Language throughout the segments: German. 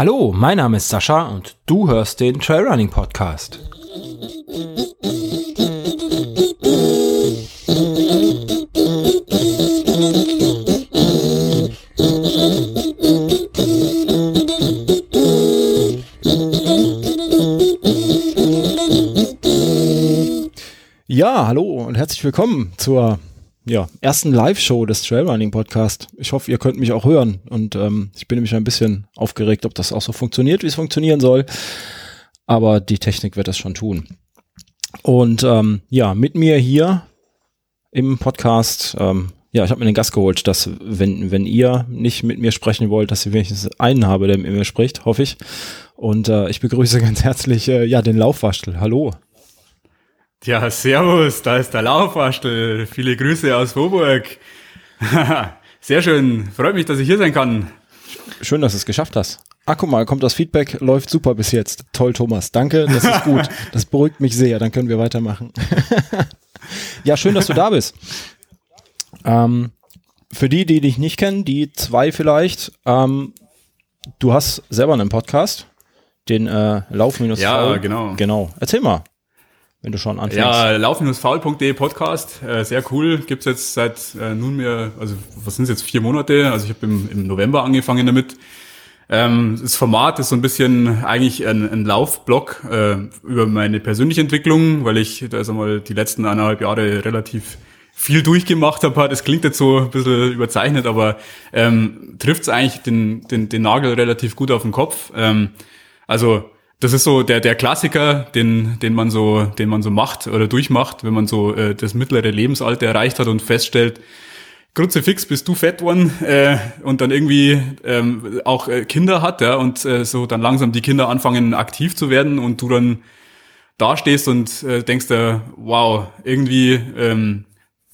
Hallo, mein Name ist Sascha und du hörst den Trailrunning Podcast. Ja, hallo und herzlich willkommen zur ja, ersten Live-Show des Trailrunning Podcast. Ich hoffe, ihr könnt mich auch hören und ähm, ich bin nämlich ein bisschen aufgeregt, ob das auch so funktioniert, wie es funktionieren soll. Aber die Technik wird das schon tun. Und ähm, ja, mit mir hier im Podcast, ähm, ja, ich habe mir den Gast geholt, dass wenn, wenn ihr nicht mit mir sprechen wollt, dass ihr wenigstens einen habe, der mit mir spricht, hoffe ich. Und äh, ich begrüße ganz herzlich äh, ja den Laufwaschel. Hallo. Ja, servus, da ist der Laufwaschel. Viele Grüße aus Vorburg. Sehr schön, freut mich, dass ich hier sein kann. Schön, dass du es geschafft hast. Ah, guck mal, kommt das Feedback, läuft super bis jetzt. Toll, Thomas. Danke, das ist gut. Das beruhigt mich sehr, dann können wir weitermachen. ja, schön, dass du da bist. Ähm, für die, die dich nicht kennen, die zwei vielleicht, ähm, du hast selber einen Podcast, den äh, Lauf minus Ja, genau. Genau. Erzähl mal wenn du schon anfängst. Ja, lauf-faul.de Podcast, äh, sehr cool. Gibt's jetzt seit äh, nunmehr, also was sind jetzt, vier Monate? Also ich habe im, im November angefangen damit. Ähm, das Format ist so ein bisschen eigentlich ein, ein Laufblog äh, über meine persönliche Entwicklung, weil ich da ist einmal die letzten eineinhalb Jahre relativ viel durchgemacht habe. Das klingt jetzt so ein bisschen überzeichnet, aber ähm, trifft eigentlich den, den, den Nagel relativ gut auf den Kopf. Ähm, also das ist so der der Klassiker, den den man so den man so macht oder durchmacht, wenn man so äh, das mittlere Lebensalter erreicht hat und feststellt, Kruzifix bist du fett worden äh, und dann irgendwie ähm, auch äh, Kinder hat, ja und äh, so dann langsam die Kinder anfangen aktiv zu werden und du dann dastehst und äh, denkst da, wow, irgendwie ähm,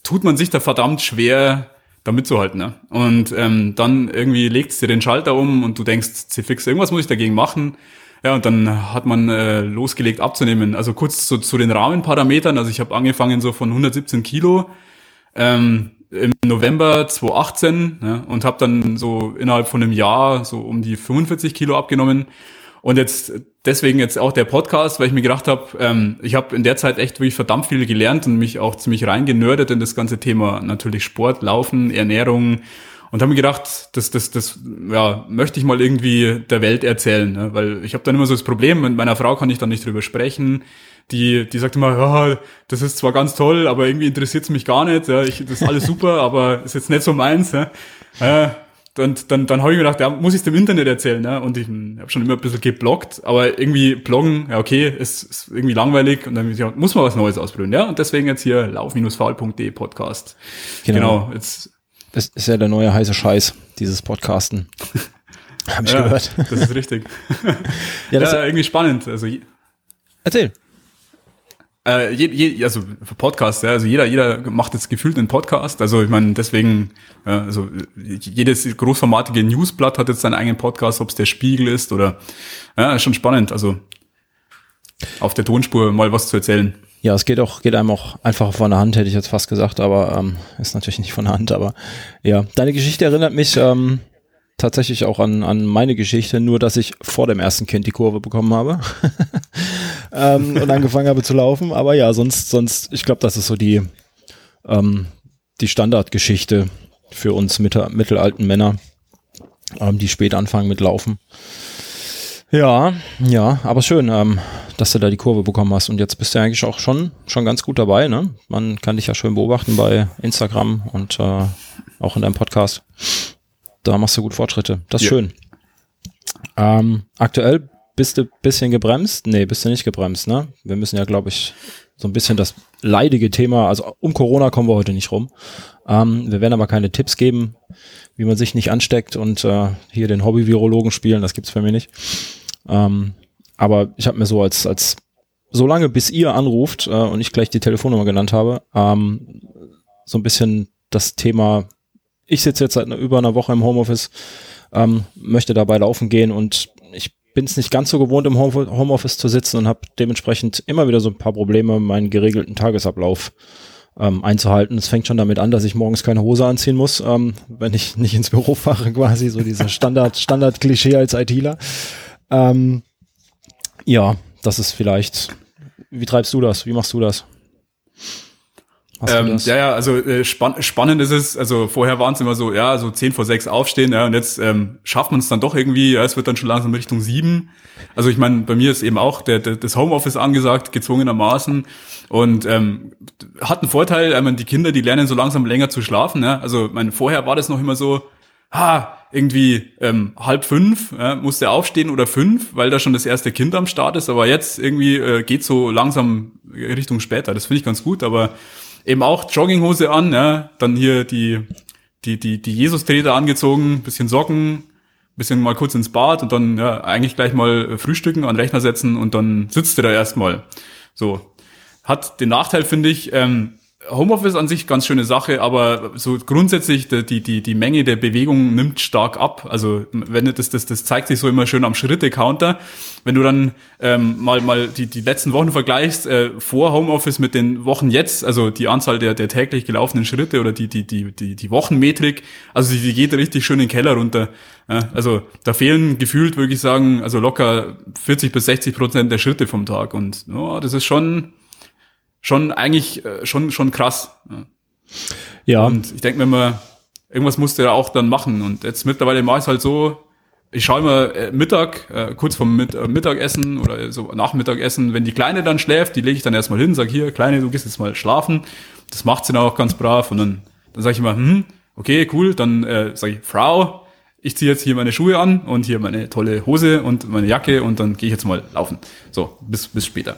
tut man sich da verdammt schwer, da mitzuhalten. Ne? Und ähm, dann irgendwie legst du den Schalter um und du denkst, Zifix, irgendwas muss ich dagegen machen. Ja, und dann hat man äh, losgelegt abzunehmen. Also kurz zu, zu den Rahmenparametern. Also ich habe angefangen so von 117 Kilo ähm, im November 2018 ja, und habe dann so innerhalb von einem Jahr so um die 45 Kilo abgenommen. Und jetzt deswegen jetzt auch der Podcast, weil ich mir gedacht habe, ähm, ich habe in der Zeit echt wirklich verdammt viel gelernt und mich auch ziemlich reingenördet in das ganze Thema natürlich Sport, Laufen, Ernährung und habe mir gedacht, das, das, das ja, möchte ich mal irgendwie der Welt erzählen, ne? weil ich habe dann immer so das Problem, mit meiner Frau kann ich dann nicht drüber sprechen. Die, die sagt immer, ja, das ist zwar ganz toll, aber irgendwie interessiert es mich gar nicht. Ja, ich, das ist alles super, aber ist jetzt nicht so meins. Ja. Äh, und dann, dann habe ich mir gedacht, ja, muss ich es dem Internet erzählen, ne? Und ich habe schon immer ein bisschen gebloggt, aber irgendwie bloggen, ja okay, ist, ist irgendwie langweilig und dann ja, muss man was Neues ausprobieren, ja. Und deswegen jetzt hier lauf-faul.de Podcast. Genau. genau. Jetzt das ist ja der neue heiße Scheiß, dieses Podcasten. Hab ich ja, gehört. Das ist richtig. ja, das ja, ist irgendwie spannend. Also, Erzähl. Äh, je, je, also für Podcasts, ja, also jeder, jeder macht jetzt gefühlt einen Podcast. Also ich meine, deswegen, ja, also jedes großformatige Newsblatt hat jetzt seinen eigenen Podcast, ob es der Spiegel ist oder ja, ist schon spannend. Also auf der Tonspur mal was zu erzählen. Ja, es geht auch, geht einem auch einfach von der Hand, hätte ich jetzt fast gesagt, aber ähm, ist natürlich nicht von der Hand, aber ja. Deine Geschichte erinnert mich ähm, tatsächlich auch an, an meine Geschichte, nur dass ich vor dem ersten Kind die Kurve bekommen habe ähm, und angefangen habe zu laufen. Aber ja, sonst, sonst, ich glaube, das ist so die, ähm, die Standardgeschichte für uns mittel, mittelalten Männer, ähm, die spät anfangen mit Laufen. Ja, ja, aber schön, ähm, dass du da die Kurve bekommen hast. Und jetzt bist du eigentlich auch schon, schon ganz gut dabei, ne? Man kann dich ja schön beobachten bei Instagram und äh, auch in deinem Podcast. Da machst du gut Fortschritte. Das ist ja. schön. Ähm, aktuell bist du bisschen gebremst? Nee, bist du nicht gebremst, ne? Wir müssen ja, glaube ich, so ein bisschen das leidige Thema, also um Corona kommen wir heute nicht rum. Ähm, wir werden aber keine Tipps geben, wie man sich nicht ansteckt und äh, hier den Hobby-Virologen spielen, das gibt's bei mir nicht. Ähm, aber ich habe mir so als, als so lange bis ihr anruft äh, und ich gleich die Telefonnummer genannt habe, ähm, so ein bisschen das Thema, ich sitze jetzt seit über einer Woche im Homeoffice, ähm, möchte dabei laufen gehen und ich bin es nicht ganz so gewohnt, im Homeoffice zu sitzen und habe dementsprechend immer wieder so ein paar Probleme, meinen geregelten Tagesablauf ähm, einzuhalten. Es fängt schon damit an, dass ich morgens keine Hose anziehen muss, ähm, wenn ich nicht ins Büro fahre, quasi so dieser Standard, Standard-Klischee als ITler. Ähm, ja, das ist vielleicht. Wie treibst du das? Wie machst du das? Ähm, ja, ja, also äh, spann spannend ist es, also vorher waren es immer so, ja, so zehn vor sechs aufstehen, ja, und jetzt ähm, schafft man es dann doch irgendwie, ja, es wird dann schon langsam Richtung sieben. Also ich meine, bei mir ist eben auch der, der, das Homeoffice angesagt, gezwungenermaßen. Und ähm, hat einen Vorteil, ich meine, die Kinder, die lernen so langsam länger zu schlafen. Ja? Also mein, vorher war das noch immer so, ha, irgendwie ähm, halb fünf ja, musste aufstehen oder fünf, weil da schon das erste Kind am Start ist. Aber jetzt irgendwie äh, geht so langsam Richtung später. Das finde ich ganz gut. Aber eben auch Jogginghose an, ja, dann hier die die die die Jesus-Treter angezogen, bisschen Socken, bisschen mal kurz ins Bad und dann ja eigentlich gleich mal frühstücken, an Rechner setzen und dann sitzt du da erstmal. So hat den Nachteil finde ich. Ähm, Homeoffice an sich ganz schöne Sache, aber so grundsätzlich die, die, die Menge der Bewegung nimmt stark ab. Also wenn das, das, das zeigt sich so immer schön am Schritte-Counter. Wenn du dann ähm, mal, mal die, die letzten Wochen vergleichst, äh, vor Homeoffice mit den Wochen jetzt, also die Anzahl der, der täglich gelaufenen Schritte oder die, die, die, die, die Wochenmetrik, also die, die geht richtig schön in den Keller runter. Ja, also da fehlen gefühlt, würde ich sagen, also locker 40 bis 60 Prozent der Schritte vom Tag. Und oh, das ist schon schon eigentlich äh, schon schon krass. Ja. Und ich denke mir immer, irgendwas musste er auch dann machen. Und jetzt mittlerweile mache ich es halt so, ich schaue immer äh, Mittag, äh, kurz vom Mit äh, Mittagessen oder so Nachmittagessen, wenn die Kleine dann schläft, die lege ich dann erstmal hin, sag hier, Kleine, du gehst jetzt mal schlafen. Das macht sie dann auch ganz brav. Und dann, dann sage ich immer, hm, okay, cool, dann äh, sage ich, Frau, ich ziehe jetzt hier meine Schuhe an und hier meine tolle Hose und meine Jacke und dann gehe ich jetzt mal laufen. So, bis, bis später.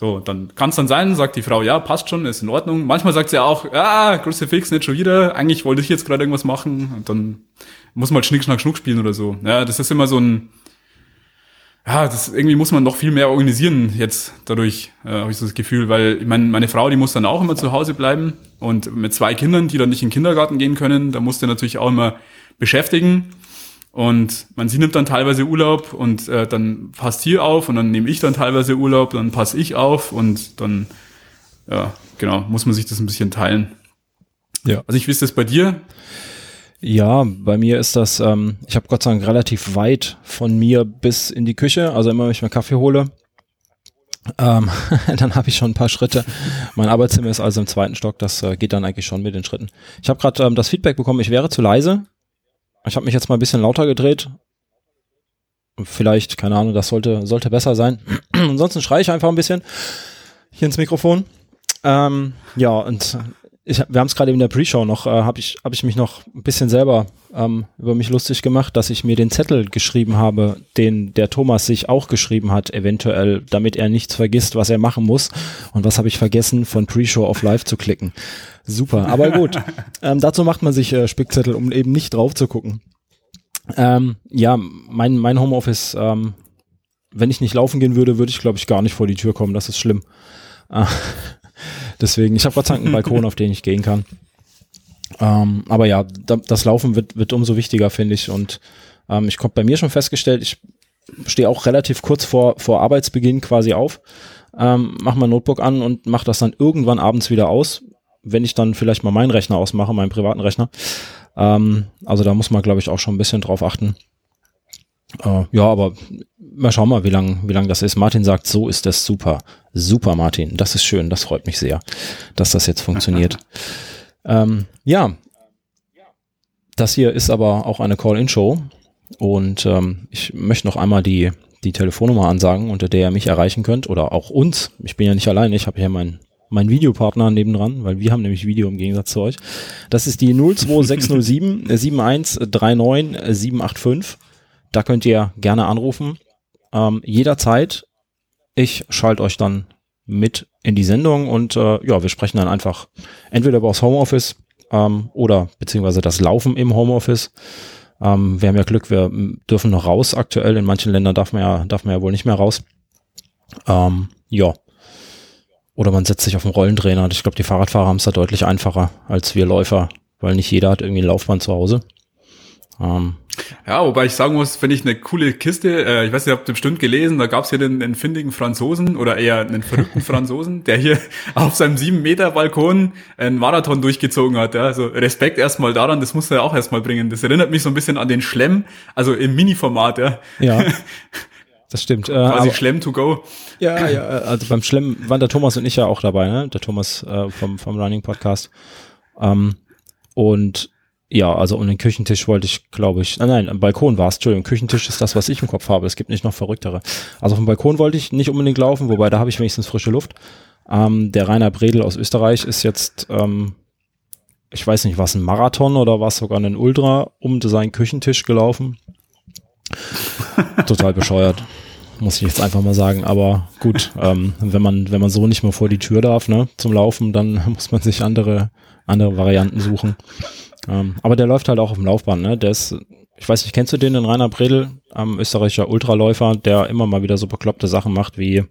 So, dann kann es dann sein, sagt die Frau, ja, passt schon, ist in Ordnung. Manchmal sagt sie auch, ja, Fix, nicht schon wieder, eigentlich wollte ich jetzt gerade irgendwas machen und dann muss man halt Schnick, Schnack, Schnuck spielen oder so. Ja, das ist immer so ein, ja, das irgendwie muss man noch viel mehr organisieren jetzt dadurch, äh, habe ich so das Gefühl, weil ich meine, meine Frau, die muss dann auch immer zu Hause bleiben und mit zwei Kindern, die dann nicht in den Kindergarten gehen können, da musst du natürlich auch immer beschäftigen. Und man sie nimmt dann teilweise Urlaub und äh, dann passt hier auf und dann nehme ich dann teilweise Urlaub, dann passe ich auf und dann, ja, genau, muss man sich das ein bisschen teilen. Ja. Also ich wie ist das bei dir? Ja, bei mir ist das, ähm, ich habe Gott sei Dank relativ weit von mir bis in die Küche, also immer wenn ich mir Kaffee hole, ähm, dann habe ich schon ein paar Schritte. Mein Arbeitszimmer ist also im zweiten Stock, das äh, geht dann eigentlich schon mit den Schritten. Ich habe gerade ähm, das Feedback bekommen, ich wäre zu leise. Ich habe mich jetzt mal ein bisschen lauter gedreht. Vielleicht, keine Ahnung, das sollte, sollte besser sein. Ansonsten schreie ich einfach ein bisschen hier ins Mikrofon. Ähm, ja, und ich, wir haben es gerade in der Pre-Show noch, äh, habe ich, hab ich mich noch ein bisschen selber ähm, über mich lustig gemacht, dass ich mir den Zettel geschrieben habe, den der Thomas sich auch geschrieben hat, eventuell, damit er nichts vergisst, was er machen muss. Und was habe ich vergessen, von Pre-Show auf Live zu klicken. Super, aber gut. ähm, dazu macht man sich äh, Spickzettel, um eben nicht drauf zu gucken. Ähm, ja, mein, mein Homeoffice, ähm, wenn ich nicht laufen gehen würde, würde ich, glaube ich, gar nicht vor die Tür kommen. Das ist schlimm. Äh, deswegen, ich habe Gott sei Dank einen Balkon, auf den ich gehen kann. Ähm, aber ja, da, das Laufen wird, wird umso wichtiger, finde ich. Und ähm, ich habe bei mir schon festgestellt, ich stehe auch relativ kurz vor, vor Arbeitsbeginn quasi auf, ähm, mache mein Notebook an und mache das dann irgendwann abends wieder aus, wenn ich dann vielleicht mal meinen Rechner ausmache, meinen privaten Rechner. Ähm, also da muss man, glaube ich, auch schon ein bisschen drauf achten. Äh, ja, aber mal schauen mal, wie lang, wie lang das ist. Martin sagt, so ist das super. Super, Martin. Das ist schön. Das freut mich sehr, dass das jetzt funktioniert. ähm, ja. Das hier ist aber auch eine Call-In-Show. Und ähm, ich möchte noch einmal die, die Telefonnummer ansagen, unter der ihr mich erreichen könnt. Oder auch uns. Ich bin ja nicht alleine. Ich habe hier meinen mein Videopartner nebendran, weil wir haben nämlich Video im Gegensatz zu euch. Das ist die 02607 7139 785. Da könnt ihr gerne anrufen. Ähm, jederzeit. Ich schalte euch dann mit in die Sendung und äh, ja, wir sprechen dann einfach entweder über das Homeoffice ähm, oder beziehungsweise das Laufen im Homeoffice. Ähm, wir haben ja Glück, wir dürfen noch raus aktuell. In manchen Ländern darf man ja, darf man ja wohl nicht mehr raus. Ähm, ja, oder man setzt sich auf einen Rollentrainer. Ich glaube, die Fahrradfahrer haben es da deutlich einfacher als wir Läufer, weil nicht jeder hat irgendwie ein Laufband zu Hause. Ähm, Ja, wobei ich sagen muss, finde ich eine coole Kiste. Äh, ich weiß nicht, ihr habt bestimmt gelesen, da gab es hier den, den findigen Franzosen oder eher einen verrückten Franzosen, der hier auf seinem 7-Meter-Balkon einen Marathon durchgezogen hat. Ja. Also Respekt erstmal daran, das muss er auch erstmal bringen. Das erinnert mich so ein bisschen an den Schlemm, also im Mini-Format. Ja. ja. Das stimmt. Äh, Quasi aber, Schlemm to go. Ja, ja, also beim Schlemm waren der Thomas und ich ja auch dabei, ne? Der Thomas äh, vom, vom Running Podcast. Ähm, und ja, also um den Küchentisch wollte ich, glaube ich, nein, nein, am Balkon war es, Entschuldigung, Küchentisch ist das, was ich im Kopf habe. Es gibt nicht noch verrücktere. Also vom Balkon wollte ich nicht unbedingt laufen, wobei da habe ich wenigstens frische Luft. Ähm, der Rainer Bredel aus Österreich ist jetzt, ähm, ich weiß nicht, was ein Marathon oder was sogar ein Ultra um seinen Küchentisch gelaufen. Total bescheuert, muss ich jetzt einfach mal sagen. Aber gut, ähm, wenn man wenn man so nicht mehr vor die Tür darf, ne, zum Laufen, dann muss man sich andere andere Varianten suchen. Ähm, aber der läuft halt auch auf dem Laufband, ne? Der ist, ich weiß nicht, kennst du den, den Rainer Bredel, ähm, österreichischer Ultraläufer, der immer mal wieder so bekloppte Sachen macht wie,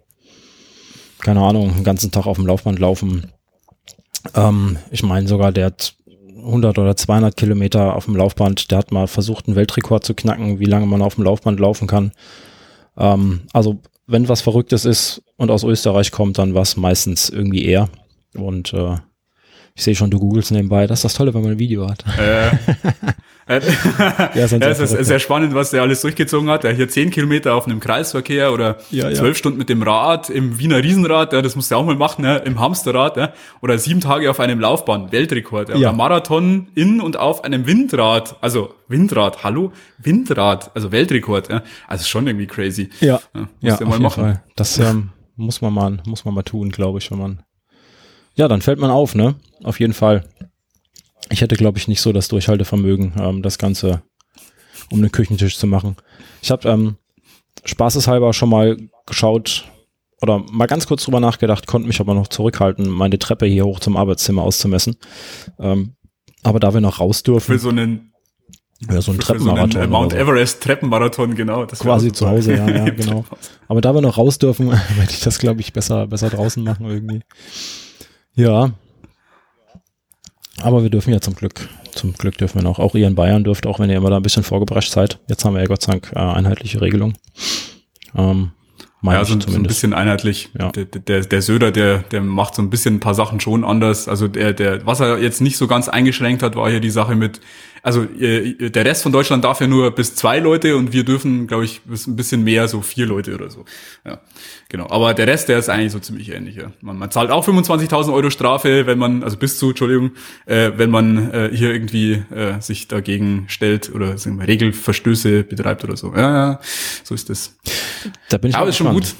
keine Ahnung, den ganzen Tag auf dem Laufband laufen. Ähm, ich meine sogar, der hat 100 oder 200 Kilometer auf dem Laufband. Der hat mal versucht, einen Weltrekord zu knacken, wie lange man auf dem Laufband laufen kann. Ähm, also, wenn was Verrücktes ist und aus Österreich kommt, dann war es meistens irgendwie er. Und äh, ich sehe schon, du googelst nebenbei. Das ist das Tolle, wenn man ein Video hat. Äh, äh, ja, ist ja, es ist sehr spannend, was der alles durchgezogen hat. Er hier zehn Kilometer auf einem Kreisverkehr oder zwölf ja, ja. Stunden mit dem Rad im Wiener Riesenrad, ja, das musst du auch mal machen, ja, im Hamsterrad, ja, oder sieben Tage auf einem Laufbahn, Weltrekord, ja, ja. Marathon in und auf einem Windrad, also Windrad, hallo, Windrad, also Weltrekord, ja, also schon irgendwie crazy. Ja, ja, ja mal machen. Fall. Das ähm, muss man mal, muss man mal tun, glaube ich, wenn man ja, dann fällt man auf, ne? Auf jeden Fall. Ich hätte, glaube ich, nicht so das Durchhaltevermögen, ähm, das Ganze um den Küchentisch zu machen. Ich habe ähm, spaßeshalber schon mal geschaut oder mal ganz kurz drüber nachgedacht, konnte mich aber noch zurückhalten, meine Treppe hier hoch zum Arbeitszimmer auszumessen. Ähm, aber da wir noch raus dürfen. Für so einen ja, so ein Treppenmarathon. So einen Mount Everest Treppenmarathon, genau. Das Quasi zu Hause, ja, ja, genau. Aber da wir noch raus dürfen, werde ich das, glaube ich, besser, besser draußen machen irgendwie. Ja. Aber wir dürfen ja zum Glück, zum Glück dürfen wir noch. Auch ihr in Bayern dürft, auch wenn ihr immer da ein bisschen vorgeprescht seid. Jetzt haben wir ja Gott sei Dank äh, einheitliche Regelung. Ähm, ja, so, so, ein bisschen einheitlich. Ja. Der, der, der Söder, der, der macht so ein bisschen ein paar Sachen schon anders. Also der, der, was er jetzt nicht so ganz eingeschränkt hat, war hier die Sache mit, also äh, der Rest von Deutschland darf ja nur bis zwei Leute und wir dürfen, glaube ich, bis ein bisschen mehr, so vier Leute oder so. Ja, genau. Aber der Rest, der ist eigentlich so ziemlich ähnlich. Ja. Man, man zahlt auch 25.000 Euro Strafe, wenn man, also bis zu, Entschuldigung, äh, wenn man äh, hier irgendwie äh, sich dagegen stellt oder sagen wir, Regelverstöße betreibt oder so. Ja, ja, so ist das. Da bin ich Aber ist schon gut.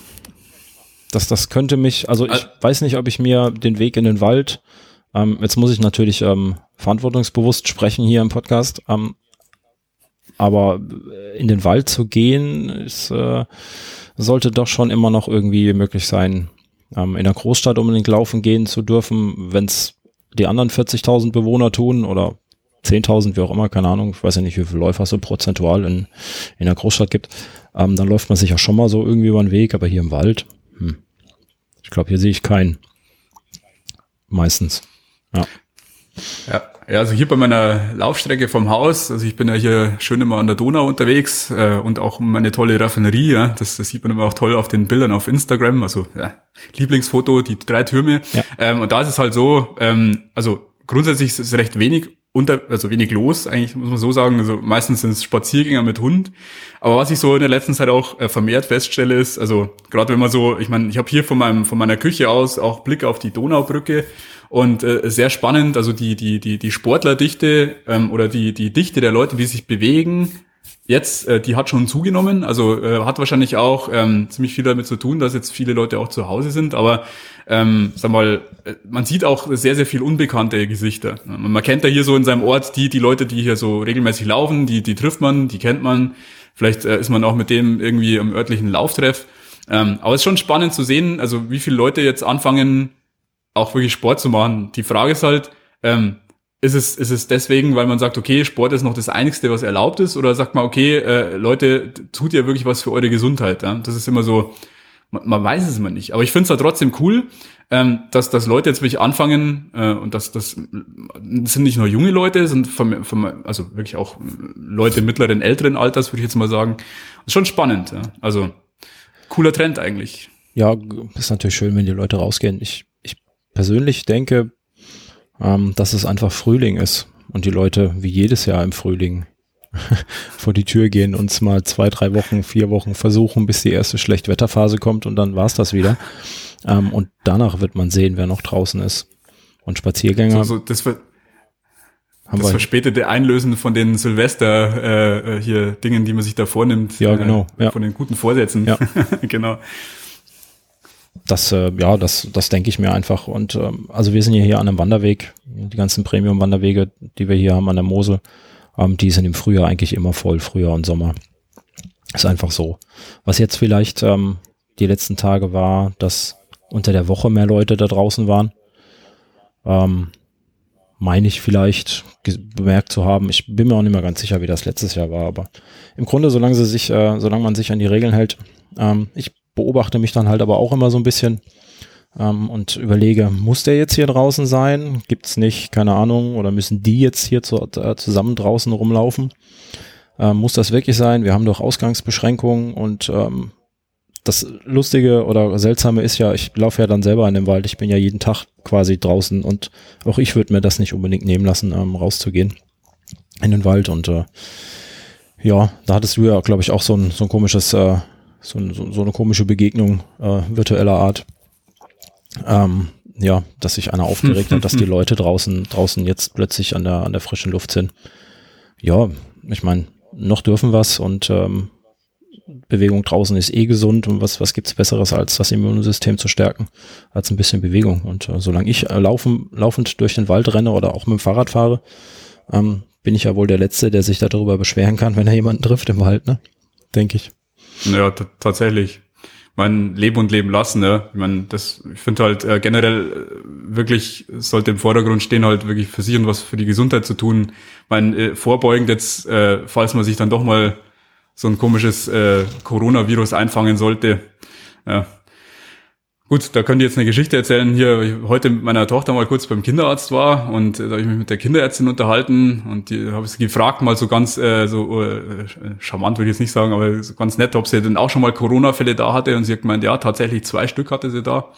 Das, das könnte mich, also ich also, weiß nicht, ob ich mir den Weg in den Wald ähm, jetzt muss ich natürlich ähm, verantwortungsbewusst sprechen hier im Podcast. Ähm, aber in den Wald zu gehen, ist, äh, sollte doch schon immer noch irgendwie möglich sein, ähm, in der Großstadt unbedingt laufen gehen zu dürfen, wenn es die anderen 40.000 Bewohner tun oder 10.000, wie auch immer, keine Ahnung, ich weiß ja nicht, wie viele Läufer so prozentual in, in der Großstadt gibt, ähm, dann läuft man sich ja schon mal so irgendwie über den Weg, aber hier im Wald, hm. ich glaube, hier sehe ich keinen. Meistens. Ja. Ja, ja, also hier bei meiner Laufstrecke vom Haus, also ich bin ja hier schön immer an der Donau unterwegs äh, und auch meine tolle Raffinerie, ja, das, das sieht man immer auch toll auf den Bildern auf Instagram, also ja, Lieblingsfoto, die drei Türme. Ja. Ähm, und da ist es halt so, ähm, also grundsätzlich ist es recht wenig unter, also wenig los, eigentlich muss man so sagen. Also meistens sind es Spaziergänger mit Hund. Aber was ich so in der letzten Zeit auch äh, vermehrt feststelle, ist, also gerade wenn man so, ich meine, ich habe hier von meinem von meiner Küche aus auch Blick auf die Donaubrücke und äh, sehr spannend, also die, die, die, die Sportlerdichte ähm, oder die, die Dichte der Leute, die sich bewegen, jetzt, äh, die hat schon zugenommen. Also äh, hat wahrscheinlich auch ähm, ziemlich viel damit zu tun, dass jetzt viele Leute auch zu Hause sind. Aber ähm, sag mal, äh, man sieht auch sehr, sehr viel unbekannte Gesichter. Man kennt ja hier so in seinem Ort die, die Leute, die hier so regelmäßig laufen, die, die trifft man, die kennt man. Vielleicht äh, ist man auch mit dem irgendwie im örtlichen Lauftreff. Ähm, aber es ist schon spannend zu sehen, also wie viele Leute jetzt anfangen, auch wirklich Sport zu machen. Die Frage ist halt, ähm, ist es, ist es deswegen, weil man sagt, okay, Sport ist noch das Einigste, was erlaubt ist, oder sagt man, okay, äh, Leute, tut ja wirklich was für eure Gesundheit. Ja? Das ist immer so, man, man weiß es immer nicht. Aber ich finde es halt trotzdem cool, ähm, dass, dass Leute jetzt wirklich anfangen, äh, und das, das sind nicht nur junge Leute, sind vom, vom, also wirklich auch Leute mittleren, älteren Alters, würde ich jetzt mal sagen. Ist schon spannend. Ja. Also cooler Trend eigentlich. Ja, ist natürlich schön, wenn die Leute rausgehen. Ich, ich persönlich denke, ähm, dass es einfach Frühling ist und die Leute wie jedes Jahr im Frühling vor die Tür gehen, uns mal zwei, drei Wochen, vier Wochen versuchen, bis die erste Schlechtwetterphase kommt und dann war's das wieder. Ähm, und danach wird man sehen, wer noch draußen ist. Und Spaziergänger. So, so, das wird haben das verspätete Einlösen von den Silvester äh, äh, hier Dingen, die man sich da vornimmt. Ja, genau. Äh, ja. Von den guten Vorsätzen. Ja. genau. Das, äh, ja, das, das denke ich mir einfach. Und ähm, also wir sind ja hier an einem Wanderweg. Die ganzen Premium-Wanderwege, die wir hier haben an der Mosel, ähm, die sind im Frühjahr eigentlich immer voll, Frühjahr und Sommer. Ist einfach so. Was jetzt vielleicht ähm, die letzten Tage war, dass unter der Woche mehr Leute da draußen waren. Ähm, meine ich vielleicht bemerkt zu haben. Ich bin mir auch nicht mehr ganz sicher, wie das letztes Jahr war, aber im Grunde, solange sie sich, äh, solange man sich an die Regeln hält, ähm, ich beobachte mich dann halt aber auch immer so ein bisschen ähm, und überlege, muss der jetzt hier draußen sein? Gibt's nicht, keine Ahnung, oder müssen die jetzt hier zu, äh, zusammen draußen rumlaufen? Ähm, muss das wirklich sein? Wir haben doch Ausgangsbeschränkungen und ähm, das Lustige oder Seltsame ist ja, ich laufe ja dann selber in dem Wald. Ich bin ja jeden Tag quasi draußen und auch ich würde mir das nicht unbedingt nehmen lassen, ähm, rauszugehen in den Wald. Und äh, ja, da hattest du ja, glaube ich, auch so ein, so ein komisches, äh, so, so, so eine komische Begegnung äh, virtueller Art. Ähm, ja, dass sich einer aufgeregt hat, dass die Leute draußen, draußen jetzt plötzlich an der, an der frischen Luft sind. Ja, ich meine, noch dürfen was und ähm, Bewegung draußen ist eh gesund und was, was gibt's Besseres, als das Immunsystem zu stärken, als ein bisschen Bewegung. Und äh, solange ich äh, laufen, laufend durch den Wald renne oder auch mit dem Fahrrad fahre, ähm, bin ich ja wohl der Letzte, der sich darüber beschweren kann, wenn er jemanden trifft im Wald, ne? Denke ich. Ja, tatsächlich. Mein Leben und Leben lassen, ne? Ich meine, das, ich finde halt äh, generell äh, wirklich sollte im Vordergrund stehen, halt wirklich für sich und was für die Gesundheit zu tun. Mein äh, vorbeugend jetzt, äh, falls man sich dann doch mal so ein komisches äh, Coronavirus einfangen sollte. Ja. Gut, da könnt ihr jetzt eine Geschichte erzählen. Hier heute mit meiner Tochter mal kurz beim Kinderarzt war und äh, da habe ich mich mit der Kinderärztin unterhalten und die habe ich sie gefragt, mal so ganz äh, so äh, charmant würde ich jetzt nicht sagen, aber so ganz nett, ob sie denn auch schon mal Corona-Fälle da hatte und sie hat gemeint, ja, tatsächlich zwei Stück hatte sie da.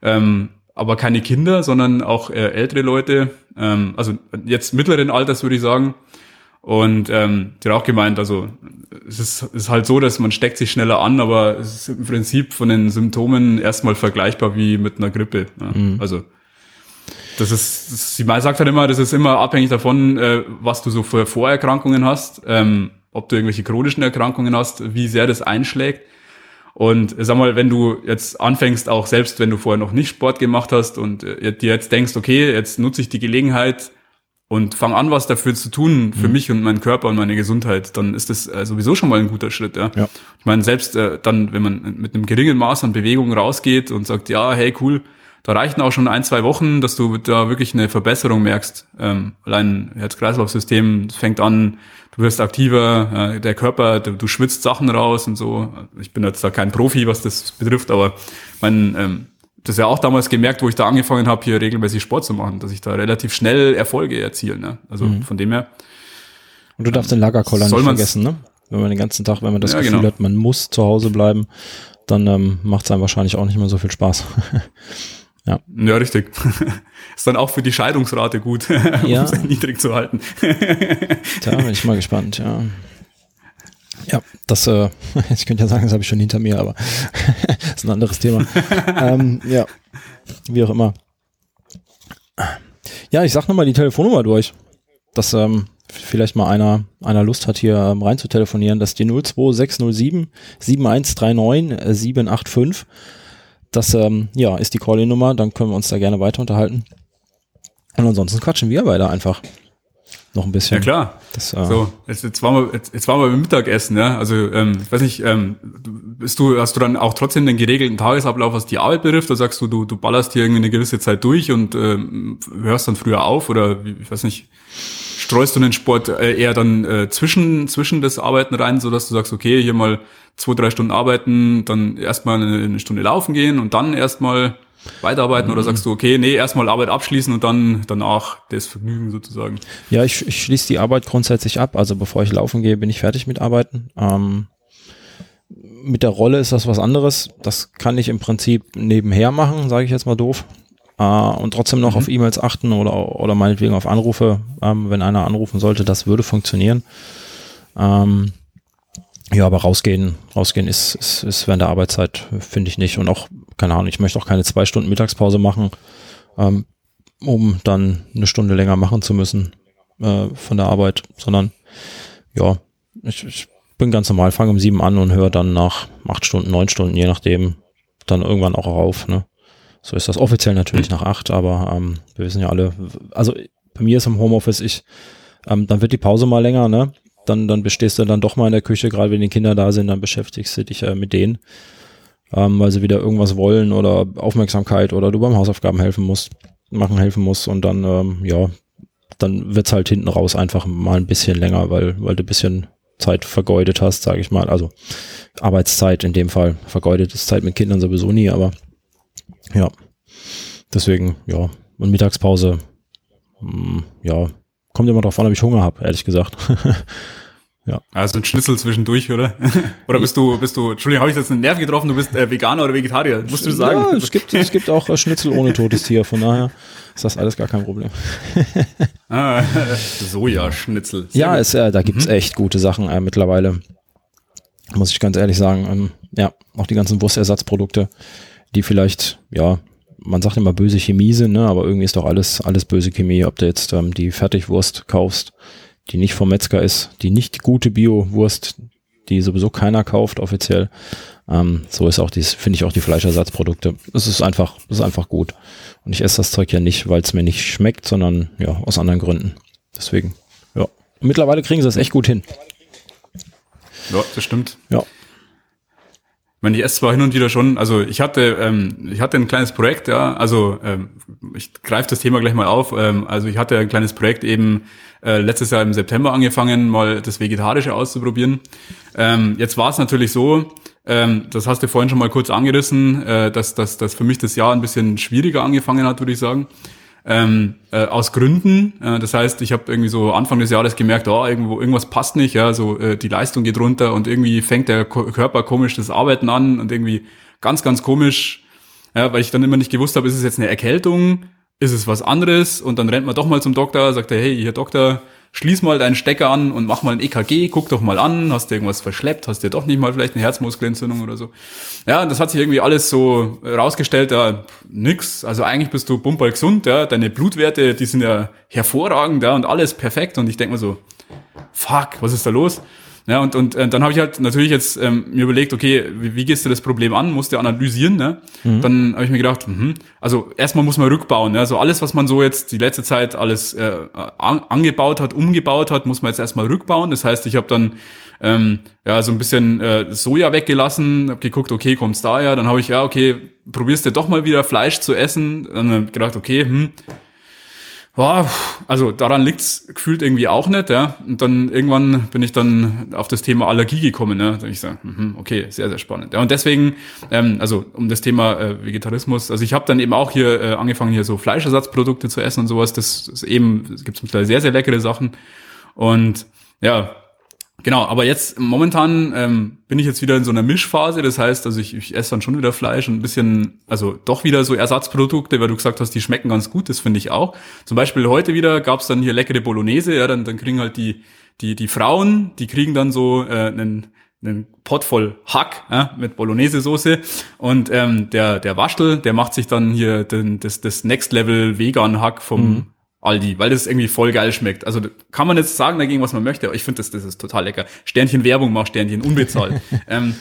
Ähm, aber keine Kinder, sondern auch äh, ältere Leute, ähm, also jetzt mittleren Alters würde ich sagen. Und ähm, die hat auch gemeint, also es ist, ist halt so, dass man steckt sich schneller an, aber es ist im Prinzip von den Symptomen erstmal vergleichbar wie mit einer Grippe. Ja. Mhm. Also das ist, das, sie sagt halt immer, das ist immer abhängig davon, äh, was du so für Vorerkrankungen hast, ähm, ob du irgendwelche chronischen Erkrankungen hast, wie sehr das einschlägt. Und sag mal, wenn du jetzt anfängst, auch selbst wenn du vorher noch nicht Sport gemacht hast und äh, dir jetzt denkst, okay, jetzt nutze ich die Gelegenheit, und fang an, was dafür zu tun, für mhm. mich und meinen Körper und meine Gesundheit, dann ist das äh, sowieso schon mal ein guter Schritt. Ja? ja. Ich meine, selbst äh, dann, wenn man mit einem geringen Maß an Bewegung rausgeht und sagt, ja, hey, cool, da reichen auch schon ein, zwei Wochen, dass du da wirklich eine Verbesserung merkst. Ähm, allein Herz-Kreislauf-System fängt an, du wirst aktiver, äh, der Körper, du, du schwitzt Sachen raus und so. Ich bin jetzt da kein Profi, was das betrifft, aber mein ähm, das ja auch damals gemerkt, wo ich da angefangen habe, hier regelmäßig Sport zu machen, dass ich da relativ schnell Erfolge erziele. Ne? Also mhm. von dem her. Und du darfst den Lagerkoller nicht vergessen, ne? Wenn man den ganzen Tag, wenn man das ja, Gefühl genau. hat, man muss zu Hause bleiben, dann ähm, macht es einem wahrscheinlich auch nicht mehr so viel Spaß. ja. ja, richtig. Ist dann auch für die Scheidungsrate gut, ja. um es niedrig zu halten. da bin ich mal gespannt, ja. Ja, das, äh, ich könnte ja sagen, das habe ich schon hinter mir, aber das ist ein anderes Thema. ähm, ja, wie auch immer. Ja, ich sag nochmal die Telefonnummer durch, dass ähm, vielleicht mal einer, einer Lust hat, hier ähm, rein zu telefonieren. Das ist die 02607 7139 785. Das ähm, ja, ist die Call-In-Nummer, dann können wir uns da gerne weiter unterhalten. Und ansonsten quatschen wir beide einfach noch ein bisschen. Ja klar. Das, äh so, jetzt, jetzt, waren wir, jetzt, jetzt waren wir beim Mittagessen, ja. Also ähm, ich weiß nicht, ähm, bist du, hast du dann auch trotzdem den geregelten Tagesablauf, was die Arbeit betrifft, oder sagst du, du, du ballerst hier irgendwie eine gewisse Zeit durch und ähm, hörst dann früher auf oder ich weiß nicht, streust du den Sport äh, eher dann äh, zwischen, zwischen das Arbeiten rein, so dass du sagst, okay, hier mal zwei, drei Stunden arbeiten, dann erstmal eine, eine Stunde laufen gehen und dann erstmal weiterarbeiten? Mhm. Oder sagst du, okay, nee, erstmal Arbeit abschließen und dann danach das Vergnügen sozusagen? Ja, ich, ich schließe die Arbeit grundsätzlich ab. Also bevor ich laufen gehe, bin ich fertig mit Arbeiten. Ähm, mit der Rolle ist das was anderes. Das kann ich im Prinzip nebenher machen, sage ich jetzt mal doof. Äh, und trotzdem noch mhm. auf E-Mails achten oder, oder meinetwegen auf Anrufe, ähm, wenn einer anrufen sollte, das würde funktionieren. Ähm, ja, aber rausgehen, rausgehen ist, ist, ist während der Arbeitszeit, finde ich nicht. Und auch, keine Ahnung, ich möchte auch keine zwei Stunden Mittagspause machen, ähm, um dann eine Stunde länger machen zu müssen äh, von der Arbeit, sondern ja, ich, ich bin ganz normal, fange um sieben an und höre dann nach acht Stunden, neun Stunden, je nachdem, dann irgendwann auch auf. Ne? So ist das offiziell natürlich nach acht, aber ähm, wir wissen ja alle, also bei mir ist im Homeoffice, ich, ähm, dann wird die Pause mal länger, ne? Dann, dann bestehst du dann doch mal in der Küche, gerade wenn die Kinder da sind, dann beschäftigst du dich äh, mit denen, ähm, weil sie wieder irgendwas wollen oder Aufmerksamkeit oder du beim Hausaufgaben helfen musst, machen helfen musst und dann, ähm, ja, dann wird's halt hinten raus einfach mal ein bisschen länger, weil, weil du ein bisschen Zeit vergeudet hast, sage ich mal. Also Arbeitszeit in dem Fall. Vergeudet ist Zeit mit Kindern sowieso nie, aber ja. Deswegen, ja. Und Mittagspause, mh, hm, ja, kommt immer drauf an, ob ich Hunger habe, ehrlich gesagt. ja. Also ein Schnitzel zwischendurch, oder? oder bist du, bist du, Entschuldigung, habe ich jetzt einen Nerv getroffen, du bist äh, Veganer oder Vegetarier, musst du sagen. Ja, es gibt, es gibt auch äh, Schnitzel ohne totes Tier, von daher ist das alles gar kein Problem. ah, Sojaschnitzel. Ja, es, äh, da gibt's mhm. echt gute Sachen äh, mittlerweile. Muss ich ganz ehrlich sagen. Ähm, ja, auch die ganzen Wurstersatzprodukte, die vielleicht, ja, man sagt immer böse Chemie sind, ne, aber irgendwie ist doch alles, alles böse Chemie, ob du jetzt ähm, die Fertigwurst kaufst, die nicht vom Metzger ist, die nicht gute Bio-Wurst, die sowieso keiner kauft offiziell. Ähm, so ist auch dies, finde ich auch die Fleischersatzprodukte. Es ist einfach, es ist einfach gut. Und ich esse das Zeug ja nicht, weil es mir nicht schmeckt, sondern ja, aus anderen Gründen. Deswegen, ja. Und mittlerweile kriegen sie das echt gut hin. Ja, das stimmt. Ja. Ich meine, ich esse zwar hin und wieder schon, also ich hatte, ähm, ich hatte ein kleines Projekt, ja, also ähm, ich greife das Thema gleich mal auf. Ähm, also ich hatte ein kleines Projekt eben äh, letztes Jahr im September angefangen, mal das Vegetarische auszuprobieren. Ähm, jetzt war es natürlich so, ähm, das hast du vorhin schon mal kurz angerissen, äh, dass, dass, dass für mich das Jahr ein bisschen schwieriger angefangen hat, würde ich sagen ähm, äh, aus Gründen. Äh, das heißt, ich habe irgendwie so Anfang des Jahres gemerkt, oh, irgendwo irgendwas passt nicht, ja, so äh, die Leistung geht runter und irgendwie fängt der Ko Körper komisch das Arbeiten an und irgendwie ganz, ganz komisch, ja, weil ich dann immer nicht gewusst habe, ist es jetzt eine Erkältung, ist es was anderes und dann rennt man doch mal zum Doktor, sagt er, hey, hier Doktor, schließ mal deinen Stecker an und mach mal ein EKG, guck doch mal an, hast du irgendwas verschleppt, hast du doch nicht mal vielleicht eine Herzmuskelentzündung oder so. Ja, das hat sich irgendwie alles so rausgestellt, ja, nix, also eigentlich bist du bumper gesund, ja, deine Blutwerte, die sind ja hervorragend, ja, und alles perfekt und ich denk mir so, fuck, was ist da los? Ja, und, und äh, dann habe ich halt natürlich jetzt ähm, mir überlegt, okay, wie, wie gehst du das Problem an? Musst du analysieren, ne? Mhm. Dann habe ich mir gedacht, mh, also erstmal muss man rückbauen. Ne? Also alles, was man so jetzt die letzte Zeit alles äh, an, angebaut hat, umgebaut hat, muss man jetzt erstmal rückbauen. Das heißt, ich habe dann ähm, ja so ein bisschen äh, Soja weggelassen, habe geguckt, okay, kommt's daher? Dann habe ich, ja, okay, probierst du doch mal wieder Fleisch zu essen. Dann habe ich gedacht, okay, hm, Boah, also daran liegt's gefühlt irgendwie auch nicht, ja. Und dann irgendwann bin ich dann auf das Thema Allergie gekommen, ja. Da ich sage, mhm, okay, sehr, sehr spannend. Ja, und deswegen, ähm, also um das Thema äh, Vegetarismus, also ich habe dann eben auch hier äh, angefangen, hier so Fleischersatzprodukte zu essen und sowas. Das ist eben, es gibt mittlerweile sehr, sehr leckere Sachen. Und ja, Genau, aber jetzt momentan ähm, bin ich jetzt wieder in so einer Mischphase. Das heißt, also ich, ich esse dann schon wieder Fleisch und ein bisschen, also doch wieder so Ersatzprodukte, weil du gesagt hast, die schmecken ganz gut. Das finde ich auch. Zum Beispiel heute wieder gab's dann hier leckere Bolognese. Ja, dann, dann kriegen halt die die die Frauen, die kriegen dann so äh, einen einen Pot voll Hack ja, mit Bolognese-Soße und ähm, der der Waschtel, der macht sich dann hier den, das das Next Level Vegan Hack vom mhm Aldi, weil das irgendwie voll geil schmeckt. Also kann man jetzt sagen dagegen, was man möchte, aber ich finde, das, das ist total lecker. Sternchen Werbung macht Sternchen unbezahlt. ähm,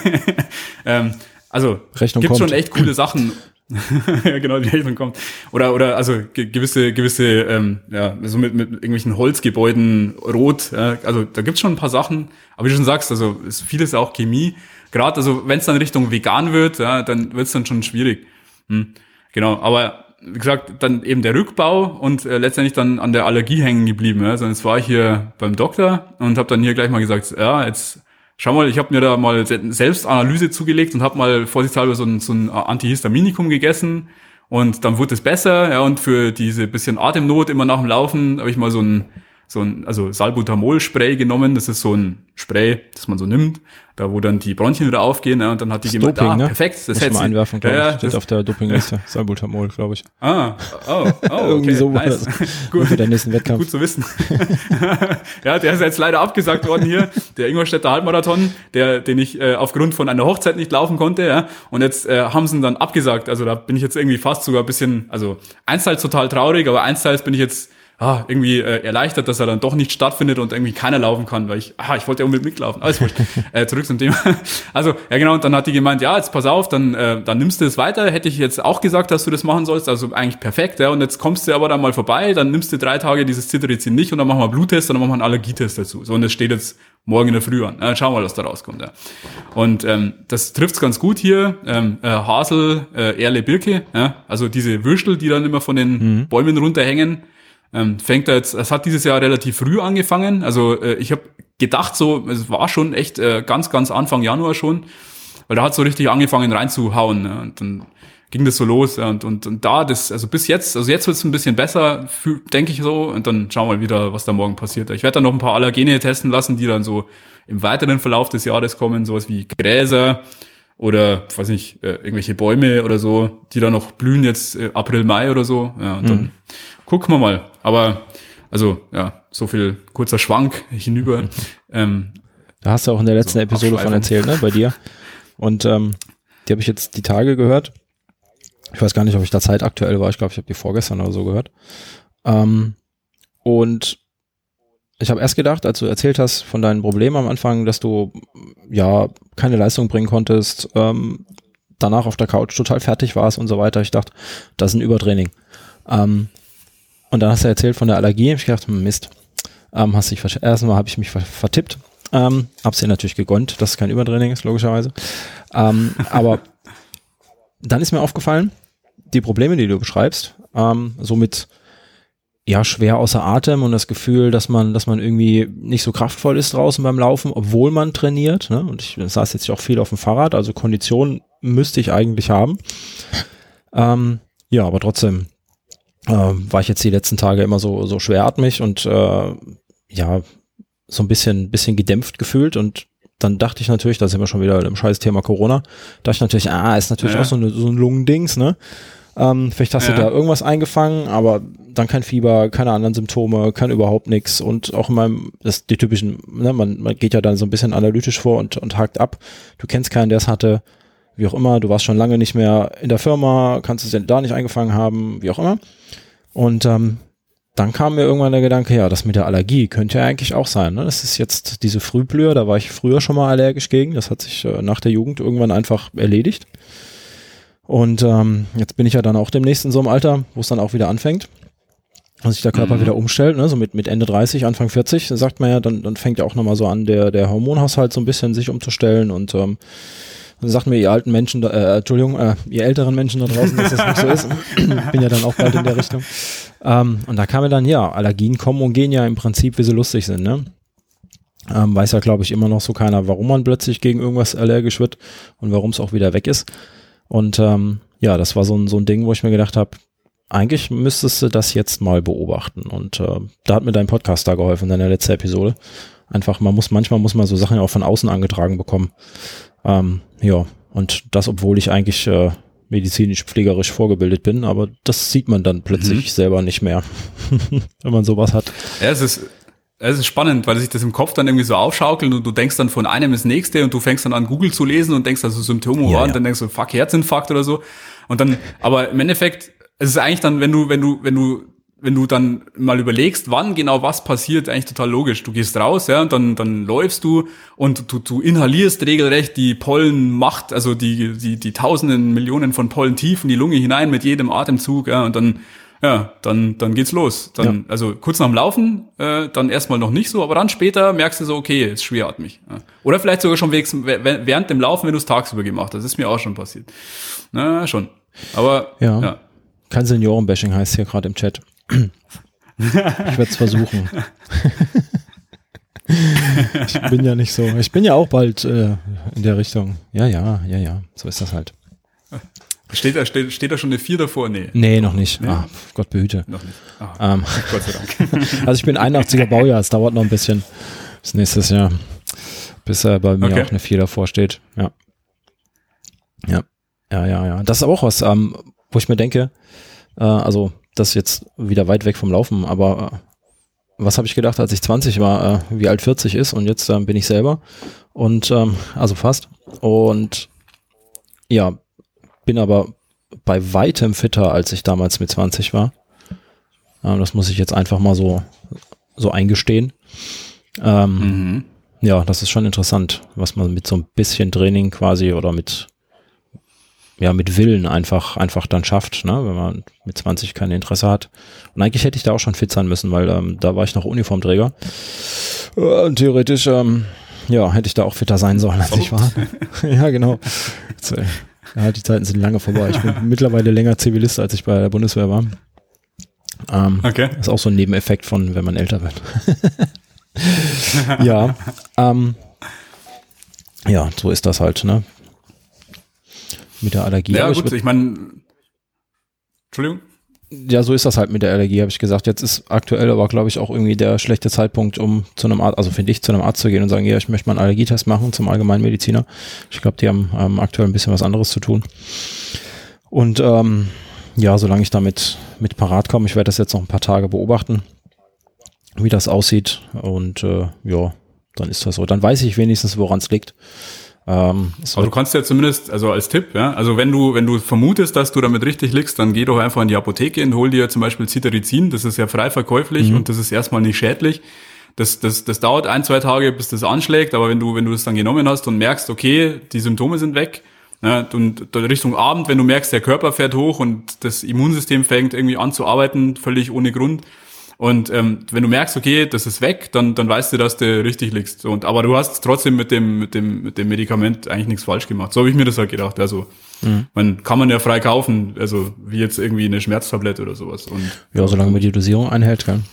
ähm, also Rechnung gibt kommt. schon echt coole Sachen. ja, genau, die Rechnung kommt. Oder, oder also ge gewisse, gewisse, ähm, ja, so mit, mit irgendwelchen Holzgebäuden rot. Ja, also da gibt's schon ein paar Sachen. Aber wie du schon sagst, also ist vieles auch Chemie. Gerade, also wenn es dann Richtung vegan wird, ja, dann wird's dann schon schwierig. Hm. Genau, aber wie gesagt, dann eben der Rückbau und äh, letztendlich dann an der Allergie hängen geblieben. Ja. Also jetzt war ich hier beim Doktor und habe dann hier gleich mal gesagt, ja, jetzt schau mal, ich habe mir da mal selbst Analyse zugelegt und habe mal vorsichtshalber so ein, so ein Antihistaminikum gegessen und dann wurde es besser. Ja, und für diese bisschen Atemnot immer nach dem Laufen habe ich mal so ein so ein, also Salbutamol-Spray genommen. Das ist so ein Spray, das man so nimmt, da wo dann die Bronchien wieder aufgehen. Ja, und dann hat die gemeint, ah, ne? perfekt, das hätte mal einwerfen, glaube ja, ich. Steht auf der Dopingliste. Salbutamol, glaube ich. Ah, oh, oh, okay, Irgendwie so nice. Gut. Für den nächsten Wettkampf. Gut zu wissen. ja, der ist jetzt leider abgesagt worden hier, der Ingolstädter Halbmarathon, der, den ich äh, aufgrund von einer Hochzeit nicht laufen konnte. Ja, und jetzt äh, haben sie ihn dann abgesagt. Also da bin ich jetzt irgendwie fast sogar ein bisschen, also einsteils total traurig, aber einsteils bin ich jetzt ah, irgendwie äh, erleichtert, dass er dann doch nicht stattfindet und irgendwie keiner laufen kann, weil ich, ah, ich wollte ja unbedingt mitlaufen. Alles gut. äh, zurück zum Thema. Also, ja genau, und dann hat die gemeint, ja, jetzt pass auf, dann, äh, dann nimmst du es weiter. Hätte ich jetzt auch gesagt, dass du das machen sollst, also eigentlich perfekt, ja. Und jetzt kommst du aber dann mal vorbei, dann nimmst du drei Tage dieses Cetirizin nicht und dann machen wir Bluttest und dann machen wir einen Allergietest dazu. So, und das steht jetzt morgen in der Früh an. Ja, schauen wir mal, was da rauskommt. Ja. Und ähm, das trifft's ganz gut hier. Ähm, äh, Hasel, äh, Erle, Birke, ja, also diese Würstel, die dann immer von den mhm. Bäumen runterhängen, ähm, fängt er jetzt, es hat dieses Jahr relativ früh angefangen. Also äh, ich habe gedacht, so, es war schon echt äh, ganz, ganz Anfang Januar schon, weil da hat so richtig angefangen reinzuhauen. Ja, und dann ging das so los. Ja, und, und, und da, das, also bis jetzt, also jetzt wird es ein bisschen besser, denke ich so. Und dann schauen wir mal wieder, was da morgen passiert. Ich werde dann noch ein paar Allergene testen lassen, die dann so im weiteren Verlauf des Jahres kommen, sowas wie Gräser oder, weiß nicht, äh, irgendwelche Bäume oder so, die dann noch blühen jetzt äh, April, Mai oder so. Ja, und mhm. dann gucken wir mal. Aber also ja, so viel kurzer Schwank hinüber. ähm, da hast du auch in der letzten so Episode von erzählt, ne, bei dir. Und ähm, die habe ich jetzt die Tage gehört. Ich weiß gar nicht, ob ich da zeitaktuell war. Ich glaube, ich habe die vorgestern oder so gehört. Ähm, und ich habe erst gedacht, als du erzählt hast von deinen Problemen am Anfang, dass du ja keine Leistung bringen konntest, ähm, danach auf der Couch total fertig warst und so weiter. Ich dachte, das ist ein Übertraining. Ähm, und dann hast du erzählt von der Allergie. Ich gedacht, hm, Mist. Ähm, hast dich erstmal habe ich mich vertippt. Ähm, hab's dir natürlich gegönnt, dass es kein Übertraining ist, logischerweise. Ähm, aber dann ist mir aufgefallen, die Probleme, die du beschreibst, ähm, so mit ja schwer außer Atem und das Gefühl, dass man, dass man irgendwie nicht so kraftvoll ist draußen beim Laufen, obwohl man trainiert. Ne? Und ich saß jetzt auch viel auf dem Fahrrad, also Kondition müsste ich eigentlich haben. Ähm, ja, aber trotzdem äh, war ich jetzt die letzten Tage immer so, so schweratmig und äh, ja, so ein bisschen, bisschen gedämpft gefühlt und dann dachte ich natürlich, da sind wir schon wieder im scheiß Thema Corona, dachte ich natürlich, ah, ist natürlich ja. auch so, eine, so ein Lungendings, ne? Ähm, vielleicht hast ja. du da irgendwas eingefangen, aber dann kein Fieber, keine anderen Symptome, kein überhaupt nichts und auch in meinem, das die typischen, ne, man, man geht ja dann so ein bisschen analytisch vor und, und hakt ab. Du kennst keinen, der es hatte, wie auch immer, du warst schon lange nicht mehr in der Firma, kannst es denn da nicht eingefangen haben, wie auch immer. Und ähm, dann kam mir irgendwann der Gedanke, ja, das mit der Allergie könnte ja eigentlich auch sein. Ne? Das ist jetzt diese Frühblüher, da war ich früher schon mal allergisch gegen. Das hat sich äh, nach der Jugend irgendwann einfach erledigt. Und ähm, jetzt bin ich ja dann auch demnächst in so einem Alter, wo es dann auch wieder anfängt. Und sich der Körper mhm. wieder umstellt, ne? so mit, mit Ende 30, Anfang 40, sagt man ja, dann, dann fängt ja auch nochmal so an, der, der Hormonhaushalt so ein bisschen sich umzustellen und ähm, sagt mir ihr alten Menschen, äh, Entschuldigung, äh, ihr älteren Menschen da draußen, dass das nicht so ist. Bin ja dann auch bald in der Richtung. Ähm, und da kam mir dann, ja, Allergien kommen und gehen ja im Prinzip, wie sie lustig sind, ne? Ähm, weiß ja, glaube ich, immer noch so keiner, warum man plötzlich gegen irgendwas allergisch wird und warum es auch wieder weg ist. Und ähm, ja, das war so ein, so ein Ding, wo ich mir gedacht habe, eigentlich müsstest du das jetzt mal beobachten. Und äh, da hat mir dein Podcast da geholfen, deine letzte Episode. Einfach, man muss, manchmal muss man so Sachen auch von außen angetragen bekommen. Ähm, ja, und das, obwohl ich eigentlich äh, medizinisch-pflegerisch vorgebildet bin, aber das sieht man dann plötzlich mhm. selber nicht mehr, wenn man sowas hat. Ja, es ist, es ist spannend, weil sich das im Kopf dann irgendwie so aufschaukelt und du denkst dann von einem ins nächste und du fängst dann an Google zu lesen und denkst also Symptome ja, und dann denkst du, fuck, Herzinfarkt oder so. Und dann, aber im Endeffekt, es ist eigentlich dann, wenn du, wenn du, wenn du wenn du dann mal überlegst, wann genau was passiert, eigentlich total logisch. Du gehst raus, ja, und dann, dann läufst du und du, du inhalierst regelrecht die Pollenmacht, also die, die, die tausenden Millionen von Pollen tief in die Lunge hinein mit jedem Atemzug, ja, und dann, ja, dann, dann geht's los. Dann, ja. also kurz nach dem Laufen, äh, dann erstmal noch nicht so, aber dann später merkst du so, okay, ist schweratmig. Ja. Oder vielleicht sogar schon während dem Laufen, wenn du es tagsüber gemacht hast. Das ist mir auch schon passiert. Na, schon. Aber, ja. ja Kein Seniorenbashing heißt hier gerade im Chat. Ich werde es versuchen. ich bin ja nicht so. Ich bin ja auch bald äh, in der Richtung. Ja, ja, ja, ja. So ist das halt. Steht da, steht, steht da schon eine 4 davor? Nee. Nee, noch nicht. Nee. Ah, Gott behüte. Noch nicht. Ah, ähm, Gott sei Dank. also ich bin 81er Baujahr, es dauert noch ein bisschen bis nächstes Jahr, bis er bei mir okay. auch eine 4 davor steht. Ja. Ja. Ja, ja, ja. Das ist auch was, ähm, wo ich mir denke, äh, also das ist jetzt wieder weit weg vom Laufen, aber äh, was habe ich gedacht, als ich 20 war, äh, wie alt 40 ist und jetzt äh, bin ich selber und ähm, also fast und ja, bin aber bei weitem fitter, als ich damals mit 20 war. Ähm, das muss ich jetzt einfach mal so, so eingestehen. Ähm, mhm. Ja, das ist schon interessant, was man mit so ein bisschen Training quasi oder mit ja, mit Willen einfach, einfach dann schafft, ne? wenn man mit 20 kein Interesse hat. Und eigentlich hätte ich da auch schon fit sein müssen, weil ähm, da war ich noch Uniformträger. Und theoretisch, ähm, ja, hätte ich da auch fitter sein sollen, als ich war. ja, genau. Jetzt, äh, ja, die Zeiten sind lange vorbei. Ich bin mittlerweile länger Zivilist, als ich bei der Bundeswehr war. Ähm, okay. Ist auch so ein Nebeneffekt von, wenn man älter wird. ja. Ähm, ja, so ist das halt, ne? Mit der Allergie. Ja, gut, ich, ich meine. Entschuldigung? ja, so ist das halt mit der Allergie, habe ich gesagt. Jetzt ist aktuell aber, glaube ich, auch irgendwie der schlechte Zeitpunkt, um zu einem Arzt, also finde ich, zu einem Arzt zu gehen und sagen, ja, ich möchte mal einen Allergietest machen zum Allgemeinmediziner. Ich glaube, die haben ähm, aktuell ein bisschen was anderes zu tun. Und ähm, ja, solange ich damit mit parat komme, ich werde das jetzt noch ein paar Tage beobachten, wie das aussieht. Und äh, ja, dann ist das so. Dann weiß ich wenigstens, woran es liegt. Ähm, Aber du kannst ja zumindest, also als Tipp, ja, also wenn du, wenn du vermutest, dass du damit richtig liegst, dann geh doch einfach in die Apotheke und hol dir zum Beispiel Cetirizin, das ist ja frei verkäuflich mhm. und das ist erstmal nicht schädlich. Das, das, das dauert ein, zwei Tage, bis das anschlägt, aber wenn du, wenn du das dann genommen hast und merkst, okay, die Symptome sind weg, ja, und Richtung Abend, wenn du merkst, der Körper fährt hoch und das Immunsystem fängt irgendwie an zu arbeiten, völlig ohne Grund, und ähm, wenn du merkst, okay, das ist weg, dann, dann weißt du, dass du richtig liegst. Und, aber du hast trotzdem mit dem, mit dem, mit dem Medikament eigentlich nichts falsch gemacht. So habe ich mir das halt gedacht. Also mhm. man kann man ja frei kaufen, also wie jetzt irgendwie eine Schmerztablette oder sowas. Und, ja, solange man die Dosierung einhält, kann.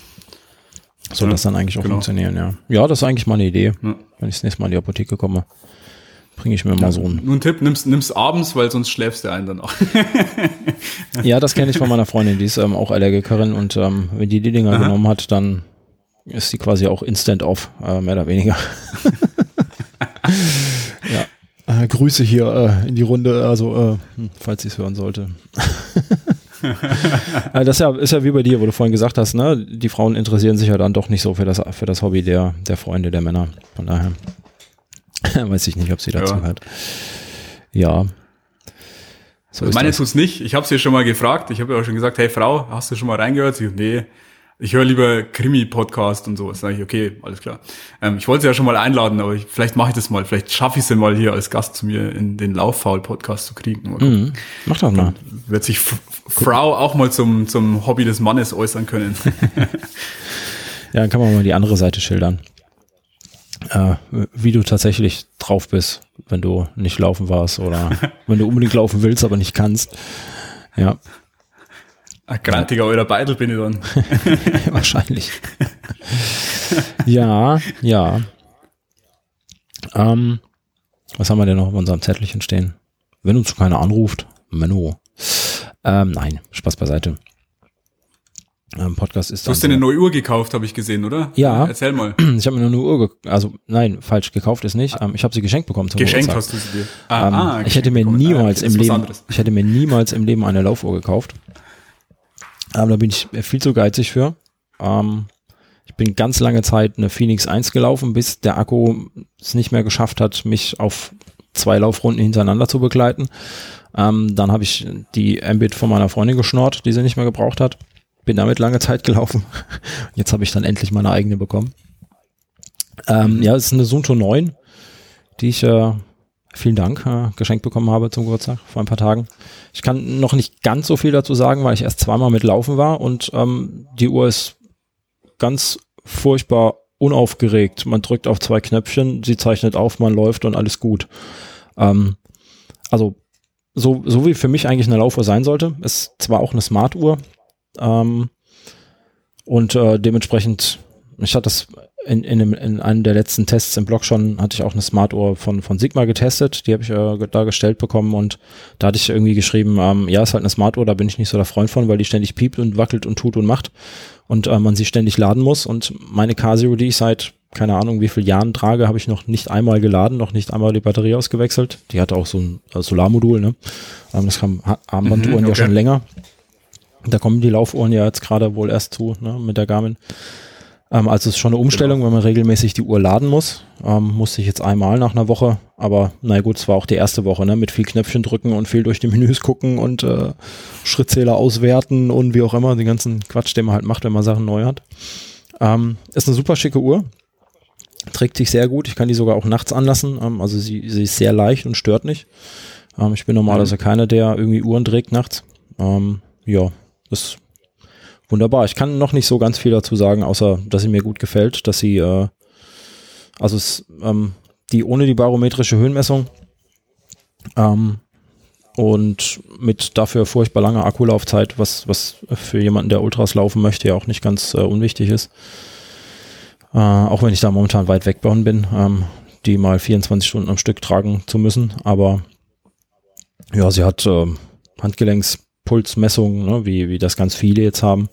Soll ja, das dann eigentlich auch genau. funktionieren, ja. Ja, das ist eigentlich mal eine Idee, ja. wenn ich das nächste Mal in die Apotheke komme bringe ich mir mal so einen. Nur ein Tipp, nimm's, nimm's abends, weil sonst schläfst du einen dann auch. ja, das kenne ich von meiner Freundin, die ist ähm, auch Allergikerin und ähm, wenn die die Dinger Aha. genommen hat, dann ist sie quasi auch instant off, äh, mehr oder weniger. ja. Äh, Grüße hier äh, in die Runde, also äh, hm, falls sie es hören sollte. Das ist ja, ist ja wie bei dir, wo du vorhin gesagt hast, ne? Die Frauen interessieren sich ja dann doch nicht so für das, für das Hobby der, der Freunde, der Männer. Von daher. Weiß ich nicht, ob sie dazu ja. hört. Ja. So also meine tut's nicht. Ich habe sie schon mal gefragt. Ich habe ja auch schon gesagt, hey Frau, hast du schon mal reingehört? Sie, nee, ich höre lieber Krimi-Podcast und sowas. Sag ich, okay, alles klar. Ähm, ich wollte sie ja schon mal einladen, aber ich, vielleicht mache ich das mal. Vielleicht schaffe ich sie mal hier als Gast zu mir in den Lauffaul-Podcast zu kriegen. Mhm. Mach doch mal. Dann wird sich F Frau auch mal zum, zum Hobby des Mannes äußern können. ja, dann kann man mal die andere Seite schildern äh, wie du tatsächlich drauf bist, wenn du nicht laufen warst oder wenn du unbedingt laufen willst, aber nicht kannst. Ja. Ein grantiger eurer Beitel bin ich dann. Wahrscheinlich. ja, ja. Ähm, was haben wir denn noch auf unserem Zettelchen stehen? Wenn uns keiner anruft, Menno. Ähm, nein, Spaß beiseite. Ähm, Podcast ist. Du hast dir eine neue Uhr gekauft, habe ich gesehen, oder? Ja. Erzähl mal. Ich habe mir eine neue Uhr, also nein, falsch gekauft ist nicht. Ähm, ich habe sie geschenkt bekommen. Zum geschenkt Geburtstag. hast du sie dir. Ah, ähm, ah, ich hätte mir bekommen. niemals ah, im Leben, ich hätte mir niemals im Leben eine Laufuhr gekauft. Aber da bin ich viel zu geizig für. Ähm, ich bin ganz lange Zeit eine Phoenix 1 gelaufen, bis der Akku es nicht mehr geschafft hat, mich auf zwei Laufrunden hintereinander zu begleiten. Ähm, dann habe ich die Ambit von meiner Freundin geschnort, die sie nicht mehr gebraucht hat bin damit lange Zeit gelaufen. Jetzt habe ich dann endlich meine eigene bekommen. Ähm, ja, es ist eine Sunto 9, die ich, äh, vielen Dank, äh, geschenkt bekommen habe zum Geburtstag vor ein paar Tagen. Ich kann noch nicht ganz so viel dazu sagen, weil ich erst zweimal mit Laufen war und ähm, die Uhr ist ganz furchtbar unaufgeregt. Man drückt auf zwei Knöpfchen, sie zeichnet auf, man läuft und alles gut. Ähm, also so, so wie für mich eigentlich eine Laufuhr sein sollte. Ist zwar auch eine Smartuhr ähm, und äh, dementsprechend, ich hatte das in, in, einem, in einem der letzten Tests im Blog schon, hatte ich auch eine Smartuhr von, von Sigma getestet, die habe ich äh, da gestellt bekommen und da hatte ich irgendwie geschrieben, ähm, ja, ist halt eine Smartuhr, da bin ich nicht so der Freund von, weil die ständig piept und wackelt und tut und macht und äh, man sie ständig laden muss und meine Casio, die ich seit keine Ahnung wie viel Jahren trage, habe ich noch nicht einmal geladen, noch nicht einmal die Batterie ausgewechselt. Die hatte auch so ein äh, Solarmodul, ne? Ähm, das kam Armbanduhren mhm, okay. ja schon länger. Da kommen die Laufuhren ja jetzt gerade wohl erst zu, ne, mit der Garmin. Ähm, also es ist schon eine Umstellung, genau. wenn man regelmäßig die Uhr laden muss. Ähm, musste ich jetzt einmal nach einer Woche, aber na gut, es war auch die erste Woche, ne? Mit viel Knöpfchen drücken und viel durch die Menüs gucken und äh, Schrittzähler auswerten und wie auch immer, den ganzen Quatsch, den man halt macht, wenn man Sachen neu hat. Ähm, ist eine super schicke Uhr. Trägt sich sehr gut. Ich kann die sogar auch nachts anlassen. Ähm, also sie, sie ist sehr leicht und stört nicht. Ähm, ich bin normalerweise mhm. keiner, der irgendwie Uhren trägt nachts. Ähm, ja, ist wunderbar. Ich kann noch nicht so ganz viel dazu sagen, außer dass sie mir gut gefällt, dass sie, äh, also es, ähm, die ohne die barometrische Höhenmessung ähm, und mit dafür furchtbar langer Akkulaufzeit, was, was für jemanden, der Ultras laufen möchte, ja auch nicht ganz äh, unwichtig ist. Äh, auch wenn ich da momentan weit weg bin, ähm, die mal 24 Stunden am Stück tragen zu müssen. Aber ja, sie hat äh, Handgelenks Pulsmessungen, ne, wie, wie das ganz viele jetzt haben,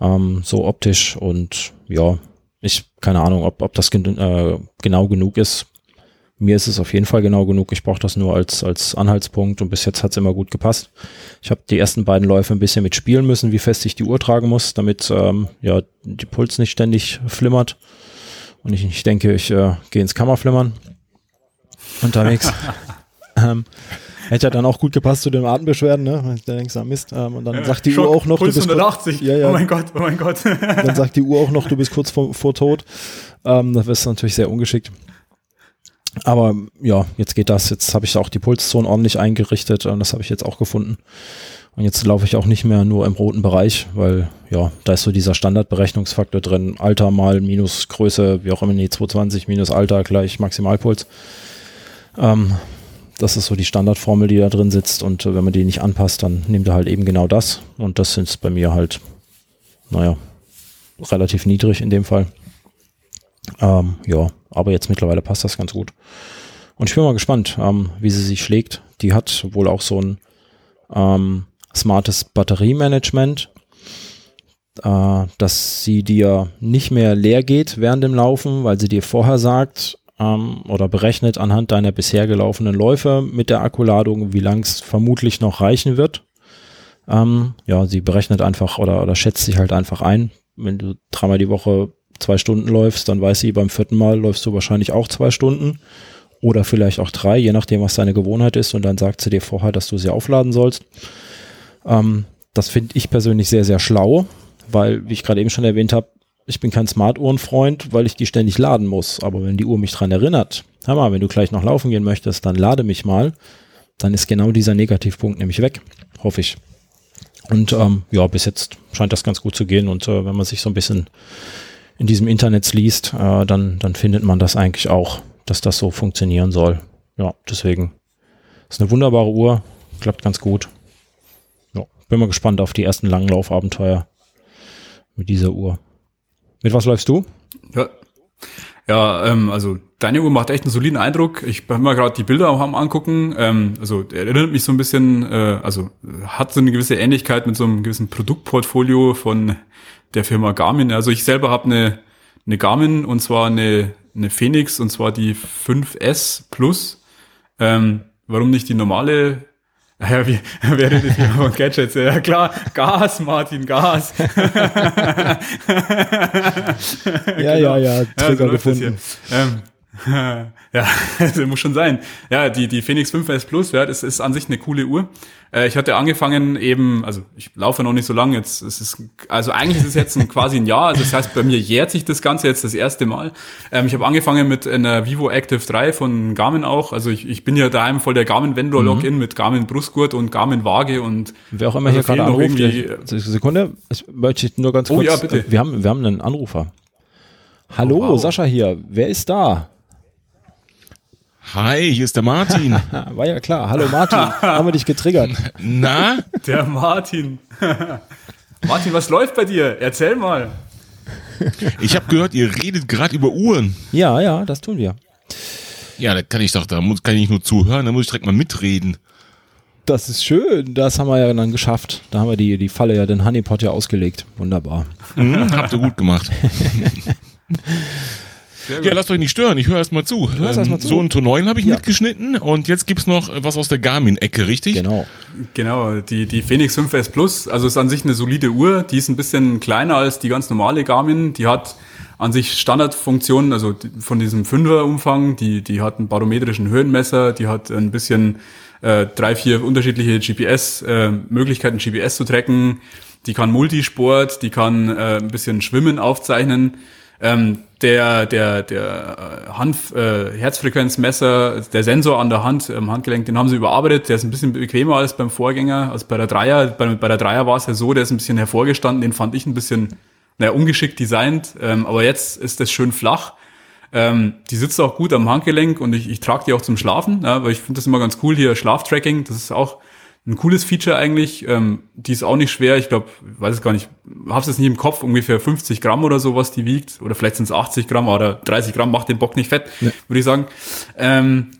ähm, so optisch und ja, ich, keine Ahnung, ob, ob das gen äh, genau genug ist. Mir ist es auf jeden Fall genau genug. Ich brauche das nur als, als Anhaltspunkt und bis jetzt hat es immer gut gepasst. Ich habe die ersten beiden Läufe ein bisschen mitspielen müssen, wie fest ich die Uhr tragen muss, damit ähm, ja die Puls nicht ständig flimmert. Und ich, ich denke, ich äh, gehe ins Kammerflimmern unterwegs. ähm, Hätte ja dann auch gut gepasst zu den Atembeschwerden, ne? Da denkst du, ah, Mist. Ähm, und dann ja, sagt die Schock, Uhr auch noch, Puls du bist 180. Ja, ja. Oh mein Gott, oh mein Gott. dann sagt die Uhr auch noch, du bist kurz vor, vor Tod. Ähm, das ist natürlich sehr ungeschickt. Aber ja, jetzt geht das. Jetzt habe ich auch die Pulszone ordentlich eingerichtet und das habe ich jetzt auch gefunden. Und jetzt laufe ich auch nicht mehr nur im roten Bereich, weil ja, da ist so dieser Standardberechnungsfaktor drin. Alter mal minus Größe, wie auch immer, nee, 220 minus Alter gleich Maximalpuls. Ähm, das ist so die Standardformel, die da drin sitzt. Und äh, wenn man die nicht anpasst, dann nimmt er halt eben genau das. Und das sind bei mir halt, naja, relativ niedrig in dem Fall. Ähm, ja, aber jetzt mittlerweile passt das ganz gut. Und ich bin mal gespannt, ähm, wie sie sich schlägt. Die hat wohl auch so ein ähm, smartes Batteriemanagement, äh, dass sie dir nicht mehr leer geht während dem Laufen, weil sie dir vorher sagt, ähm, oder berechnet anhand deiner bisher gelaufenen Läufe mit der Akkuladung, wie lang es vermutlich noch reichen wird. Ähm, ja, sie berechnet einfach oder, oder schätzt sich halt einfach ein. Wenn du dreimal die Woche zwei Stunden läufst, dann weiß sie, beim vierten Mal läufst du wahrscheinlich auch zwei Stunden oder vielleicht auch drei, je nachdem, was deine Gewohnheit ist. Und dann sagt sie dir vorher, dass du sie aufladen sollst. Ähm, das finde ich persönlich sehr, sehr schlau, weil, wie ich gerade eben schon erwähnt habe, ich bin kein Smart-Uhren-Freund, weil ich die ständig laden muss. Aber wenn die Uhr mich dran erinnert, hör mal, wenn du gleich noch laufen gehen möchtest, dann lade mich mal, dann ist genau dieser Negativpunkt nämlich weg, hoffe ich. Und ähm, ja, bis jetzt scheint das ganz gut zu gehen. Und äh, wenn man sich so ein bisschen in diesem Internet liest, äh, dann, dann findet man das eigentlich auch, dass das so funktionieren soll. Ja, deswegen ist eine wunderbare Uhr, klappt ganz gut. Ja, bin mal gespannt auf die ersten Langlaufabenteuer mit dieser Uhr. Mit was läufst du? Ja, ja ähm, also deine Uhr macht echt einen soliden Eindruck. Ich bin mal gerade die Bilder am angucken. Ähm, also erinnert mich so ein bisschen, äh, also hat so eine gewisse Ähnlichkeit mit so einem gewissen Produktportfolio von der Firma Garmin. Also ich selber habe eine, eine Garmin und zwar eine, eine Phoenix und zwar die 5S Plus. Ähm, warum nicht die normale ja, wie, wer redet hier von Gadgets? Ja klar, Gas, Martin, Gas. ja, ja, ja, Trigger ja, so gefunden. Ähm, ja, also muss schon sein. Ja, die, die Phoenix 5S Plus, ja, das ist an sich eine coole Uhr. Äh, ich hatte angefangen eben, also ich laufe noch nicht so lange jetzt, es ist, also eigentlich ist es jetzt ein, quasi ein Jahr, also das heißt, bei mir jährt sich das Ganze jetzt das erste Mal. Ähm, ich habe angefangen mit einer Vivo Active 3 von Garmin auch, also ich, ich bin ja daheim voll der Garmin Vendor Login mhm. mit Garmin Brustgurt und Garmin Waage und wer auch immer also hier gerade anruft, die, Sekunde, ich möchte nur ganz kurz, oh, ja, bitte. wir haben, wir haben einen Anrufer. Hallo, oh, wow. Sascha hier, wer ist da? Hi, hier ist der Martin. War ja klar. Hallo Martin. Haben wir dich getriggert? Na? Der Martin. Martin, was läuft bei dir? Erzähl mal. Ich habe gehört, ihr redet gerade über Uhren. Ja, ja, das tun wir. Ja, da kann ich doch, da muss, kann ich nicht nur zuhören, da muss ich direkt mal mitreden. Das ist schön. Das haben wir ja dann geschafft. Da haben wir die, die Falle ja, den Honeypot ja ausgelegt. Wunderbar. Mhm, habt ihr gut gemacht. Ja, lasst euch nicht stören, ich höre erst mal zu. hörst erst mal zu. So ein Ton 9 habe ich Ja. mitgeschnitten und jetzt gibt's noch was aus der Garmin-Ecke, richtig? Genau. Genau, die, die Phoenix 5S Plus, also ist an sich eine solide Uhr, die ist ein bisschen kleiner als die ganz normale Garmin, die hat an sich Standardfunktionen, also von diesem Fünfer-Umfang, die, die hat einen barometrischen Höhenmesser, die hat ein bisschen äh, drei, vier unterschiedliche GPS, äh, Möglichkeiten GPS zu tracken, die kann Multisport, die kann äh, ein bisschen Schwimmen aufzeichnen. Ähm, der der der äh, Hand, äh, Herzfrequenzmesser, der Sensor an der Hand, am Handgelenk, den haben sie überarbeitet. Der ist ein bisschen bequemer als beim Vorgänger, als bei der Dreier. Bei, bei der Dreier war es ja so, der ist ein bisschen hervorgestanden. Den fand ich ein bisschen naja, ungeschickt designt. Ähm, aber jetzt ist das schön flach. Ähm, die sitzt auch gut am Handgelenk und ich, ich trage die auch zum Schlafen, ja, weil ich finde das immer ganz cool hier Schlaftracking. Das ist auch ein cooles Feature eigentlich. Ähm, die ist auch nicht schwer. Ich glaube, weiß es gar nicht, hab's jetzt nicht im Kopf, ungefähr 50 Gramm oder so, was die wiegt. Oder vielleicht sind es 80 Gramm oder 30 Gramm, macht den Bock nicht fett, würde ich sagen. Ähm,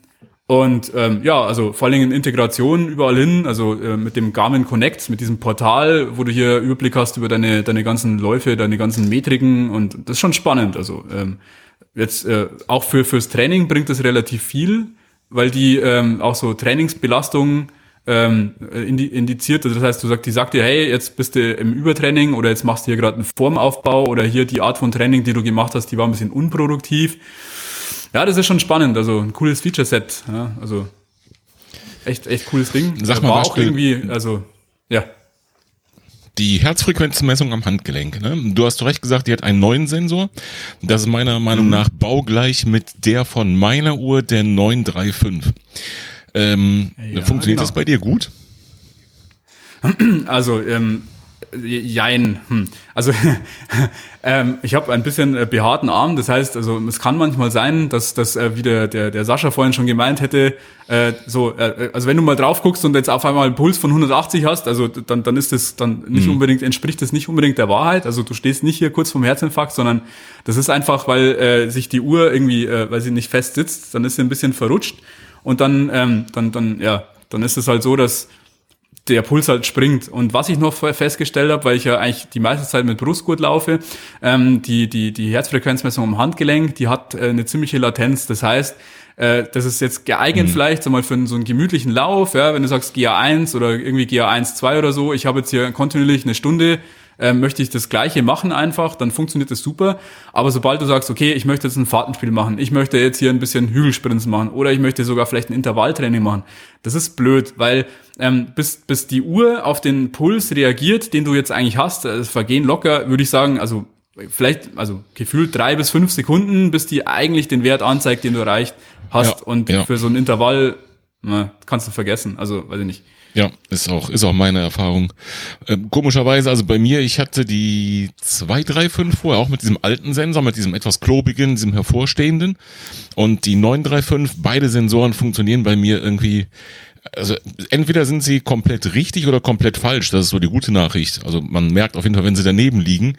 und ähm, ja, also vor allen Dingen Integration überall hin, also äh, mit dem Garmin Connect, mit diesem Portal, wo du hier Überblick hast über deine, deine ganzen Läufe, deine ganzen Metriken und das ist schon spannend. Also ähm, jetzt äh, auch für fürs Training bringt es relativ viel, weil die ähm, auch so Trainingsbelastungen ähm, indi indiziert. Also das heißt, du sagst, die sagt dir, hey, jetzt bist du im Übertraining oder jetzt machst du hier gerade einen Formaufbau oder hier die Art von Training, die du gemacht hast, die war ein bisschen unproduktiv. Ja, das ist schon spannend. Also ein cooles Feature-Set. Ja, also echt, echt cooles Ding. Sag mal, war was auch irgendwie, also ja. Die Herzfrequenzmessung am Handgelenk. Ne? Du hast zu Recht gesagt, die hat einen neuen Sensor. Das ist meiner Meinung nach baugleich mit der von meiner Uhr, der 935. Ähm, Ja, funktioniert genau. das bei dir gut? Also, ähm, jein. Hm. Also, ähm, ich habe ein bisschen äh, behaarten Arm. Das heißt, also es kann manchmal sein, dass das äh, wie der, der, der Sascha vorhin schon gemeint hätte, äh, so, äh, also wenn du mal drauf guckst und jetzt auf einmal einen Puls von 180 hast, also dann, dann ist das dann nicht unbedingt, entspricht das nicht unbedingt der Wahrheit. Also du stehst nicht hier kurz vorm Herzinfarkt, sondern das ist einfach, weil äh, sich die Uhr irgendwie, äh, weil sie nicht fest sitzt, dann ist sie ein bisschen verrutscht und dann, ähm, dann, dann, ja, dann ist es halt so, dass der Puls halt springt. Und was ich noch festgestellt habe, weil ich ja eigentlich die meiste Zeit mit Brustgurt laufe, ähm, die, die, die Herzfrequenzmessung am Handgelenk, die hat äh, eine ziemliche Latenz. Das heißt, äh, das ist jetzt geeignet vielleicht so mal für einen- so einen gemütlichen Lauf, ja, wenn du sagst GA1 oder irgendwie GA1, 2 oder so. Ich habe jetzt hier kontinuierlich eine Stunde ähm, möchte ich das Gleiche machen einfach, dann funktioniert das super. Aber sobald du sagst, okay, ich möchte jetzt ein Fahrtenspiel machen, ich möchte jetzt hier ein bisschen Hügelsprints machen oder ich möchte sogar vielleicht ein Intervalltraining machen, das ist blöd, weil ähm, bis, bis die Uhr auf den Puls reagiert, den du jetzt eigentlich hast, äh, es vergehen locker, würde ich sagen, also vielleicht, also gefühlt drei bis fünf Sekunden, bis die eigentlich den Wert anzeigt, den du erreicht hast. Ja, und ja. für so ein Intervall na, kannst du vergessen. Also, weiß ich nicht. Ja, ist auch, ist auch meine Erfahrung. Ähm, komischerweise, also bei mir, ich hatte die 235 vorher auch mit diesem alten Sensor, mit diesem etwas klobigen, diesem hervorstehenden. Und die 935, beide Sensoren funktionieren bei mir irgendwie, also entweder sind sie komplett richtig oder komplett falsch. Das ist so die gute Nachricht. Also man merkt auf jeden Fall, wenn sie daneben liegen.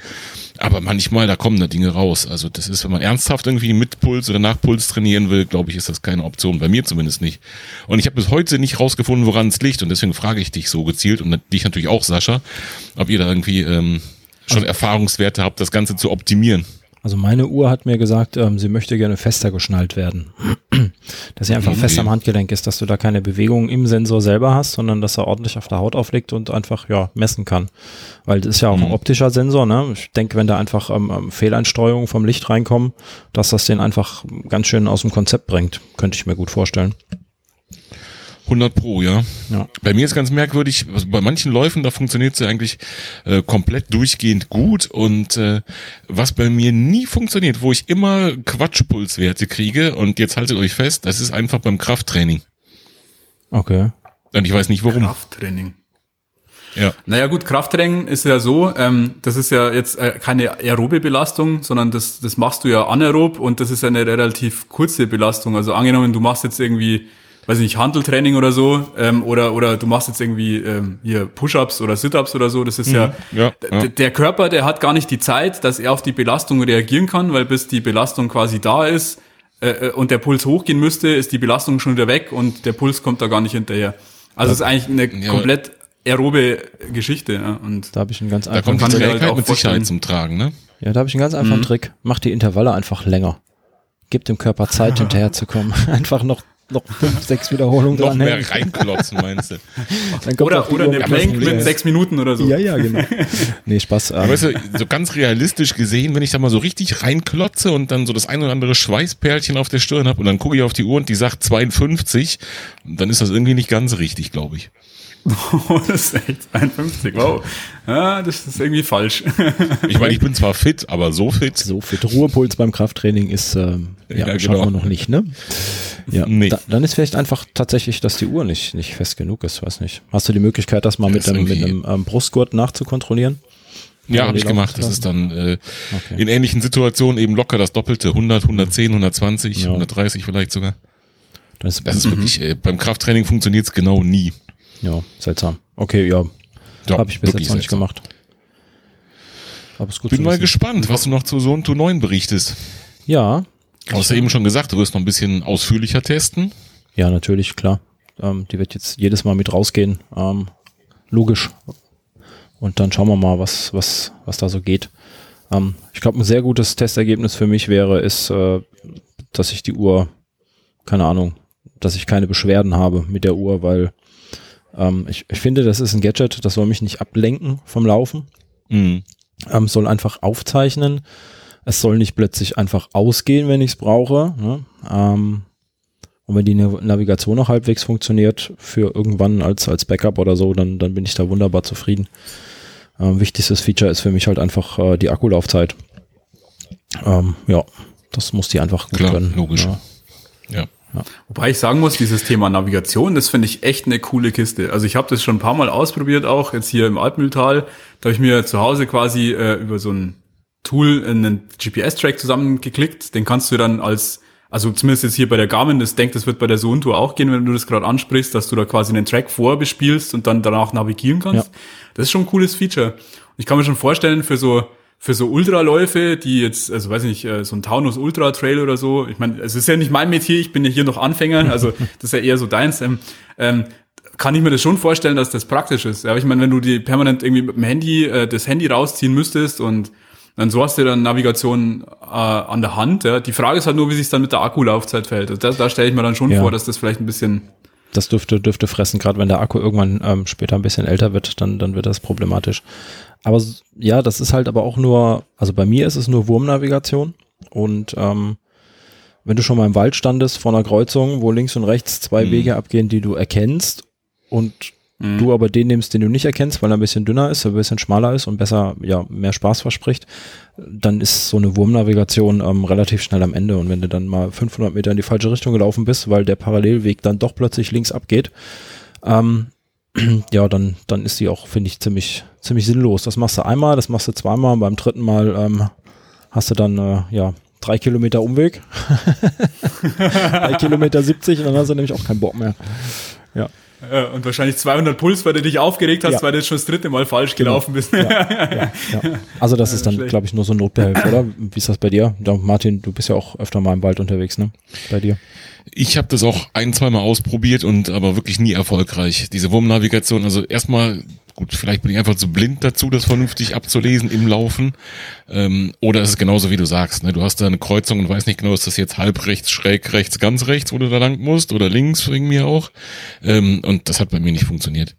Aber manchmal, da kommen da Dinge raus. Also das ist, wenn man ernsthaft irgendwie mit Puls oder nach Puls trainieren will, glaube ich, ist das keine Option. Bei mir zumindest nicht. Und ich habe bis heute nicht rausgefunden, woran es liegt. Und deswegen frage ich dich so gezielt und dich natürlich auch, Sascha, ob ihr da irgendwie ähm, schon Erfahrungswerte habt, das Ganze zu optimieren. Also meine Uhr hat mir gesagt, ähm, sie möchte gerne fester geschnallt werden. dass sie einfach Okay. fest am Handgelenk ist, dass du da keine Bewegung im Sensor selber hast, sondern dass er ordentlich auf der Haut aufliegt und einfach ja messen kann. Weil das ist ja auch ein optischer Sensor. Ne? Ich denke, wenn da einfach ähm, ähm, Fehleinstreuungen vom Licht reinkommen, dass das den einfach ganz schön aus dem Konzept bringt. Könnte ich mir gut vorstellen. 100 Pro, ja. Ja. Bei mir ist ganz merkwürdig, also bei manchen Läufen, da funktioniert sie eigentlich äh, komplett durchgehend gut und äh, was bei mir nie funktioniert, wo ich immer Quatschpulswerte kriege und jetzt haltet euch fest, das ist einfach beim Krafttraining. Okay. Und ich weiß nicht warum. Krafttraining. Ja. Naja gut, Krafttraining ist ja so, ähm, das ist ja jetzt äh, keine aerobe Belastung, sondern das, das machst du ja anaerob und das ist ja eine relativ kurze Belastung. Also angenommen, du machst jetzt irgendwie, weiß ich nicht, Handeltraining oder so, ähm, oder, oder du machst jetzt irgendwie ähm, hier Push-Ups oder Sit-Ups oder so, das ist ja, Ja, ja. d- der Körper, der hat gar nicht die Zeit, dass er auf die Belastung reagieren kann, weil bis die Belastung quasi da ist äh, äh, und der Puls hochgehen müsste, ist die Belastung schon wieder weg und der Puls kommt da gar nicht hinterher. Also es ist eigentlich eine Ja, komplett aerobe Geschichte. Ja, und Da habe ich einen ganz Da einfachen kommt die kann ich mir halt mit Sicherheit zum Tragen, ne? Ja, da habe ich einen ganz einfachen Trick. Mach die Intervalle einfach länger. Gib dem Körper Zeit, hinterherzukommen. Einfach noch, noch fünf, sechs Wiederholungen Noch mehr reinklotzen, meinst du? Dann kommt auf oder, oder eine mit Plank mit sechs Minuten oder so. Ja, ja, genau. Nee, Spaß. Ähm, Weißt du, so ganz realistisch gesehen, wenn ich da mal so richtig reinklotze und dann so das ein oder andere Schweißperlchen auf der Stirn habe und dann gucke ich auf die Uhr und die sagt 52, dann ist das irgendwie nicht ganz richtig, glaube ich. das ist echt 52, wow. Ja, das ist irgendwie falsch. Ich meine, ich bin zwar fit, aber so fit. so fit. Ruhepuls beim Krafttraining ist, ähm, ja, Ja, schaffen genau. wir noch nicht, ne? Ja, Nee. da, dann ist vielleicht einfach tatsächlich, dass die Uhr nicht, nicht fest genug ist, weiß nicht. Hast du die Möglichkeit, das mal mit ist einem, mit einem ähm, Brustgurt nachzukontrollieren? Ja, habe ich gemacht. Das ist dann äh, Okay. in ähnlichen Situationen eben locker das Doppelte. 100, 110, 120, Ja. 130 vielleicht sogar. Dann ist, Das ist wirklich, äh, beim Krafttraining funktioniert es genau nie. Ja, seltsam. Okay, ja, Ja, habe ich bis jetzt noch nicht seltsam. gemacht. Aber ist gut Bin mal wissen. gespannt, was du noch zu Zone to 9 berichtest. Ja, Du hast ja eben schon gesagt, du wirst noch ein bisschen ausführlicher testen. ja, natürlich, klar. Ähm, die wird jetzt jedes Mal mit rausgehen. Ähm, logisch. Und dann schauen wir mal, was, was, was da so geht. Ähm, ich glaube, ein sehr gutes Testergebnis für mich wäre, ist, äh, dass ich die Uhr, keine Ahnung, dass ich keine Beschwerden habe mit der Uhr, weil ähm, ich, ich finde, das ist ein Gadget, das soll mich nicht ablenken vom Laufen. Mhm. ähm, soll einfach aufzeichnen. Es soll nicht plötzlich einfach ausgehen, wenn ich es brauche. Ne? Ähm, und wenn die Nav- Navigation noch halbwegs funktioniert für irgendwann als, als Backup oder so, dann, dann bin ich da wunderbar zufrieden. Ähm, wichtigstes Feature ist für mich halt einfach äh, die Akkulaufzeit. Ähm, ja, das muss die einfach gut Klar, können. logisch. Ja. Ja. Wobei ich sagen muss, dieses Thema Navigation, das finde ich echt eine coole Kiste. Also ich habe das schon ein paar Mal ausprobiert, auch jetzt hier im Altmühltal. Da habe ich mir zu Hause quasi äh, über so ein Tool einen GPS-Track zusammengeklickt. Den kannst du dann als, also zumindest jetzt hier bei der Garmin, das denkt, das wird bei der Sohn-Tour auch gehen, wenn du das gerade ansprichst, dass du da quasi einen Track vorbespielst und dann danach navigieren kannst. Ja. Das ist schon ein cooles Feature. Und ich kann mir schon vorstellen, für so für so Ultraläufe, die jetzt, also weiß ich nicht, äh, so ein Taunus Ultra Trail oder so, ich meine, es ist ja nicht mein Metier, ich bin ja hier noch Anfänger, also das ist ja eher so deins, ähm, ähm, kann ich mir das schon vorstellen, dass das praktisch ist. Aber ich meine, wenn du die permanent irgendwie mit dem Handy, äh, das Handy rausziehen müsstest und dann so hast du dann Navigation äh, an der Hand. Ja. Die Frage ist halt nur, wie sich dann mit der Akkulaufzeit verhält. Also da, da stelle ich mir dann schon Ja. vor, dass das vielleicht ein bisschen Das dürfte, dürfte fressen, gerade wenn der Akku irgendwann ähm, später ein bisschen älter wird, dann, dann wird das problematisch. Aber ja, das ist halt aber auch nur, also bei mir ist es nur Wurmnavigation und ähm, wenn du schon mal im Wald standest vor einer Kreuzung, wo links und rechts zwei Mhm. Wege abgehen, die du erkennst und Mhm. du aber den nimmst, den du nicht erkennst, weil er ein bisschen dünner ist, ein bisschen schmaler ist und besser, ja, mehr Spaß verspricht, dann ist so eine Wurmnavigation ähm, relativ schnell am Ende. Und wenn du dann mal 500 Meter in die falsche Richtung gelaufen bist, weil der Parallelweg dann doch plötzlich links abgeht, ähm, ja, dann, dann ist die auch, finde ich, ziemlich, ziemlich sinnlos. Das machst du einmal, das machst du zweimal, beim dritten Mal ähm, hast du dann, äh, ja, drei Kilometer Umweg. drei Kilometer 70 und dann hast du nämlich auch keinen Bock mehr. Ja. Äh, und wahrscheinlich 200 Puls, weil du dich aufgeregt hast, Ja. weil du jetzt schon das dritte Mal falsch Genau. gelaufen bist. ja, ja. Also das ist dann, glaube ich, nur so ein Notbehelf, oder? Wie ist das bei dir? Ja, Martin, du bist ja auch öfter mal im Wald unterwegs, ne? Bei dir. Ich habe das auch ein, zweimal ausprobiert und aber wirklich nie erfolgreich. Diese Wurmnavigation, also erstmal, gut, vielleicht bin ich einfach zu blind dazu, das vernünftig abzulesen im Laufen. Ähm, oder es ist genauso wie du sagst, ne? Du hast da eine Kreuzung und weißt nicht genau, ist das jetzt halb rechts, schräg rechts, ganz rechts, wo du da lang musst oder links wegen mir auch. Ähm, und das hat bei mir nicht funktioniert.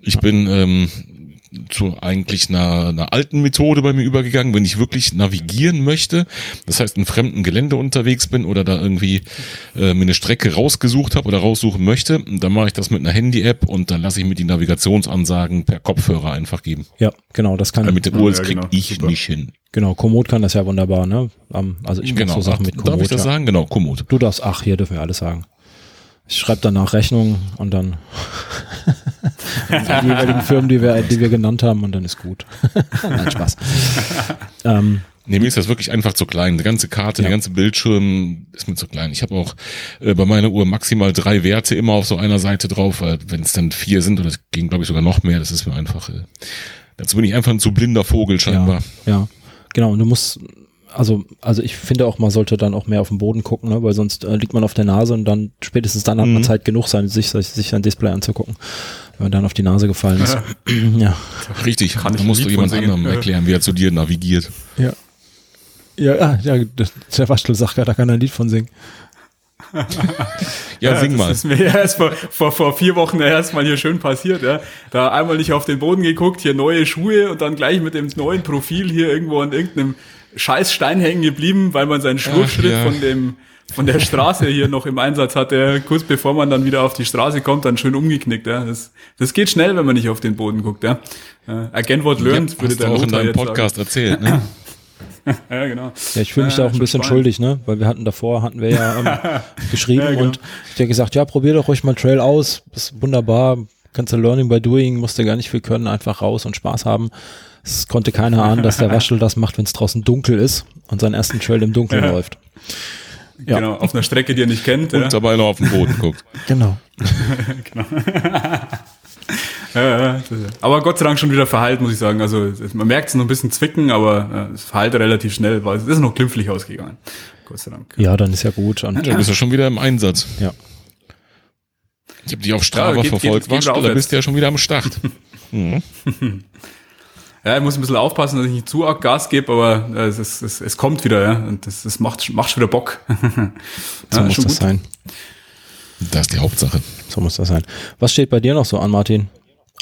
Ich bin ähm, zu eigentlich einer, einer alten Methode bei mir übergegangen, wenn ich wirklich navigieren möchte, das heißt in fremden Gelände unterwegs bin oder da irgendwie äh, mir eine Strecke rausgesucht habe oder raussuchen möchte, dann mache ich das mit einer Handy-App und dann lasse ich mir die Navigationsansagen per Kopfhörer einfach geben. Ja, genau, das kann, Weil mit der Uhr, das ja, krieg genau. ich Super. nicht hin. genau, Komoot kann das ja wunderbar, ne? Also ich Genau. mache so Sachen Ach, mit Komoot. darf ich das ja. sagen? Genau, Komoot. Du darfst, ach, hier dürfen wir alles sagen. Ich schreibe danach Rechnung und dann die jeweiligen Firmen, die wir, die wir genannt haben und dann ist gut. Nein, Spaß. ähm, Nee, mir ist das wirklich einfach zu klein. Die ganze Karte, ja. der ganze Bildschirm ist mir zu klein. Ich habe auch äh, bei meiner Uhr maximal drei Werte immer auf so einer Seite drauf, weil wenn es dann vier sind, oder es ging, glaube ich, sogar noch mehr, das ist mir einfach, äh, dazu bin ich einfach ein zu blinder Vogel scheinbar. Ja, ja. genau. Und du musst, also, also ich finde auch, man sollte dann auch mehr auf den Boden gucken, ne? weil sonst äh, liegt man auf der Nase und dann spätestens dann hat man mhm. Zeit genug sein, sich, sich ein Display anzugucken wenn man dann auf die Nase gefallen ist. ja. Richtig, Kann da musst du jemand anderem erklären, wie er zu dir navigiert. Ja. Ja, ah, ja, der Waschel sagt ja, da kann er ein Lied von singen. ja, sing mal. Das ist mir ja erst vor, vor, vor vier Wochen erst mal hier schön passiert, ja. Da einmal nicht auf den Boden geguckt, hier neue Schuhe und dann gleich mit dem neuen Profil hier irgendwo an irgendeinem scheiß Stein hängen geblieben, weil man seinen Schlurfschritt ja. von dem, von der Straße hier noch im Einsatz hatte, kurz bevor man dann wieder auf die Straße kommt, dann schön umgeknickt, ja. Das, das geht schnell, wenn man nicht auf den Boden guckt, ja. Uh, again what learned, ja, würde der auch in deinem Podcast sagen. erzählt, ne? ja, genau. Ja, ich fühle mich ja, da auch ein bisschen spannend. schuldig, ne? Weil wir hatten davor, hatten wir ja ähm, geschrieben ja, genau. und ich habe gesagt, ja, probier doch ruhig mal Trail aus, ist wunderbar, kannst du Learning by Doing, musst du gar nicht viel können, einfach raus und Spaß haben. Es konnte keiner ahnen, dass der Waschel das macht, wenn es draußen dunkel ist und seinen ersten Trail im Dunkeln läuft. Ja. Genau, auf einer Strecke, die er nicht kennt. Und ja. dabei noch auf den Boden guckt. Genau. genau. ja, aber Gott sei Dank schon wieder verheilt, muss ich sagen. Also man merkt es noch ein bisschen zwicken, aber es verheilt relativ schnell, weil es ist noch glimpflich ausgegangen. Gott sei Dank. Ja, dann ist ja gut. Und dann bist du schon wieder im Einsatz. Ja. Ich habe dich auf Strava ja, geht, verfolgt, geht, geht da bist du ja schon wieder am Start. mhm. Ja, ich muss ein bisschen aufpassen, dass ich nicht zu arg Gas gebe, aber äh, es, es, es, kommt wieder, ja. Und das, das macht, macht schon wieder Bock. so ja, muss das gut. sein. Das ist die Hauptsache. So muss das sein. Was steht bei dir noch so an, Martin?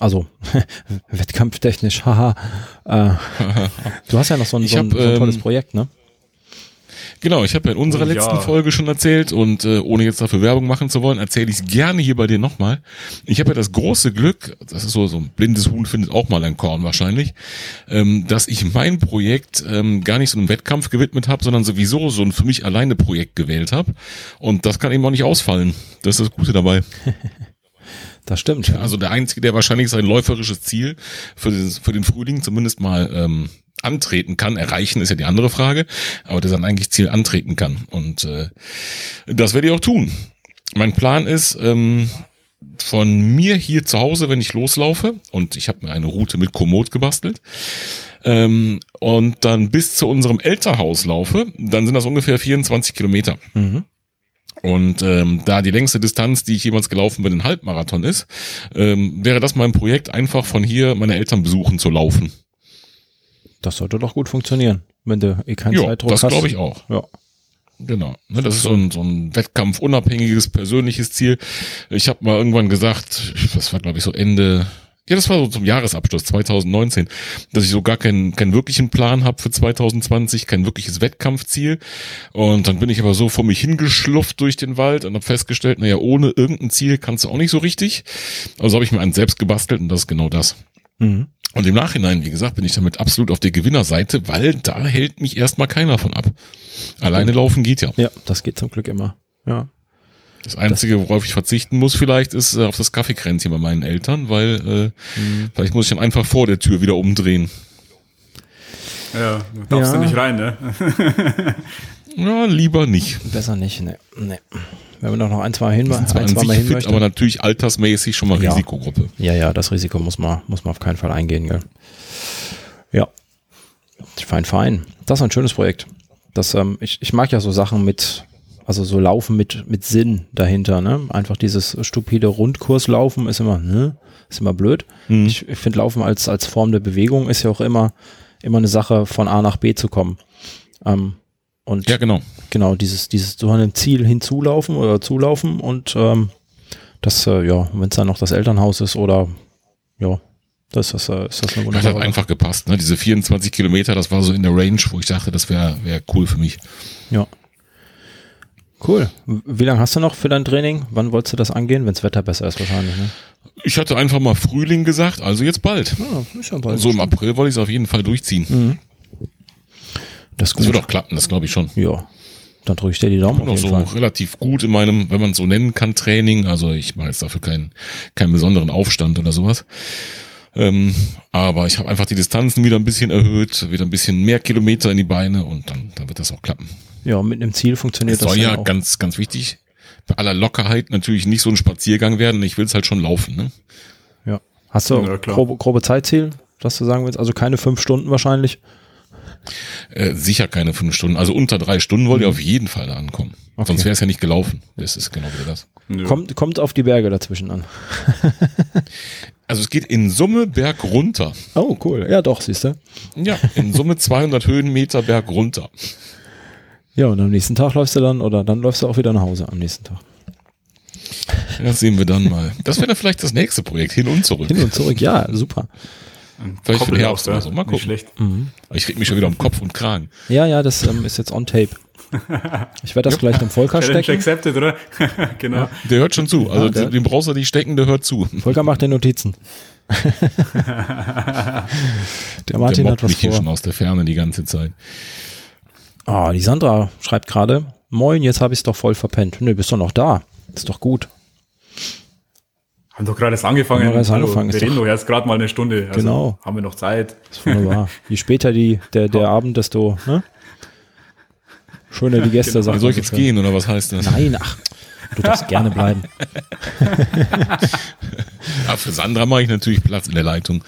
Also, wettkampftechnisch, haha. Äh, du hast ja noch so ein, so ein, hab, so ein tolles ähm, Projekt, ne? Genau, ich habe ja in unserer ja. letzten Folge schon erzählt und äh, ohne jetzt dafür Werbung machen zu wollen, erzähle ich es gerne hier bei dir nochmal. Ich habe ja das große Glück, das ist so, so ein blindes Huhn findet auch mal ein Korn wahrscheinlich, ähm, dass ich mein Projekt ähm, gar nicht so einem Wettkampf gewidmet habe, sondern sowieso so ein für mich alleine Projekt gewählt habe. Und das kann eben auch nicht ausfallen. Das ist das Gute dabei. Das stimmt. Also der Einzige, der wahrscheinlich sein läuferisches Ziel für den, für den Frühling zumindest mal ähm, antreten kann. Erreichen ist ja die andere Frage, aber der sein eigentlich Ziel antreten kann. Und äh, das werde ich auch tun. Mein Plan ist, ähm, von mir hier zu Hause, wenn ich loslaufe, und ich habe mir eine Route mit Komoot gebastelt, ähm, und dann bis zu unserem Elternhaus laufe, dann sind das ungefähr 24 Kilometer. Mhm. Und ähm, da die längste Distanz, die ich jemals gelaufen bin, ein Halbmarathon ist, ähm, wäre das mein Projekt, einfach von hier meine Eltern besuchen zu laufen. Das sollte doch gut funktionieren, wenn du eh keinen ja, Zeitdruck das hast. Das glaube ich auch. Ja. Genau. Ne, das ist so ein, so ein wettkampfunabhängiges, persönliches Ziel. Ich habe mal irgendwann gesagt, das war glaube ich so Ende, ja, das war so zum Jahresabschluss 2019, dass ich so gar keinen, keinen wirklichen Plan habe für 2020, kein wirkliches Wettkampfziel. Und dann bin ich aber so vor mich hingeschlufft durch den Wald und habe festgestellt, naja, ohne irgendein Ziel kannst du auch nicht so richtig. Also habe ich mir einen selbst gebastelt und das ist genau das. Mhm. Und im Nachhinein, wie gesagt, bin ich damit absolut auf der Gewinnerseite, weil da hält mich erstmal keiner von ab. Alleine laufen geht ja. Ja, das geht zum Glück immer. Ja. Das Einzige, worauf ich verzichten muss vielleicht, ist äh, auf das Kaffeekränzchen bei meinen Eltern, weil äh, mhm. vielleicht muss ich dann einfach vor der Tür wieder umdrehen. Ja, du darfst ja. du nicht rein, ne? ja, lieber nicht. Besser nicht, ne. nee. Wenn man doch noch ein, zwei hin, ein, zwei Mal hin fit, möchte. Aber natürlich altersmäßig schon mal ja. Risikogruppe. Ja, ja, das Risiko muss man, muss man auf keinen Fall eingehen, gell. Ja. Fein, fein. Das ist ein schönes Projekt. Das, ähm, ich, ich mag ja so Sachen mit, also so Laufen mit, mit Sinn dahinter, ne? Einfach dieses stupide Rundkurslaufen ist immer, ne? Ist immer blöd. Mhm. Ich, ich finde Laufen als, als Form der Bewegung ist ja auch immer, immer eine Sache, von A nach B zu kommen. Ähm, und ja, genau. Genau, dieses, dieses so einem Ziel hinzulaufen oder zulaufen und ähm, das, äh, ja, wenn es dann noch das Elternhaus ist oder ja, das ist, äh, ist das eine wunderbare. Das hat einfach gepasst, ne? Diese 24 Kilometer, das war so in der Range, wo ich dachte, das wäre wär cool für mich. Ja. Cool. Wie lange hast du noch für dein Training? Wann wolltest du das angehen? Wenn das Wetter besser ist wahrscheinlich, ne? Ich hatte einfach mal Frühling gesagt, also jetzt bald. Ja, ist ja bald. So im April wollte ich es auf jeden Fall durchziehen. Mhm. Das, das wird auch klappen, das glaube ich schon. Ja. Dann drücke ich dir die Daumen bin auf noch jeden so Fall. relativ gut in meinem, wenn man es so nennen kann, Training. Also ich mache jetzt dafür keinen, keinen besonderen Aufstand oder sowas. Ähm, aber ich habe einfach die Distanzen wieder ein bisschen erhöht, wieder ein bisschen mehr Kilometer in die Beine und dann, dann wird das auch klappen. Ja, mit einem Ziel funktioniert das soll dann ja auch. ganz, ganz wichtig, bei aller Lockerheit natürlich nicht so ein Spaziergang werden. Ich will es halt schon laufen. Ne? Ja. Hast du Ja, grobe, grobe Zeitziel, was du sagen willst? Also keine fünf Stunden wahrscheinlich. Äh, sicher keine fünf Stunden. Also unter drei Stunden wollt ihr auf jeden Fall da ankommen. Mhm. Okay. Sonst wäre es ja nicht gelaufen. Das ist genau wieder das. Nö. Kommt, kommt auf die Berge dazwischen an. Also es geht in Summe Berg runter. Oh, cool. Ja, doch, siehst du. Ja, in Summe 200 Höhenmeter Berg runter. Ja, und am nächsten Tag läufst du dann, oder dann läufst du auch wieder nach Hause am nächsten Tag. Das sehen wir dann mal. Das wäre dann vielleicht das nächste Projekt, hin und zurück. Hin und zurück, ja, super. Vielleicht für den Herbst auch, oder so. Mal Nicht gucken. schlecht. Aber Ich reg mich schon wieder um Kopf und Kragen. Ja, ja, das ähm, ist jetzt on tape. Ich werde das gleich dem Volker Challenge stecken. accepted, oder? genau. Der hört schon zu. Also Ja, den brauchst du nicht stecken, der hört zu. Volker macht die Notizen. der Martin der hat was mich hier schon vor. aus der Ferne die ganze Zeit. Ah, die Sandra schreibt gerade, moin, jetzt habe ich es doch voll verpennt. Nö, bist doch noch da. Ist doch gut. Haben doch gerade erst angefangen. Haben wir erst Hallo, angefangen, ist wir reden doch- erst gerade mal eine Stunde. Also Genau. Haben wir noch Zeit. Ist wunderbar. Je später die, der, der Abend, desto ne? schöner die Gäste Genau. sagen. Soll ich jetzt gehen oder was heißt das? Nein, ach, du darfst gerne bleiben. Ah, für Sandra mache ich natürlich Platz in der Leitung.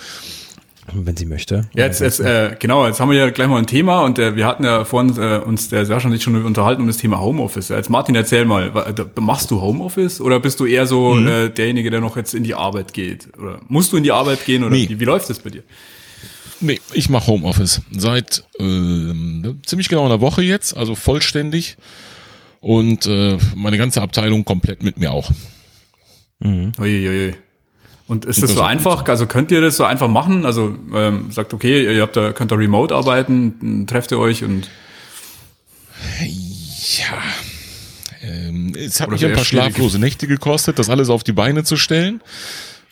Wenn sie möchte. Jetzt, jetzt äh, genau, jetzt haben wir ja gleich mal ein Thema und äh, wir hatten ja vorhin äh, uns der Sascha und ich schon unterhalten um das Thema Homeoffice. Jetzt Martin, erzähl mal, machst du Homeoffice oder bist du eher so Mhm. äh, derjenige, der noch jetzt in die Arbeit geht? Oder musst du in die Arbeit gehen oder Nee. wie, wie läuft das bei dir? Nee, ich mache Homeoffice seit ähm, ziemlich genau einer Woche jetzt, also vollständig. Und äh, meine ganze Abteilung komplett mit mir auch. Uiuiui. Und ist das so einfach? Also könnt ihr das so einfach machen? Also ähm, sagt, okay, ihr habt da, könnt da remote arbeiten, trefft ihr euch und Ja. Ähm, es hat Oder mich ein paar schlaflose Nächte gekostet, das alles auf die Beine zu stellen.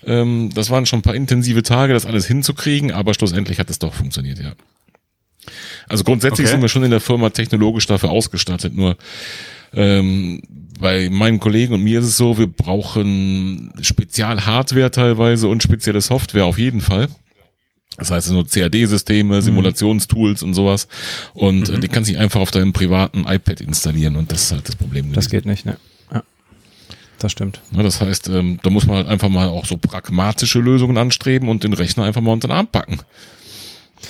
Ähm, das waren schon ein paar intensive Tage, das alles hinzukriegen, aber schlussendlich hat es doch funktioniert, ja. Also grundsätzlich Okay. sind wir schon in der Firma technologisch dafür ausgestattet, nur ähm, bei meinen Kollegen und mir ist es so, wir brauchen Spezial-Hardware teilweise und spezielle Software auf jeden Fall. Das heißt, so CAD-Systeme, Simulationstools und sowas. Und äh, die kannst du nicht einfach auf deinem privaten iPad installieren und das ist halt das Problem. Das gewesen. geht nicht, ne? Ja. Das stimmt. Ja, das heißt, ähm, da muss man halt einfach mal auch so pragmatische Lösungen anstreben und den Rechner einfach mal unter den Arm packen.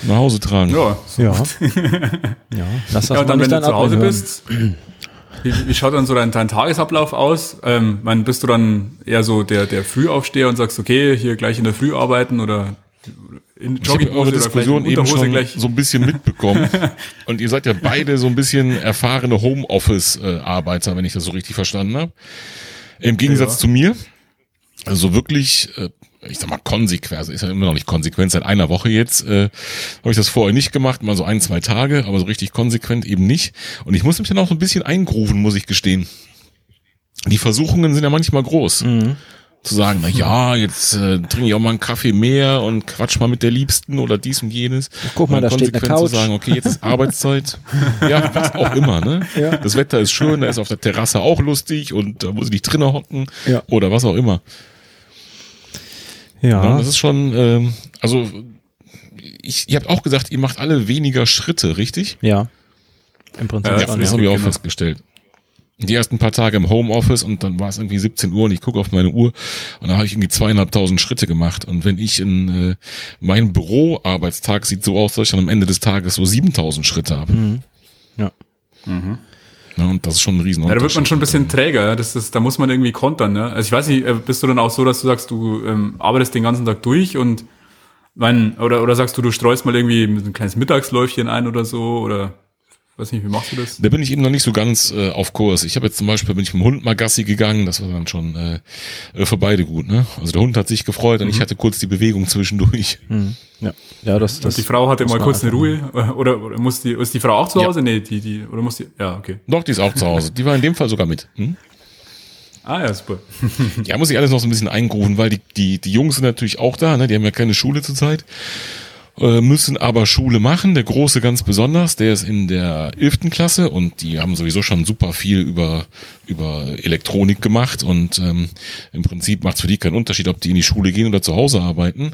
Nach Hause tragen. ja, Ja. ja. Lass das Ja, und dann, wenn du zu Hause bist, wie, wie schaut dann so dein, dein Tagesablauf aus? Ähm, mein, bist du dann eher so der, der Frühaufsteher und sagst, okay, hier gleich in der Früh arbeiten oder in Ich habe Jogginghose eure Diskussion eben schon gleich? so ein bisschen mitbekommen. und ihr seid ja beide so ein bisschen erfahrene Homeoffice-Arbeiter, wenn ich das so richtig verstanden habe. Im Gegensatz Ja. zu mir. Also wirklich, äh, ich sag mal, konsequent, ist ja immer noch nicht konsequent, seit einer Woche jetzt, äh, habe ich das vorher nicht gemacht, mal so ein, zwei Tage, aber so richtig konsequent eben nicht. Und ich muss mich dann auch so ein bisschen eingrooven, muss ich gestehen. Die Versuchungen sind ja manchmal groß. Zu sagen, na ja, jetzt äh, trinke ich auch mal einen Kaffee mehr und quatsch mal mit der Liebsten oder dies und jenes. Guck mal, da steht eine konsequent Couch. zu sagen, okay, jetzt ist Arbeitszeit. ja, was auch immer, ne? Ja. Das Wetter ist schön, da ist auf der Terrasse auch lustig und da muss ich nicht drinnen hocken Ja. oder was auch immer. Ja, Ja. das ist schon, ähm, also ich, ihr habt auch gesagt, ihr macht alle weniger Schritte, richtig? Ja. Im Prinzip Ja, Ja, das habe ich auch genau. festgestellt. Die ersten paar Tage im Homeoffice und dann war es irgendwie 17 Uhr und ich gucke auf meine Uhr und da habe ich irgendwie zweieinhalbtausend Schritte gemacht. Und wenn ich in äh, mein Büroarbeitstag sieht so aus, dass ich dann am Ende des Tages so 7000 Schritte habe. Ja. Ja, und das ist schon ein riesen Ja, da wird man schon ein bisschen träger, ja. das ist, da muss man irgendwie kontern. Ne? Also ich weiß nicht, äh, bist du dann auch so, dass du sagst, du ähm, arbeitest den ganzen Tag durch und mein, oder, oder sagst du, du streust mal irgendwie ein kleines Mittagsläufchen ein oder so, oder weiß nicht, wie machst du das? Da bin ich eben noch nicht so ganz äh, auf Kurs. Ich habe jetzt zum Beispiel, bin ich mit dem Hund mal Gassi gegangen, das war dann schon äh, äh, für beide gut. Ne? Also der Hund hat sich gefreut und ich hatte kurz die Bewegung zwischendurch. Ja. Ja, das, das Und die Frau hatte mal kurz eine Ruhe, oder, oder muss die, ist die Frau auch zu Ja. Hause? Nee, die, die, oder muss die, ja, okay. Doch, die ist auch zu Hause. Die war in dem Fall sogar mit. Hm? Ah, ja, super. Ja, muss ich alles noch so ein bisschen eingrufen, weil die, die, die Jungs sind natürlich auch da, ne? die haben ja keine Schule zurzeit. Äh, müssen aber Schule machen. Der Große ganz besonders, der ist in der elften Klasse und die haben sowieso schon super viel über, über Elektronik gemacht und ähm, im Prinzip macht es für die keinen Unterschied, ob die in die Schule gehen oder zu Hause arbeiten.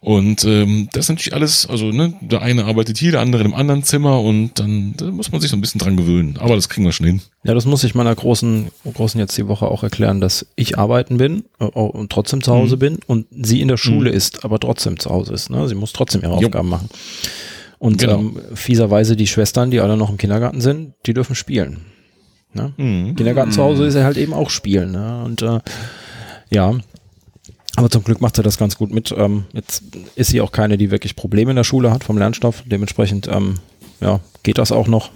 Und ähm, das ist natürlich alles, also ne, der eine arbeitet hier, der andere im anderen Zimmer und dann da muss man sich so ein bisschen dran gewöhnen. Aber das kriegen wir schon hin. Ja, das muss ich meiner großen, großen jetzt die Woche auch erklären, dass ich arbeiten bin äh, und trotzdem zu Hause mhm. bin und sie in der Schule mhm. ist, aber trotzdem zu Hause ist. Ne? Sie muss trotzdem ihre Aufgaben jo. machen. Und genau. ähm, fieserweise die Schwestern, die alle noch im Kindergarten sind, die dürfen spielen. Ne? Mhm. Kindergarten zu Hause ist ja halt eben auch spielen. Ne? Und äh, ja, aber zum Glück macht sie das ganz gut mit. Ähm, jetzt ist sie auch keine, die wirklich Probleme in der Schule hat vom Lernstoff. Dementsprechend ähm, ja, geht das auch noch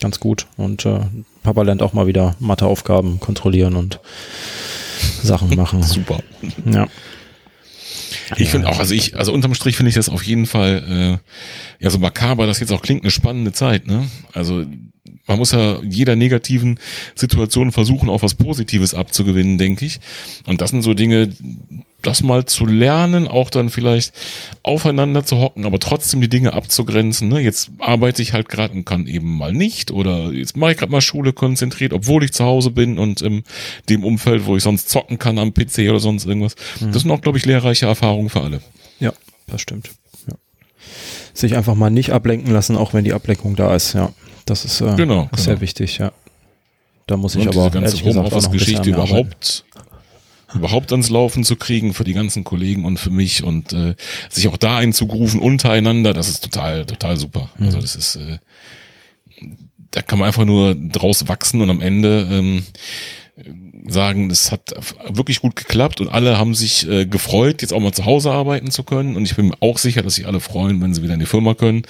ganz gut. Und äh, Papa lernt auch mal wieder Matheaufgaben kontrollieren und Sachen machen. Super. Ja. Ich finde auch, also ich, also unterm Strich finde ich das auf jeden Fall, äh, ja, so makaber, das jetzt auch klingt, eine spannende Zeit, ne? Also man muss ja jeder negativen Situation versuchen, auch was Positives abzugewinnen, denke ich. Und das sind so Dinge, das mal zu lernen, auch dann vielleicht aufeinander zu hocken, aber trotzdem die Dinge abzugrenzen. Ne? Jetzt arbeite ich halt gerade und kann eben mal nicht oder jetzt mache ich gerade mal Schule konzentriert, obwohl ich zu Hause bin und in dem Umfeld, wo ich sonst zocken kann am PC oder sonst irgendwas. Mhm. Das sind auch, glaube ich, lehrreiche Erfahrungen für alle. Ja, das stimmt. Ja. Sich einfach mal nicht ablenken lassen, auch wenn die Ablenkung da ist, ja. Das ist, äh, genau, sehr genau. wichtig, ja. Da muss ich und aber diese ganze Homeoffice-Geschichte überhaupt überhaupt ans Laufen zu kriegen für die ganzen Kollegen und für mich und äh, sich auch da einzugrufen untereinander, das ist total, total super. Mhm. Also das ist, äh, da kann man einfach nur draus wachsen und am Ende ähm, sagen, es hat wirklich gut geklappt und alle haben sich äh, gefreut, jetzt auch mal zu Hause arbeiten zu können. Und ich bin mir auch sicher, dass sich alle freuen, wenn sie wieder in die Firma können,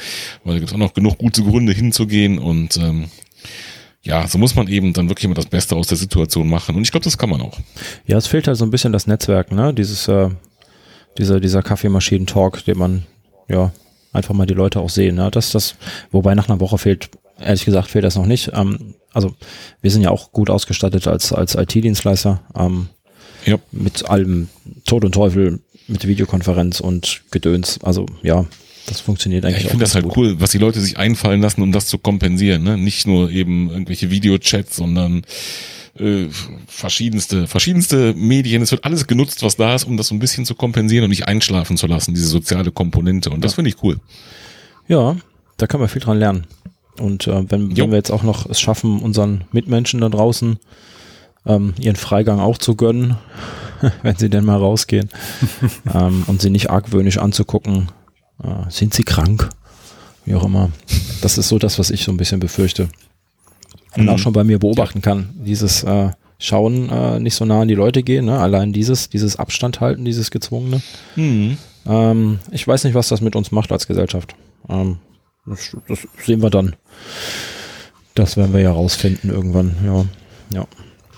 weil da gibt es auch noch genug gute Gründe hinzugehen und ähm, ja, so muss man eben dann wirklich immer das Beste aus der Situation machen. Und ich glaube, das kann man auch. Ja, es fehlt halt so ein bisschen das Netzwerk, ne? Dieses, äh, dieser, dieser Kaffeemaschinen-Talk, den man, ja, einfach mal die Leute auch sehen. Ne? Das, das, wobei nach einer Woche fehlt, ehrlich gesagt, fehlt das noch nicht. Ähm, also wir sind ja auch gut ausgestattet als, als IT-Dienstleister. Ähm, ja. Mit allem Tod und Teufel, mit Videokonferenz und Gedöns. Also ja, das funktioniert eigentlich. Ja, ich finde das halt gut. cool, was die Leute sich einfallen lassen, um das zu kompensieren. Ne? Nicht nur eben irgendwelche Videochats, sondern äh, verschiedenste, verschiedenste Medien. Es wird alles genutzt, was da ist, um das so ein bisschen zu kompensieren und nicht einschlafen zu lassen, diese soziale Komponente. Und das finde ich cool. Ja, da kann man viel dran lernen. Und äh, wenn, wenn wir jetzt auch noch es schaffen, unseren Mitmenschen da draußen ähm, ihren Freigang auch zu gönnen, wenn sie denn mal rausgehen ähm, und sie nicht argwöhnisch anzugucken, äh, sind sie krank? Wie auch immer. Das ist so das, was ich so ein bisschen befürchte. Und mhm. auch schon bei mir beobachten kann. Dieses äh, Schauen, äh, nicht so nah an die Leute gehen, ne? allein dieses, dieses Abstand halten, dieses gezwungene. Mhm. Ähm, ich weiß nicht, was das mit uns macht als Gesellschaft. Ähm, das, das, sehen wir dann. Das werden wir ja rausfinden irgendwann, ja. Ja.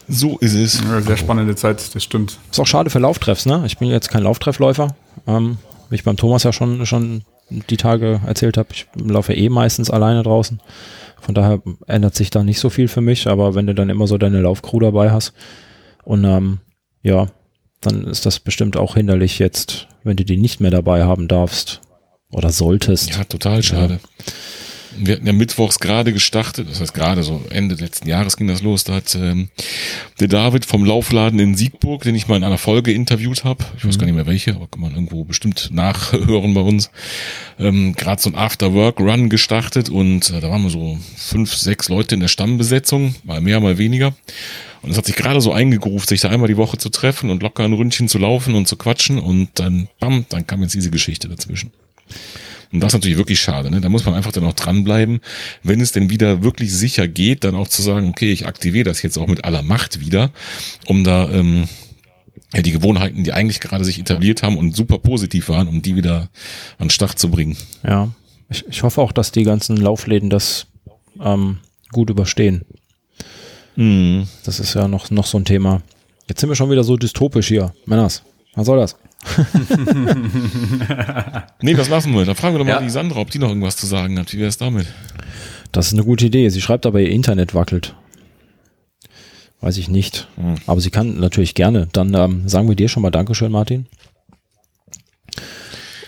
So ist es. Ja, sehr spannende Zeit, das stimmt. Ist auch schade für Lauftreffs, ne? Ich bin jetzt kein Lauftreffläufer. Ähm, wie ich beim Thomas ja schon, schon die Tage erzählt habe, ich laufe eh meistens alleine draußen. Von daher ändert sich da nicht so viel für mich, aber wenn du dann immer so deine Laufcrew dabei hast und ähm, ja, dann ist das bestimmt auch hinderlich jetzt, wenn du die nicht mehr dabei haben darfst oder solltest. Ja, total schade. Ja wir hatten ja mittwochs gerade gestartet, das heißt gerade so Ende letzten Jahres ging das los, da hat ähm, der David vom Laufladen in Siegburg, den ich mal in einer Folge interviewt habe, ich weiß gar nicht mehr welche, aber kann man irgendwo bestimmt nachhören bei uns, ähm, gerade so ein After-Work-Run gestartet und äh, da waren wir so fünf, sechs Leute in der Stammbesetzung, mal mehr, mal weniger. Und es hat sich gerade so eingegruft, sich da einmal die Woche zu treffen und locker ein Ründchen zu laufen und zu quatschen und dann, bam, dann kam jetzt diese Geschichte dazwischen. Und das ist natürlich wirklich schade. Ne? Da muss man einfach dann auch dranbleiben, wenn es denn wieder wirklich sicher geht, dann auch zu sagen, okay, ich aktiviere das jetzt auch mit aller Macht wieder, um da ähm, ja, die Gewohnheiten, die eigentlich gerade sich etabliert haben und super positiv waren, um die wieder an den Start zu bringen. Ja, ich, ich hoffe auch, dass die ganzen Laufläden das ähm, gut überstehen. Mhm. Das ist ja noch, noch so ein Thema. Jetzt sind wir schon wieder so dystopisch hier. Männers, was soll das? nee, das lassen wir. Da fragen wir doch mal ja. die Sandra, ob die noch irgendwas zu sagen hat. Wie wäre es damit? Das ist eine gute Idee. Sie schreibt aber, ihr Internet wackelt. Weiß ich nicht. Hm. Aber sie kann natürlich gerne. Dann ähm, sagen wir dir schon mal Dankeschön, Martin.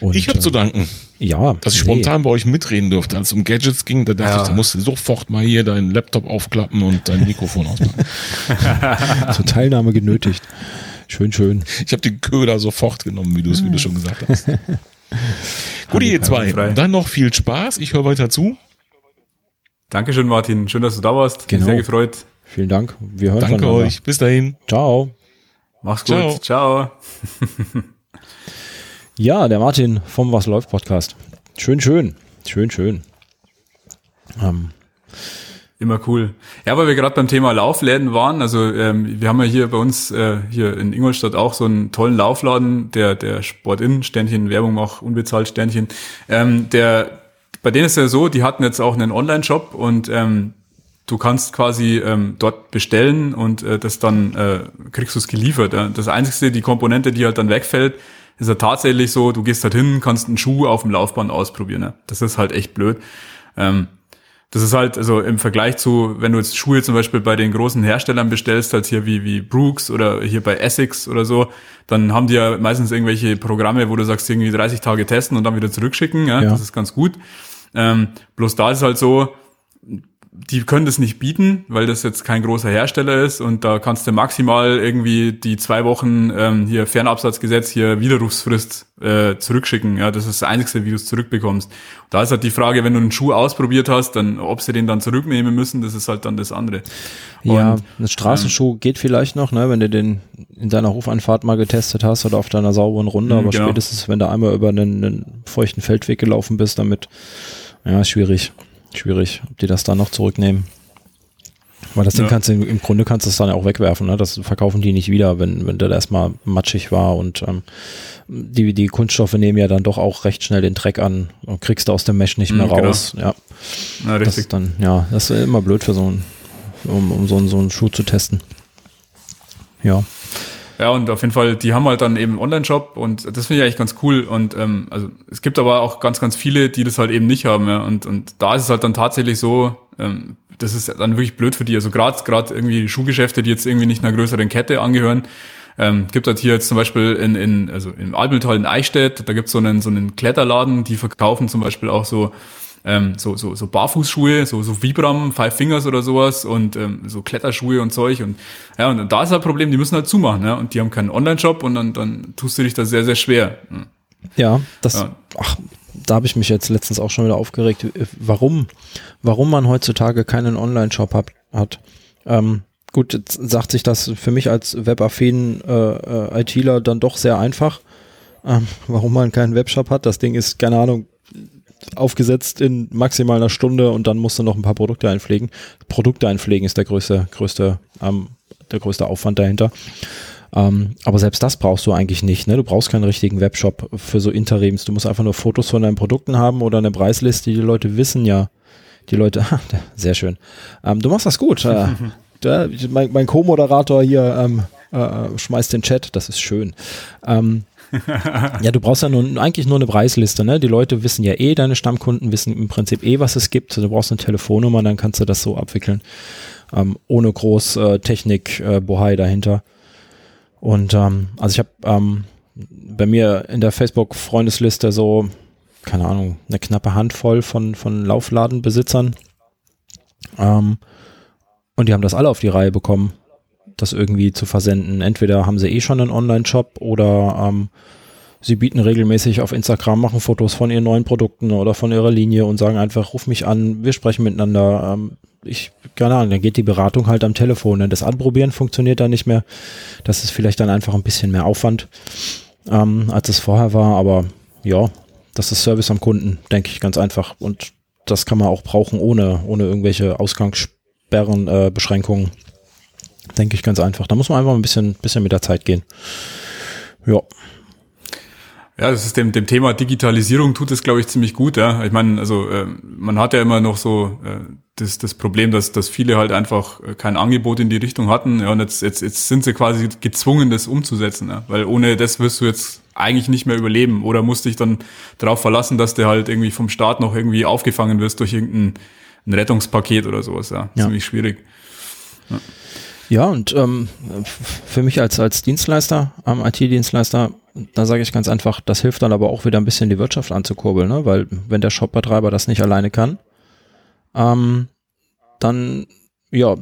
Und, ich habe äh, zu danken. Ja. Dass ich spontan bei euch mitreden durfte. Als es um Gadgets ging, da dachte Ja. ich, da musst du sofort mal hier deinen Laptop aufklappen und dein Mikrofon ausmachen. Zur Teilnahme genötigt. Schön, schön. Ich habe den Köder sofort genommen, wie du es wie du schon gesagt hast. Gut, ihr zwei. Dann noch viel Spaß. Ich höre weiter zu. Dankeschön, Martin. Schön, dass du da warst. Genau. Bin sehr gefreut. Vielen Dank. Wir hören Danke voneinander. euch. Bis dahin. Ciao. Mach's Ciao. gut. Ciao. Ja, der Martin vom Was läuft Podcast. Schön, schön. Schön, schön. Ähm, Immer cool. Ja, weil wir gerade beim Thema Laufläden waren, also ähm, wir haben ja hier bei uns äh, hier in Ingolstadt auch so einen tollen Laufladen, der der Sportin Sternchen Werbung macht, unbezahlt Sternchen. Ähm, der bei denen ist ja so, die hatten jetzt auch einen Online-Shop und ähm, du kannst quasi ähm, dort bestellen und äh, das dann äh, kriegst du es geliefert. Ja. Das einzige, die Komponente, die halt dann wegfällt, ist ja tatsächlich so, du gehst halt hin, kannst einen Schuh auf dem Laufband ausprobieren. Ne? Das ist halt echt blöd. Ähm, das ist halt, also im Vergleich zu, wenn du jetzt Schuhe zum Beispiel bei den großen Herstellern bestellst, halt hier wie, wie Brooks oder hier bei Essex oder so, dann haben die ja meistens irgendwelche Programme, wo du sagst, irgendwie 30 Tage testen und dann wieder zurückschicken. Ja, Ja. das ist ganz gut. Ähm, bloß da ist es halt so, die können das nicht bieten, weil das jetzt kein großer Hersteller ist und da kannst du maximal irgendwie die zwei Wochen ähm, hier Fernabsatzgesetz, hier Widerrufsfrist äh, zurückschicken. Ja, das ist das Einzige, wie du es zurückbekommst. Da ist halt die Frage, wenn du einen Schuh ausprobiert hast, dann ob sie den dann zurücknehmen müssen, das ist halt dann das andere. ja, Und, ein Straßenschuh geht vielleicht noch, ne, wenn du den in deiner Hofanfahrt mal getestet hast oder auf deiner sauberen Runde, Mhm, aber genau. spätestens, wenn du einmal über einen, einen feuchten Feldweg gelaufen bist, damit, ja, schwierig. Schwierig, ob die das dann noch zurücknehmen. Weil das Ding Ja. kannst du, im Grunde kannst du es dann auch wegwerfen, ne? Das verkaufen die nicht wieder, wenn, wenn der da erstmal matschig war und ähm, die, die Kunststoffe nehmen ja dann doch auch recht schnell den Dreck an und kriegst du aus dem Mesh nicht mehr Mhm, genau. raus. Ja. na, Das ist dann, ja, das ist immer blöd für so einen, um, um so, einen, so einen Schuh zu testen. Ja. Ja, und auf jeden Fall, die haben halt dann eben einen Online-Shop und das finde ich eigentlich ganz cool. Und ähm, also es gibt aber auch ganz, ganz viele, die das halt eben nicht haben. Ja. Und, und da ist es halt dann tatsächlich so, ähm, das ist dann wirklich blöd für die. Also gerade gerade irgendwie Schuhgeschäfte, die jetzt irgendwie nicht einer größeren Kette angehören. Ähm, gibt halt hier jetzt zum Beispiel in, in also im Albeltal in Eichstätt, da gibt's so einen so einen Kletterladen, die verkaufen zum Beispiel auch so ähm, so, so, so Barfußschuhe, so, so Vibram, Five Fingers oder sowas und ähm, so Kletterschuhe und Zeug und ja, und, da ist halt ein Problem, die müssen halt zumachen, ja, und die haben keinen Online-Shop und dann, dann tust du dich da sehr, sehr schwer. Hm. Ja, das, Ja. ach, da habe ich mich jetzt letztens auch schon wieder aufgeregt, äh, warum, warum man heutzutage keinen Online-Shop hat. hat. Ähm, gut, jetzt sagt sich das für mich als webaffinen äh, äh, ITler dann doch sehr einfach, ähm, warum man keinen Webshop hat. Das Ding ist, keine Ahnung, aufgesetzt in maximal einer Stunde und dann musst du noch ein paar Produkte einpflegen. Produkte einpflegen ist der größte, größte, ähm, der größte Aufwand dahinter. Ähm, aber selbst das brauchst du eigentlich nicht. Ne? Du brauchst keinen richtigen Webshop für so Interims. Du musst einfach nur Fotos von deinen Produkten haben oder eine Preisliste. Die Leute wissen ja, die Leute, sehr schön. Ähm, du machst das gut. Äh, der, mein mein Co-Moderator hier ähm, äh, schmeißt den Chat. Das ist schön. Ähm, ja, du brauchst ja nun eigentlich nur eine Preisliste, ne? Die Leute wissen ja eh, deine Stammkunden wissen im Prinzip eh, was es gibt. Du brauchst eine Telefonnummer, dann kannst du das so abwickeln. Ähm, ohne groß äh, Technik, äh, dahinter. Und ähm, also ich habe ähm, bei mir in der Facebook-Freundesliste so, keine Ahnung, eine knappe Handvoll von, von Laufladenbesitzern. Ähm, und die haben das alle auf die Reihe bekommen, das irgendwie zu versenden. Entweder haben sie eh schon einen Online-Shop oder ähm, sie bieten regelmäßig auf Instagram, machen Fotos von ihren neuen Produkten oder von ihrer Linie und sagen einfach, ruf mich an, wir sprechen miteinander. Ähm, ich, keine Ahnung, dann geht die Beratung halt am Telefon. Denn das Anprobieren funktioniert da nicht mehr. Das ist vielleicht dann einfach ein bisschen mehr Aufwand, ähm, als es vorher war. Aber ja, das ist Service am Kunden, denke ich, ganz einfach. Und das kann man auch brauchen, ohne, ohne irgendwelche Ausgangssperren, äh, Beschränkungen. Denke ich ganz einfach. Da muss man einfach ein bisschen, bisschen mit der Zeit gehen. Ja. Ja, das ist dem, dem Thema Digitalisierung tut es, glaube ich, ziemlich gut. Ja. Ich meine, also äh, man hat ja immer noch so äh, das, das Problem, dass, dass viele halt einfach äh, kein Angebot in die Richtung hatten. Ja, und jetzt, jetzt, jetzt sind sie quasi gezwungen, das umzusetzen. Ja. Weil ohne das wirst du jetzt eigentlich nicht mehr überleben. Oder musst dich dann darauf verlassen, dass du halt irgendwie vom Staat noch irgendwie aufgefangen wirst durch irgendein ein Rettungspaket oder sowas. Ja. Ja. Ziemlich schwierig. Ja, und ähm, für mich als, als Dienstleister, ähm, IT-Dienstleister, da sage ich ganz einfach, das hilft dann aber auch wieder ein bisschen die Wirtschaft anzukurbeln, ne? weil wenn der Shopbetreiber das nicht alleine kann, ähm, dann ja,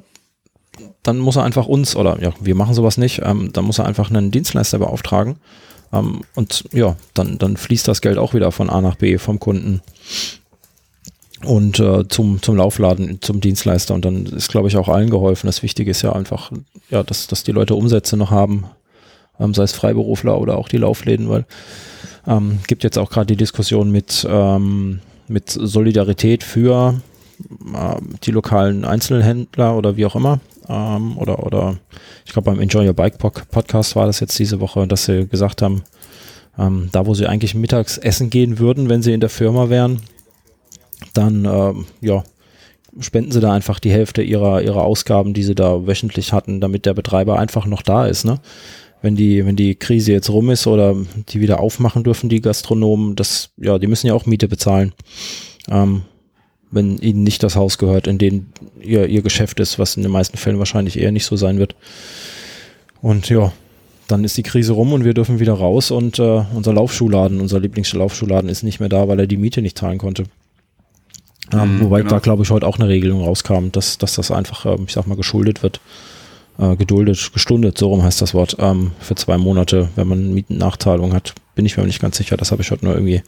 dann muss er einfach uns oder ja, wir machen sowas nicht, ähm, dann muss er einfach einen Dienstleister beauftragen ähm, und ja, dann dann fließt das Geld auch wieder von A nach B vom Kunden und äh, zum zum Laufladen zum Dienstleister und dann ist glaube ich auch allen geholfen. Das Wichtige ist ja einfach ja, dass dass die Leute Umsätze noch haben, ähm, sei es Freiberufler oder auch die Laufläden, weil ähm, gibt jetzt auch gerade die Diskussion mit, ähm, mit Solidarität für äh, die lokalen Einzelhändler oder wie auch immer. Ähm, oder, oder ich glaube beim Enjoy Your Bike Podcast war das jetzt diese Woche, dass sie gesagt haben, ähm, da wo sie eigentlich mittags essen gehen würden, wenn sie in der Firma wären, dann ähm, ja, spenden sie da einfach die Hälfte ihrer, ihrer Ausgaben, die sie da wöchentlich hatten, damit der Betreiber einfach noch da ist. Ne? wenn die, wenn die Krise jetzt rum ist oder die wieder aufmachen dürfen, die Gastronomen, das, ja, die müssen ja auch Miete bezahlen. Ähm, wenn ihnen nicht das Haus gehört, in dem ihr, ihr Geschäft ist, was in den meisten Fällen wahrscheinlich eher nicht so sein wird. Und ja, dann ist die Krise rum und wir dürfen wieder raus und äh, unser Laufschuhladen, unser Lieblingslaufschuhladen ist nicht mehr da, weil er die Miete nicht zahlen konnte. Ähm, wobei genau. da, glaube ich, heute auch eine Regelung rauskam, dass, dass das einfach, äh, ich sag mal, geschuldet wird äh, geduldet, gestundet, so rum heißt das Wort, ähm, für zwei Monate, wenn man Mietennachzahlung hat. Bin ich mir nicht ganz sicher, das habe ich heute nur irgendwie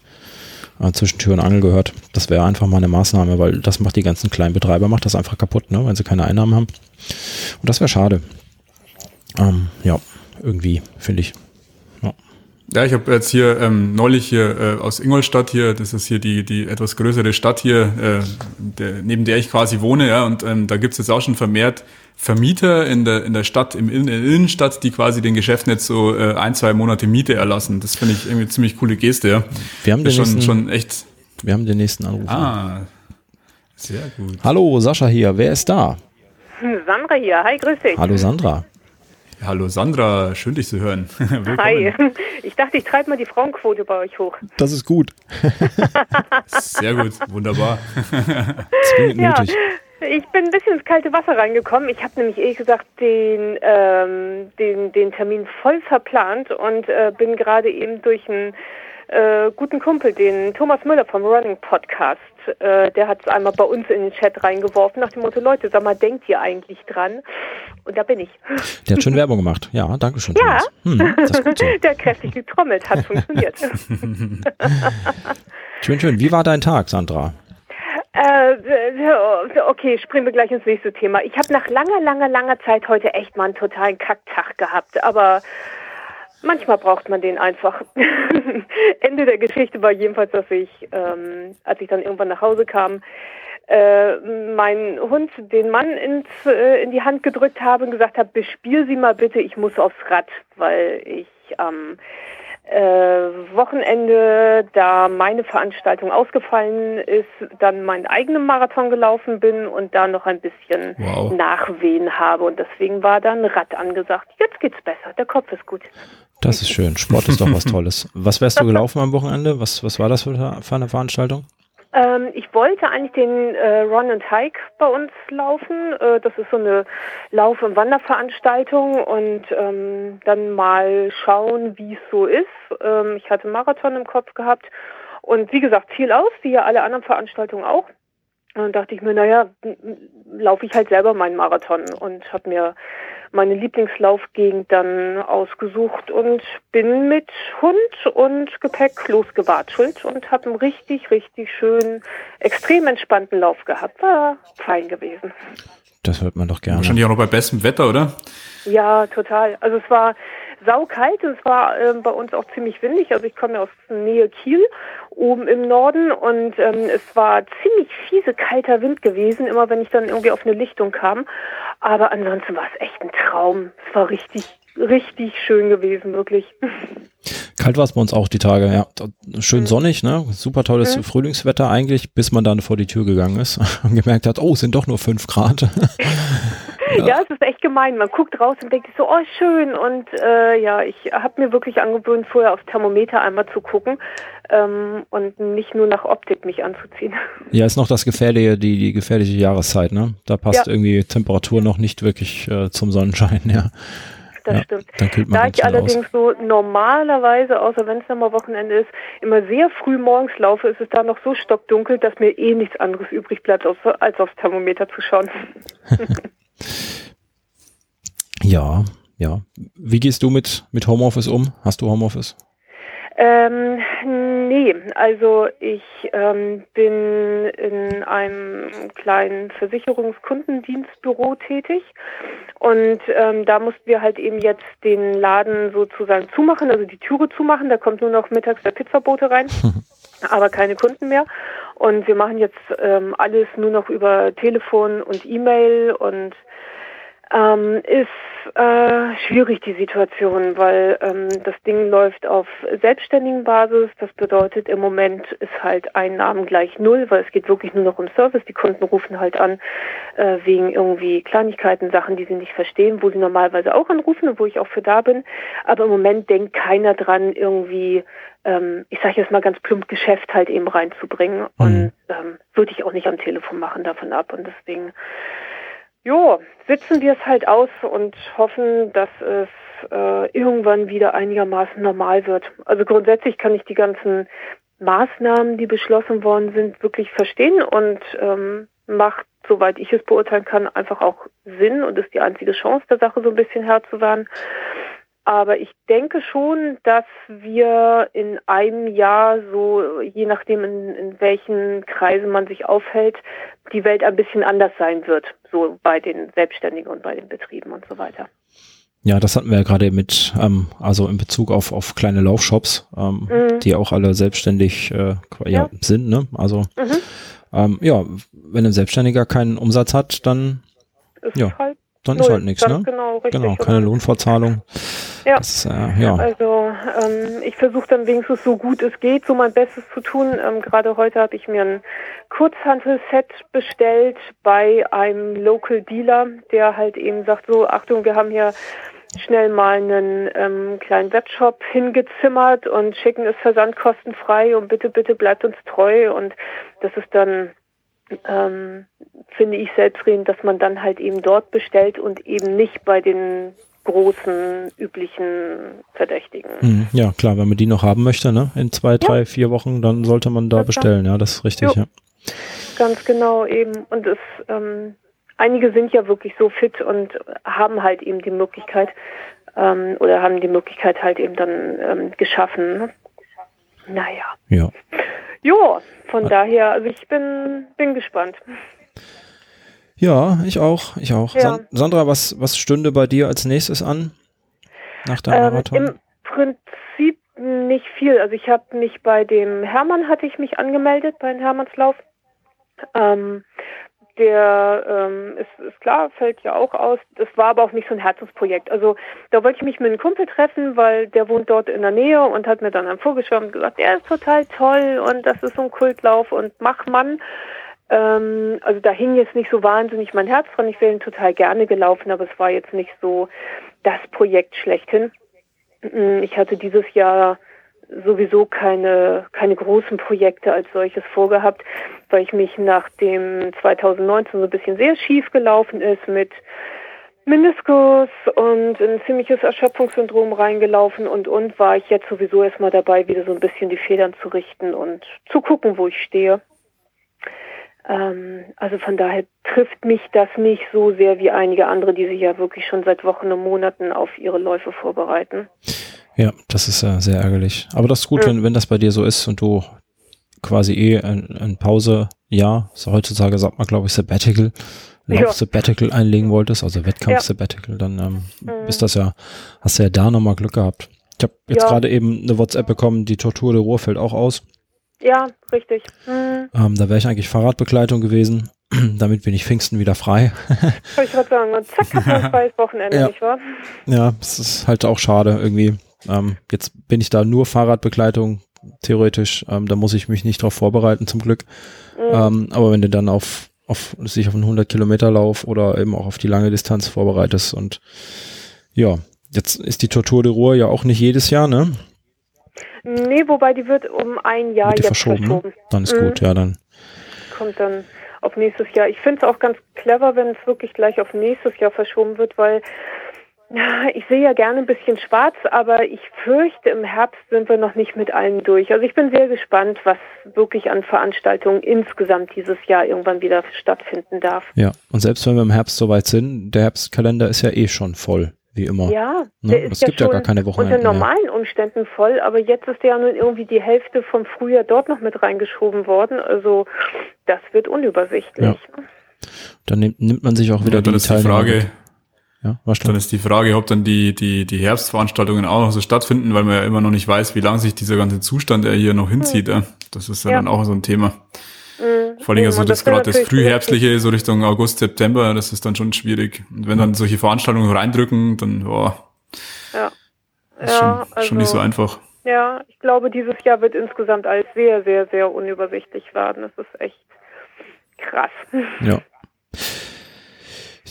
äh, zwischen Tür und Angel gehört. Das wäre einfach mal eine Maßnahme, weil das macht die ganzen kleinen Betreiber, macht das einfach kaputt, ne, wenn sie keine Einnahmen haben. Und das wäre schade. Ähm, ja, irgendwie, finde ich. Ja, ich habe jetzt hier ähm, neulich hier äh, aus Ingolstadt hier, das ist hier die die etwas größere Stadt hier, äh, der, neben der ich quasi wohne, ja, und ähm, da gibt's jetzt auch schon vermehrt Vermieter in der in der Stadt, im in der Innenstadt, die quasi den Geschäften jetzt so äh, ein zwei Monate Miete erlassen. Das finde ich irgendwie ziemlich coole Geste, ja. Wir haben den schon, nächsten, schon echt. Wir haben den nächsten Anruf. Ah, sehr gut. Hallo, Sascha hier. Wer ist da? Sandra hier. Hi, grüß dich. Hallo Sandra. Hallo Sandra, schön dich zu hören. Hi. Ich dachte, ich treibe mal die Frauenquote bei euch hoch. Das ist gut. Sehr gut, wunderbar. Zwingend Ja, nötig. ich bin ein bisschen ins kalte Wasser reingekommen. Ich habe nämlich ehrlich gesagt den, ähm, den, den Termin voll verplant und äh, bin gerade eben durch einen äh, guten Kumpel, den Thomas Müller vom Running Podcast, äh, der hat es einmal bei uns in den Chat reingeworfen nach dem Motto, Leute, sag mal, denkt ihr eigentlich dran? Und da bin ich. Der hat schön Werbung gemacht. Ja, danke schön. Ja. Hm, so. Der kräftig getrommelt, hat funktioniert. Schön, schön. Wie war dein Tag, Sandra? Äh, okay, springen wir gleich ins nächste Thema. Ich habe nach langer, langer, langer Zeit heute echt mal einen totalen Kacktag gehabt, aber manchmal braucht man den einfach. Ende der Geschichte war jedenfalls, dass ich, ähm, als ich dann irgendwann nach Hause kam, äh, meinen Hund den Mann ins, äh, in die Hand gedrückt habe und gesagt habe, bespiel sie mal bitte, ich muss aufs Rad, weil ich am äh, Wochenende, da meine Veranstaltung ausgefallen ist, dann meinen eigenen Marathon gelaufen bin und da noch ein bisschen Wow. Nachwehen habe. Und deswegen war dann Rad angesagt. Jetzt geht's besser, der Kopf ist gut. Das ist schön. Sport ist doch was Tolles. Was wärst du gelaufen am Wochenende? Was, was war das für, für eine Veranstaltung? Ähm, ich wollte eigentlich den äh, Run and Hike bei uns laufen. Äh, das ist so eine Lauf- und Wanderveranstaltung und ähm, dann mal schauen, wie es so ist. Ähm, ich hatte Marathon im Kopf gehabt und wie gesagt, Ziel aus, wie ja alle anderen Veranstaltungen auch. Und dann dachte ich mir, naja, laufe ich halt selber meinen Marathon und habe mir meine Lieblingslaufgegend dann ausgesucht und bin mit Hund und Gepäck losgewatschelt und habe einen richtig, richtig schönen, extrem entspannten Lauf gehabt. War fein gewesen. Das hört man doch gerne. Wahrscheinlich auch noch bei bestem Wetter, oder? Ja, total. Also es war saukalt und es war ähm, bei uns auch ziemlich windig. Also ich komme ja aus der Nähe Kiel, oben im Norden und ähm, es war ziemlich fiese kalter Wind gewesen, immer wenn ich dann irgendwie auf eine Lichtung kam. Aber ansonsten war es echt ein Traum. Es war richtig, richtig schön gewesen, wirklich. Kalt war es bei uns auch die Tage, ja. Schön sonnig, ne? Super tolles Frühlingswetter eigentlich, bis man dann vor die Tür gegangen ist und gemerkt hat, oh, es sind doch nur fünf Grad. Ja. es ist echt gemein. Man guckt raus und denkt sich so, oh schön. Und äh, ja, ich habe mir wirklich angewöhnt, vorher aufs Thermometer einmal zu gucken ähm, und nicht nur nach Optik mich anzuziehen. ja, ist noch das gefährliche, die, die gefährliche Jahreszeit, ne? Da passt Ja. irgendwie Temperatur noch nicht wirklich äh, zum Sonnenschein, ja. das ja, stimmt. Dann kühlt man Da ich allerdings aus. so normalerweise, außer wenn es dann mal Wochenende ist, immer sehr früh morgens laufe, ist es da noch so stockdunkel, dass mir eh nichts anderes übrig bleibt, als aufs Thermometer zu schauen. Ja, ja. Wie gehst du mit, mit Homeoffice um? Hast du Homeoffice? Ähm, nee, also ich ähm, bin in einem kleinen Versicherungskundendienstbüro tätig und ähm, da mussten wir halt eben jetzt den Laden sozusagen zumachen, also die Türe zumachen, da kommt nur noch mittags der Pizzabote rein, aber keine Kunden mehr. Und wir machen jetzt ähm, alles nur noch über Telefon und E-Mail und ähm, ist äh, schwierig die Situation, weil ähm, das Ding läuft auf selbstständigen Basis. Das bedeutet, im Moment ist halt Einnahmen gleich null, weil es geht wirklich nur noch um Service. Die Kunden rufen halt an äh, wegen irgendwie Kleinigkeiten, Sachen, die sie nicht verstehen, wo sie normalerweise auch anrufen und wo ich auch für da bin. Aber im Moment denkt keiner dran, irgendwie, ähm, ich sage jetzt mal ganz plump, Geschäft halt eben reinzubringen. Mhm. Und ähm, würde ich auch nicht am Telefon machen davon ab. Und deswegen Jo, sitzen wir es halt aus und hoffen, dass es äh, irgendwann wieder einigermaßen normal wird. Also grundsätzlich kann ich die ganzen Maßnahmen, die beschlossen worden sind, wirklich verstehen und ähm, macht, soweit ich es beurteilen kann, einfach auch Sinn und ist die einzige Chance, der Sache so ein bisschen Herr zu werden. Aber ich denke schon, dass wir in einem Jahr so, je nachdem in, in welchen Kreisen man sich aufhält, die Welt ein bisschen anders sein wird, so bei den Selbstständigen und bei den Betrieben und so weiter. Ja, das hatten wir ja gerade mit, ähm, also in Bezug auf, auf kleine Laufshops, ähm, Mhm. die auch alle selbstständig äh, ja, Ja. sind, ne? Also Mhm. ähm, ja, wenn ein Selbstständiger keinen Umsatz hat, dann, Ist Ja, halt dann ist halt nichts, ne? Genau, richtig. Genau, keine Lohnfortzahlung. Ja. Das äh, ja. Also ähm, ich versuche dann wenigstens so gut es geht, so mein Bestes zu tun. Ähm, Gerade heute habe ich mir ein Kurzhantelset bestellt bei einem Local Dealer, der halt eben sagt, so Achtung, wir haben hier schnell mal einen ähm, kleinen Webshop hingezimmert und schicken es versandkostenfrei und bitte, bitte bleibt uns treu. Und das ist dann ähm, finde ich selbstredend, dass man dann halt eben dort bestellt und eben nicht bei den großen üblichen Verdächtigen. Mhm, ja, klar, wenn man die noch haben möchte, ne? In zwei, drei, vier Wochen, dann sollte man da Ja, klar. bestellen, ja, das ist richtig, Jo. ja. Ganz genau eben. Und es ähm, einige sind ja wirklich so fit und haben halt eben die Möglichkeit ähm, oder haben die Möglichkeit halt eben dann ähm, geschaffen. Ne? Naja. Ja. Jo, von daher, also ich bin, bin gespannt. Ja, ich auch, ich auch. Ja. San Sandra, was, was stünde bei dir als nächstes an? Nach deinem Ähm, Marathon? Im Prinzip nicht viel. Also ich habe mich bei dem Hermann hatte ich mich angemeldet, bei dem Hermannslauf. Ähm, der ähm, ist, ist klar, fällt ja auch aus. Das war aber auch nicht so ein Herzensprojekt. Also da wollte ich mich mit einem Kumpel treffen, weil der wohnt dort in der Nähe und hat mir dann vorgeschwärmt und gesagt, der ist total toll und das ist so ein Kultlauf und mach Mann. Ähm, also da hing jetzt nicht so wahnsinnig mein Herz dran. Ich wäre total gerne gelaufen, aber es war jetzt nicht so das Projekt schlechthin. Mm, Ich hatte dieses Jahr sowieso keine, keine großen Projekte als solches vorgehabt, weil ich mich nach dem 2019 so ein bisschen sehr schief gelaufen ist mit Meniskus und ein ziemliches Erschöpfungssyndrom reingelaufen und und war ich jetzt sowieso erstmal dabei, wieder so ein bisschen die Federn zu richten und zu gucken, wo ich stehe. Ähm, also von daher trifft mich das nicht so sehr wie einige andere, die sich ja wirklich schon seit Wochen und Monaten auf ihre Läufe vorbereiten. Ja, das ist äh, sehr ärgerlich. Aber das ist gut, Ja. wenn, wenn das bei dir so ist und du quasi eh ein, ein Pause, ja, so heutzutage sagt man, glaube ich, Sabbatical, Ja. Lauf-Sabbatical einlegen wolltest, also Ja. Wettkampf-Sabbatical, dann ähm, Mhm. ist das ja, hast du ja da nochmal Glück gehabt. Ich habe jetzt Ja. gerade eben eine WhatsApp bekommen, die Tortur de Ruhr fällt auch aus. Ja, richtig. Hm, Ähm, da wäre ich eigentlich Fahrradbegleitung gewesen. Damit bin ich Pfingsten wieder frei. kann ich gerade sagen. Und zack, hat man ein freies Wochenende, Ja. nicht wahr? Ja, es ist halt auch schade irgendwie. Ähm, jetzt bin ich da nur Fahrradbegleitung, theoretisch. Ähm, da muss ich mich nicht drauf vorbereiten, zum Glück. Mhm. Ähm, aber wenn du dann auf, auf sich auf einen 100 Kilometer Lauf oder eben auch auf die lange Distanz vorbereitest und ja, jetzt ist die Tortur de Ruhr ja auch nicht jedes Jahr, ne? Nee, wobei die wird um ein Jahr jetzt verschoben, verschoben. ne? Dann ist Mhm. gut, ja, dann. Kommt dann auf nächstes Jahr. Ich finde es auch ganz clever, wenn es wirklich gleich auf nächstes Jahr verschoben wird, weil Ich sehe ja gerne ein bisschen schwarz, aber ich fürchte, im Herbst sind wir noch nicht mit allen durch. Also ich bin sehr gespannt, was wirklich an Veranstaltungen insgesamt dieses Jahr irgendwann wieder stattfinden darf. Ja, und selbst wenn wir im Herbst soweit sind, der Herbstkalender ist ja eh schon voll, wie immer. Ja, ne? der ist Es ja gibt ja schon gar keine Wochenenden unter mehr. normalen Umständen voll, aber jetzt ist ja nun irgendwie die Hälfte vom Frühjahr dort noch mit reingeschoben worden. Also das wird unübersichtlich. Ja. Dann nimmt, nimmt man sich auch wieder Ja, dann die ist die Frage. Ja, dann ist die Frage, ob dann die, die, die Herbstveranstaltungen auch noch so stattfinden, weil man ja immer noch nicht weiß, wie lange sich dieser ganze Zustand hier noch hinzieht. Ja. Das ist ja, Ja. dann auch so ein Thema. Mhm. Vor allem also das gerade das Frühherbstliche, so Richtung August, September, das ist dann schon schwierig. Und wenn dann solche Veranstaltungen reindrücken, dann boah, Ja. ist Ja, schon, schon nicht so also- einfach. Ja, ich glaube, dieses Jahr wird insgesamt alles sehr, sehr, sehr unübersichtlich werden. Das ist echt krass. Ja.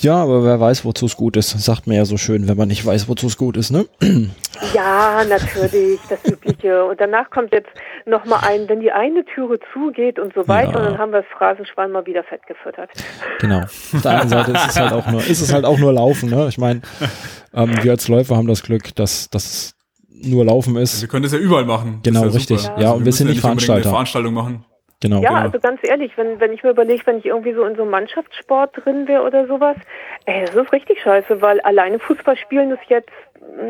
Ja, aber wer weiß, wozu es gut ist. Sagt mir ja so schön, wenn man nicht weiß, wozu es gut ist, ne? Ja, natürlich, das Übliche. Und danach kommt jetzt nochmal ein, wenn die eine Türe zugeht und so weiter, Ja. und dann haben wir das Phrasenschwein mal wieder fett gefüttert. Genau. Auf der einen Seite ist es halt auch nur, ist es halt auch nur Laufen, ne? Ich meine, ähm, wir als Läufer haben das Glück, dass das nur Laufen ist. Wir können das ja überall machen. Genau, ja richtig. super. Ja, Also und wir sind nicht Veranstalter. Eine Veranstaltung machen. Genau. Ja, genau. also ganz ehrlich, wenn, wenn ich mir überlege, wenn ich irgendwie so in so einem Mannschaftssport drin wäre oder sowas, ey, das ist richtig scheiße, weil alleine Fußball spielen ist jetzt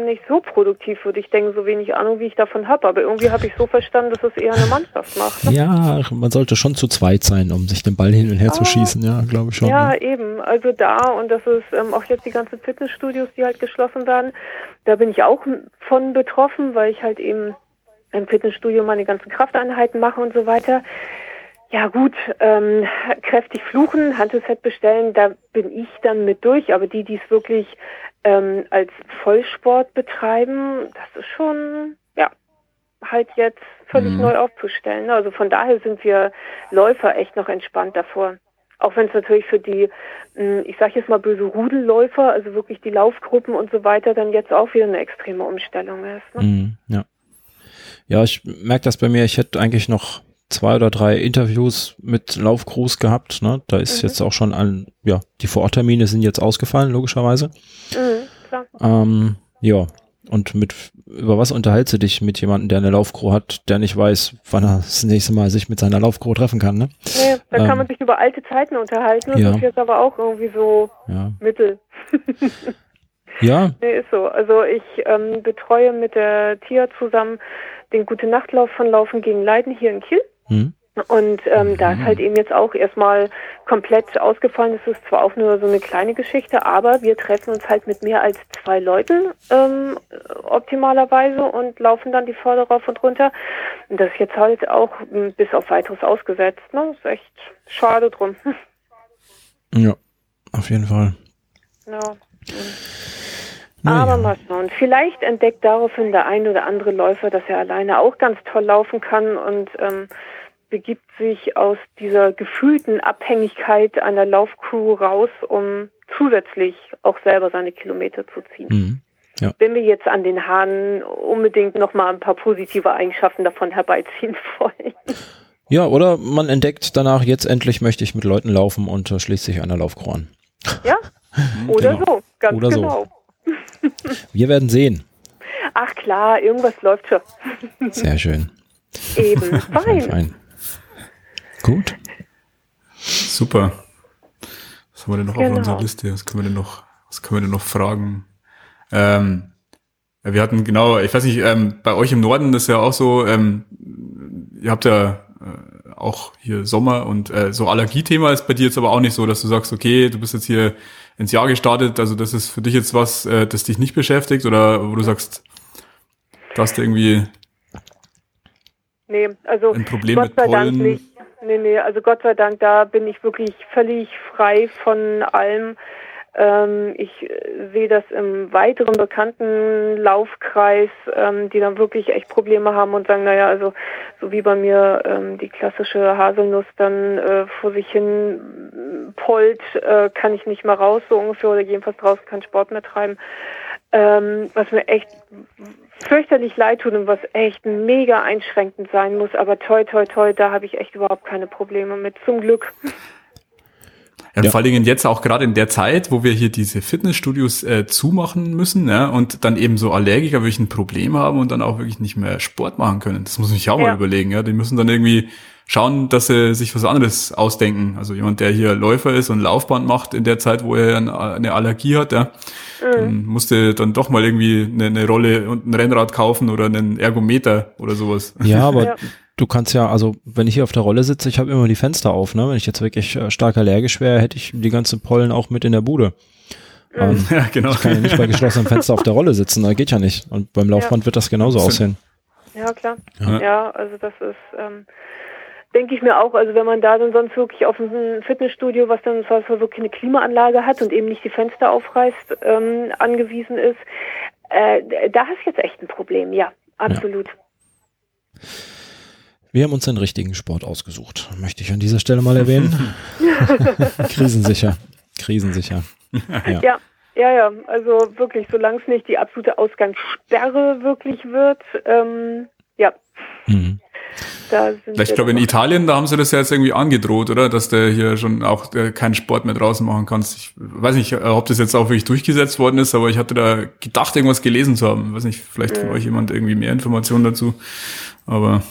nicht so produktiv, würde ich denken, so wenig Ahnung, wie ich davon habe. Aber irgendwie habe ich so verstanden, dass es eher eine Mannschaft macht. Ne? Ja, man sollte schon zu zweit sein, um sich den Ball hin und her zu Ah. schießen, ja, glaube ich schon. Ja, ne? eben. Also da und das ist ähm, auch jetzt die ganzen Fitnessstudios, die halt geschlossen werden. Da bin ich auch von betroffen, weil ich halt eben im Fitnessstudio meine ganzen Krafteinheiten mache und so weiter. Ja gut, ähm, kräftig fluchen, Handelset bestellen, da bin ich dann mit durch. Aber die, die es wirklich ähm, als Vollsport betreiben, das ist schon, ja, halt jetzt völlig Mhm. neu aufzustellen. Also von daher sind wir Läufer echt noch entspannt davor. Auch wenn es natürlich für die, mh, ich sage jetzt mal böse Rudelläufer, also wirklich die Laufgruppen und so weiter, dann jetzt auch wieder eine extreme Umstellung ist. Ne? Mhm, ja. Ja, ich merke das bei mir. Ich hätte eigentlich noch zwei oder drei Interviews mit Laufcrews gehabt. Ne? Da ist Mhm. jetzt auch schon ein, ja, die Vororttermine sind jetzt ausgefallen, logischerweise. Mhm, klar. Ähm, ja. Und mit, über was unterhältst du dich mit jemandem, der eine Laufcrew hat, der nicht weiß, wann er das nächste Mal sich mit seiner Laufcrew treffen kann, ne? Nee, da Ähm, kann man sich über alte Zeiten unterhalten. Das ja. ist jetzt aber auch irgendwie so Ja. mittel. Ja, Nee, ist so. Also ich ähm, betreue mit der TIA zusammen den Gute Nachtlauf von Laufen gegen Leiden hier in Kiel. Hm, Und ähm, da ist halt eben jetzt auch erstmal komplett ausgefallen. Es ist zwar auch nur so eine kleine Geschichte, aber wir treffen uns halt mit mehr als zwei Leuten ähm, optimalerweise und laufen dann die Vorder rauf und runter. Und das ist jetzt halt auch m, bis auf weiteres ausgesetzt. Ne? Ist echt schade drum. ja, auf jeden Fall. ja. Naja. Aber mal schauen. Vielleicht entdeckt daraufhin der ein oder andere Läufer, dass er alleine auch ganz toll laufen kann und ähm, begibt sich aus dieser gefühlten Abhängigkeit einer Laufcrew raus, um zusätzlich auch selber seine Kilometer zu ziehen. Mhm. Wenn wir jetzt an den Haaren unbedingt nochmal ein paar positive Eigenschaften davon herbeiziehen wollen. Ja, oder man entdeckt danach, jetzt endlich möchte ich mit Leuten laufen und äh, schließt sich einer Laufcrew an. Ja? Oder Genau. so, ganz Oder so. genau. Wir werden sehen. Ach klar, irgendwas läuft schon. Sehr schön. Eben. Fein, Fein. Gut. Super. Was haben wir denn noch Genau. auf unserer Liste? Was können wir denn noch, was können wir denn noch fragen? Ähm, wir hatten genau, ich weiß nicht, ähm, bei euch im Norden ist ja auch so, ähm, ihr habt ja äh, auch hier Sommer und äh, so Allergiethema ist bei dir jetzt aber auch nicht so, dass du sagst, okay, du bist jetzt hier ins Jahr gestartet, also das ist für dich jetzt was, äh, das dich nicht beschäftigt oder wo du sagst, da hast du irgendwie Nee, also ein Problem Gott mit sei Dank Pollen. nicht. Nee, nee, also Gott sei Dank, da bin ich wirklich völlig frei von allem. Ähm, ich äh, sehe das im weiteren bekannten Laufkreis, ähm, die dann wirklich echt Probleme haben und sagen, naja, also so wie bei mir ähm, die klassische Haselnuss dann äh, vor sich hin äh, pollt, äh, kann ich nicht mehr raus, so ungefähr, oder jedenfalls draußen keinen Sport mehr treiben. Ähm, was mir echt fürchterlich leid tut und was echt mega einschränkend sein muss, aber toi toi toi, da habe ich echt überhaupt keine Probleme mit, zum Glück. Ja, ja. Vor allen Dingen jetzt auch gerade in der Zeit, wo wir hier diese Fitnessstudios äh, zumachen müssen ja, und dann eben so Allergiker wirklich ein Problem haben und dann auch wirklich nicht mehr Sport machen können. Das muss ich auch ja. mal überlegen. Ja, Die müssen dann irgendwie schauen, dass sie sich was anderes ausdenken. Also jemand, der hier Läufer ist und Laufband macht in der Zeit, wo er eine Allergie hat, ja, mhm. dann musste dann doch mal irgendwie eine, eine, Rolle und ein Rennrad kaufen oder einen Ergometer oder sowas. Ja, aber ja. du kannst ja, also wenn ich hier auf der Rolle sitze, ich habe immer die Fenster auf, ne? Wenn ich jetzt wirklich äh, stark allergisch wäre, hätte ich die ganzen Pollen auch mit in der Bude. Mhm. Ähm, ja, genau. Ich kann ja nicht bei geschlossenem Fenster auf der Rolle sitzen, das geht ja nicht. Und beim Laufband ja. wird das genauso aussehen. Ja, klar. Ja. ja, also das ist, ähm, denke ich mir auch, also wenn man da dann sonst wirklich auf ein Fitnessstudio, was dann was wirklich eine Klimaanlage hat und eben nicht die Fenster aufreißt, ähm, angewiesen ist, äh, da hast du jetzt echt ein Problem, ja, absolut. Ja. Wir haben uns den richtigen Sport ausgesucht, möchte ich an dieser Stelle mal erwähnen. Krisensicher, krisensicher. Ja. ja. Ja, ja, also wirklich, solange es nicht die absolute Ausgangssperre wirklich wird, ähm, ja. Mhm. Ich glaube, in Italien, da haben sie das ja jetzt irgendwie angedroht, oder? Dass der hier schon auch keinen Sport mehr draußen machen kannst. Ich weiß nicht, ob das jetzt auch wirklich durchgesetzt worden ist, aber ich hatte da gedacht, irgendwas gelesen zu haben. Ich weiß nicht, vielleicht von mhm. euch jemand irgendwie mehr Informationen dazu. Aber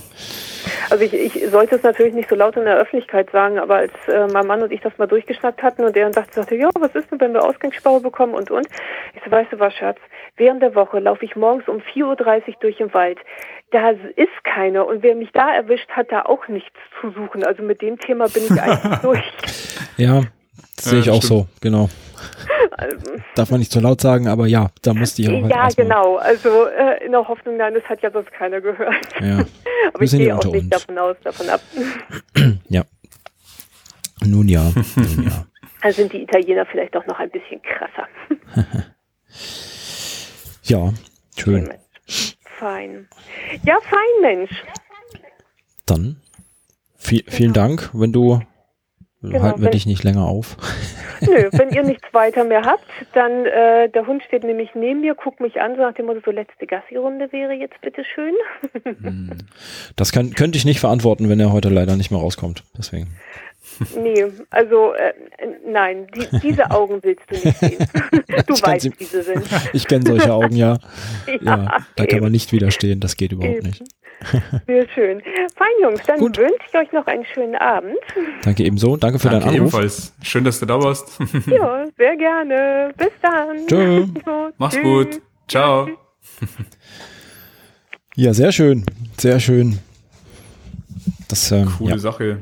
also ich, ich sollte es natürlich nicht so laut in der Öffentlichkeit sagen, aber als äh, mein Mann und ich das mal durchgeschnackt hatten und er dann dachte, sagte, ja, was ist denn, wenn wir Ausgangssperre bekommen und und. Ich so, weißt du was, Schatz, während der Woche laufe ich morgens um 4.30 Uhr durch den Wald. Da ist keiner und wer mich da erwischt, hat da auch nichts zu suchen. Also mit dem Thema bin ich eigentlich durch. Ja, sehe ich ja, auch so, genau. Also, Darf man nicht zu laut sagen, aber ja, da musste ich auch. Halt ja, genau. Also äh, in der Hoffnung, nein, das hat ja sonst keiner gehört. Ja. aber ich gehe auch nicht uns. davon aus, davon ab. ja. Nun ja, nun ja. Also sind die Italiener vielleicht auch noch ein bisschen krasser. ja, schön. Fein. Ja, fein, Mensch. Dann viel, vielen ja. Dank, wenn du Genau, halten wir dich nicht länger auf. Nö, wenn ihr nichts weiter mehr habt, dann äh, der Hund steht nämlich neben mir, guckt mich an, so nach dem Motto, so letzte Gassi-Runde wäre jetzt bitteschön. Hm. Das kann, könnte ich nicht verantworten, wenn er heute leider nicht mehr rauskommt. Deswegen. Nee, also äh, nein, die, diese Augen willst du nicht sehen. Du ich weißt, wie sie sind. Ich kenne solche Augen, ja. ja, ja da kann man nicht widerstehen, das geht überhaupt eben. nicht. Sehr schön. Fein, Jungs, dann Gut. wünsche ich euch noch einen schönen Abend. Danke ebenso. Danke für Danke deinen Anruf. Ebenfalls. Schön, dass du da warst. ja, sehr gerne. Bis dann. Tschö. Mach's Tschüss. gut. Ciao. Ja, sehr schön. Sehr schön. Das, ähm, Coole ja. Sache.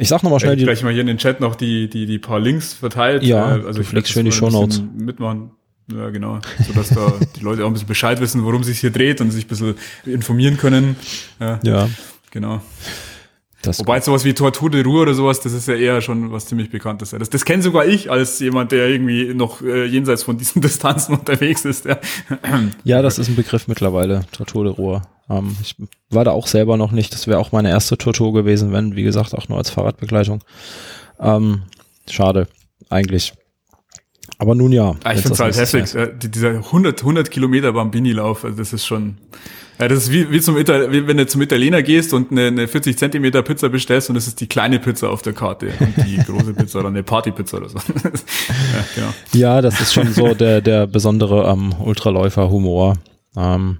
Ich sag nochmal schnell. Ich gleich mal hier in den Chat noch die, die, die paar Links verteilt. Ja, äh, also ich fliegst schön die Shownotes. Mitmachen. Ja, genau. So dass da die Leute auch ein bisschen Bescheid wissen, worum es sich hier dreht und sich ein bisschen informieren können. Ja. ja. Genau. Das Wobei gut. sowas wie Tortur de Ruhe oder sowas, das ist ja eher schon was ziemlich Bekanntes. Das, das kenne sogar ich als jemand, der irgendwie noch äh, jenseits von diesen Distanzen unterwegs ist. Ja. ja, das ist ein Begriff mittlerweile, Tortur de Ruhe. Ähm, ich war da auch selber noch nicht. Das wäre auch meine erste Tortur gewesen, wenn, wie gesagt, auch nur als Fahrradbegleitung. Ähm, schade, eigentlich. Aber nun ja. Ah, ich finde es halt heftig. Äh, dieser 100, 100 Kilometer Bambini-Lauf, also das ist schon, ja, das ist wie, wie, zum Ital wie wenn du zum Italiener gehst und eine, eine 40 Zentimeter Pizza bestellst und das ist die kleine Pizza auf der Karte und die große Pizza oder eine Partypizza oder so. ja, genau. ja, das ist schon so der, der besondere ähm, Ultraläufer-Humor. Ähm,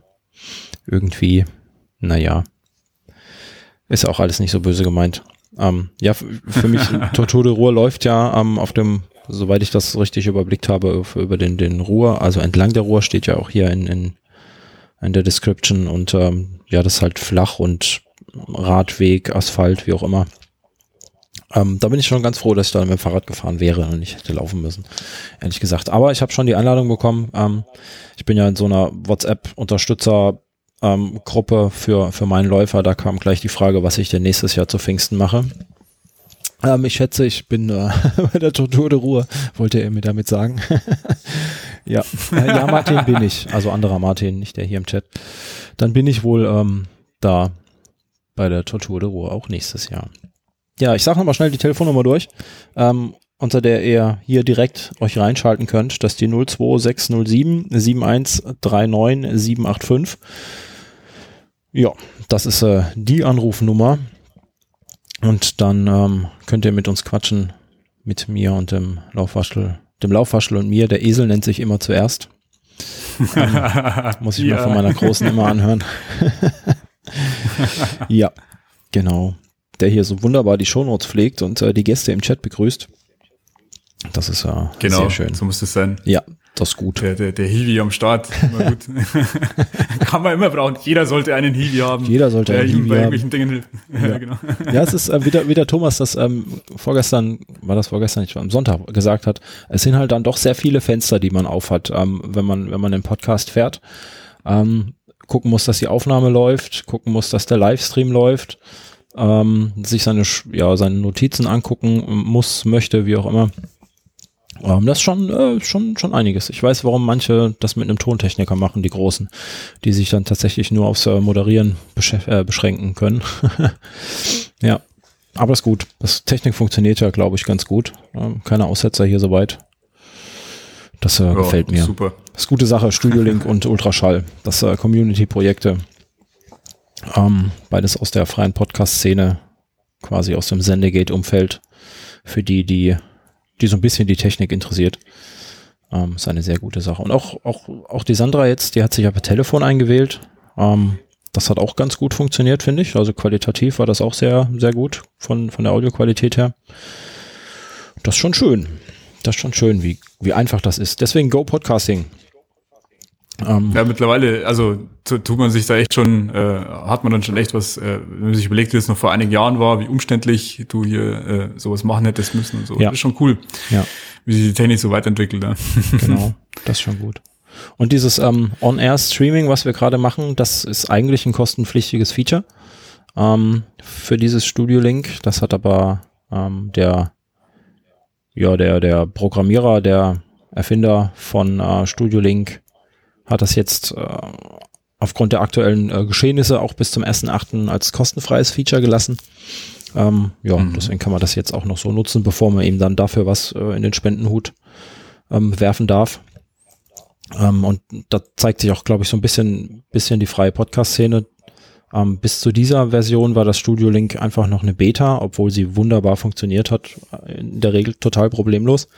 irgendwie, naja, ist auch alles nicht so böse gemeint. Ähm, ja, für mich, Tortur de Ruhr läuft ja ähm, auf dem soweit ich das richtig überblickt habe, über den, den Ruhr, also entlang der Ruhr steht ja auch hier in, in, in der Description und ähm, ja, das ist halt flach und Radweg, Asphalt, wie auch immer. Ähm, da bin ich schon ganz froh, dass ich da mit dem Fahrrad gefahren wäre und nicht hätte laufen müssen, ehrlich gesagt. Aber ich habe schon die Einladung bekommen. Ähm, ich bin ja in so einer WhatsApp-Unterstützer- ähm, Gruppe für, für meinen Läufer, da kam gleich die Frage, was ich denn nächstes Jahr zu Pfingsten mache. Ähm, ich schätze, ich bin äh, bei der Tortur de Ruhe, wollte er mir damit sagen. ja. Ja, Martin bin ich. Also anderer Martin, nicht der hier im Chat. Dann bin ich wohl ähm, da bei der Tortur de Ruhe auch nächstes Jahr. Ja, ich sage nochmal schnell die Telefonnummer durch, ähm, unter der ihr hier direkt euch reinschalten könnt. Das ist die 02607 7139 785. Ja, das ist äh, die Anrufnummer. Und dann ähm, könnt ihr mit uns quatschen, mit mir und dem Laufwaschel, dem Laufwaschel und mir. Der Esel nennt sich immer zuerst. ähm, muss ich ja. mir von meiner Großen immer anhören. ja, genau. Der hier so wunderbar die Shownotes pflegt und äh, die Gäste im Chat begrüßt. Das ist ja äh, genau, sehr schön. So muss es sein. Ja, das ist gut. Der, der, der Hiwi am Start, immer gut. Kann man immer brauchen. Jeder sollte einen Hiwi haben. Jeder sollte einen Hiwi bei haben. Dingen hilft. Ja, genau. ja es ist äh, wieder, wieder Thomas, das ähm, vorgestern, war das vorgestern nicht, am Sonntag gesagt hat, es sind halt dann doch sehr viele Fenster, die man aufhat, ähm, wenn man, wenn man den Podcast fährt. Ähm, gucken muss, dass die Aufnahme läuft, gucken muss, dass der Livestream läuft, ähm, sich seine, ja, seine Notizen angucken muss, möchte, wie auch immer. Ähm, das ist schon, äh, schon, schon einiges. Ich weiß, warum manche das mit einem Tontechniker machen, die Großen, die sich dann tatsächlich nur aufs äh, Moderieren äh, beschränken können. ja, aber ist gut. Das Technik funktioniert ja, glaube ich, ganz gut. Ähm, keine Aussetzer hier soweit. Das äh, ja, gefällt mir. Super. Das ist gute Sache, Studio Link und Ultraschall. Das äh, Community-Projekte. Ähm, beides aus der freien Podcast-Szene, quasi aus dem Sendegate-Umfeld. Für die, die die so ein bisschen die Technik interessiert. Ähm, ist eine sehr gute Sache. Und auch, auch, auch die Sandra jetzt, die hat sich ja per Telefon eingewählt. Ähm, das hat auch ganz gut funktioniert, finde ich. Also qualitativ war das auch sehr, sehr gut von, von der Audioqualität her. Das ist schon schön. Das ist schon schön, wie, wie einfach das ist. Deswegen Go Podcasting. Ähm, ja, mittlerweile, also tut man sich da echt schon, äh, hat man dann schon echt was, äh, wenn man sich überlegt, wie es noch vor einigen Jahren war, wie umständlich du hier äh, sowas machen hättest müssen und so. Ja. Das ist schon cool, ja. wie sich die Technik so weiterentwickelt. Ja. Genau, das ist schon gut. Und dieses ähm, On-Air-Streaming, was wir gerade machen, das ist eigentlich ein kostenpflichtiges Feature ähm, für dieses Studio Link. Das hat aber ähm, der, ja, der, der Programmierer, der Erfinder von äh, Studio Link hat das jetzt äh, aufgrund der aktuellen äh, Geschehnisse auch bis zum 1.8. als kostenfreies Feature gelassen. Ähm, ja, mhm. deswegen kann man das jetzt auch noch so nutzen, bevor man ihm dann dafür was äh, in den Spendenhut ähm, werfen darf. Ähm, und da zeigt sich auch, glaube ich, so ein bisschen, bisschen die freie Podcast-Szene. Ähm, bis zu dieser Version war das Studio Link einfach noch eine Beta, obwohl sie wunderbar funktioniert hat, in der Regel total problemlos.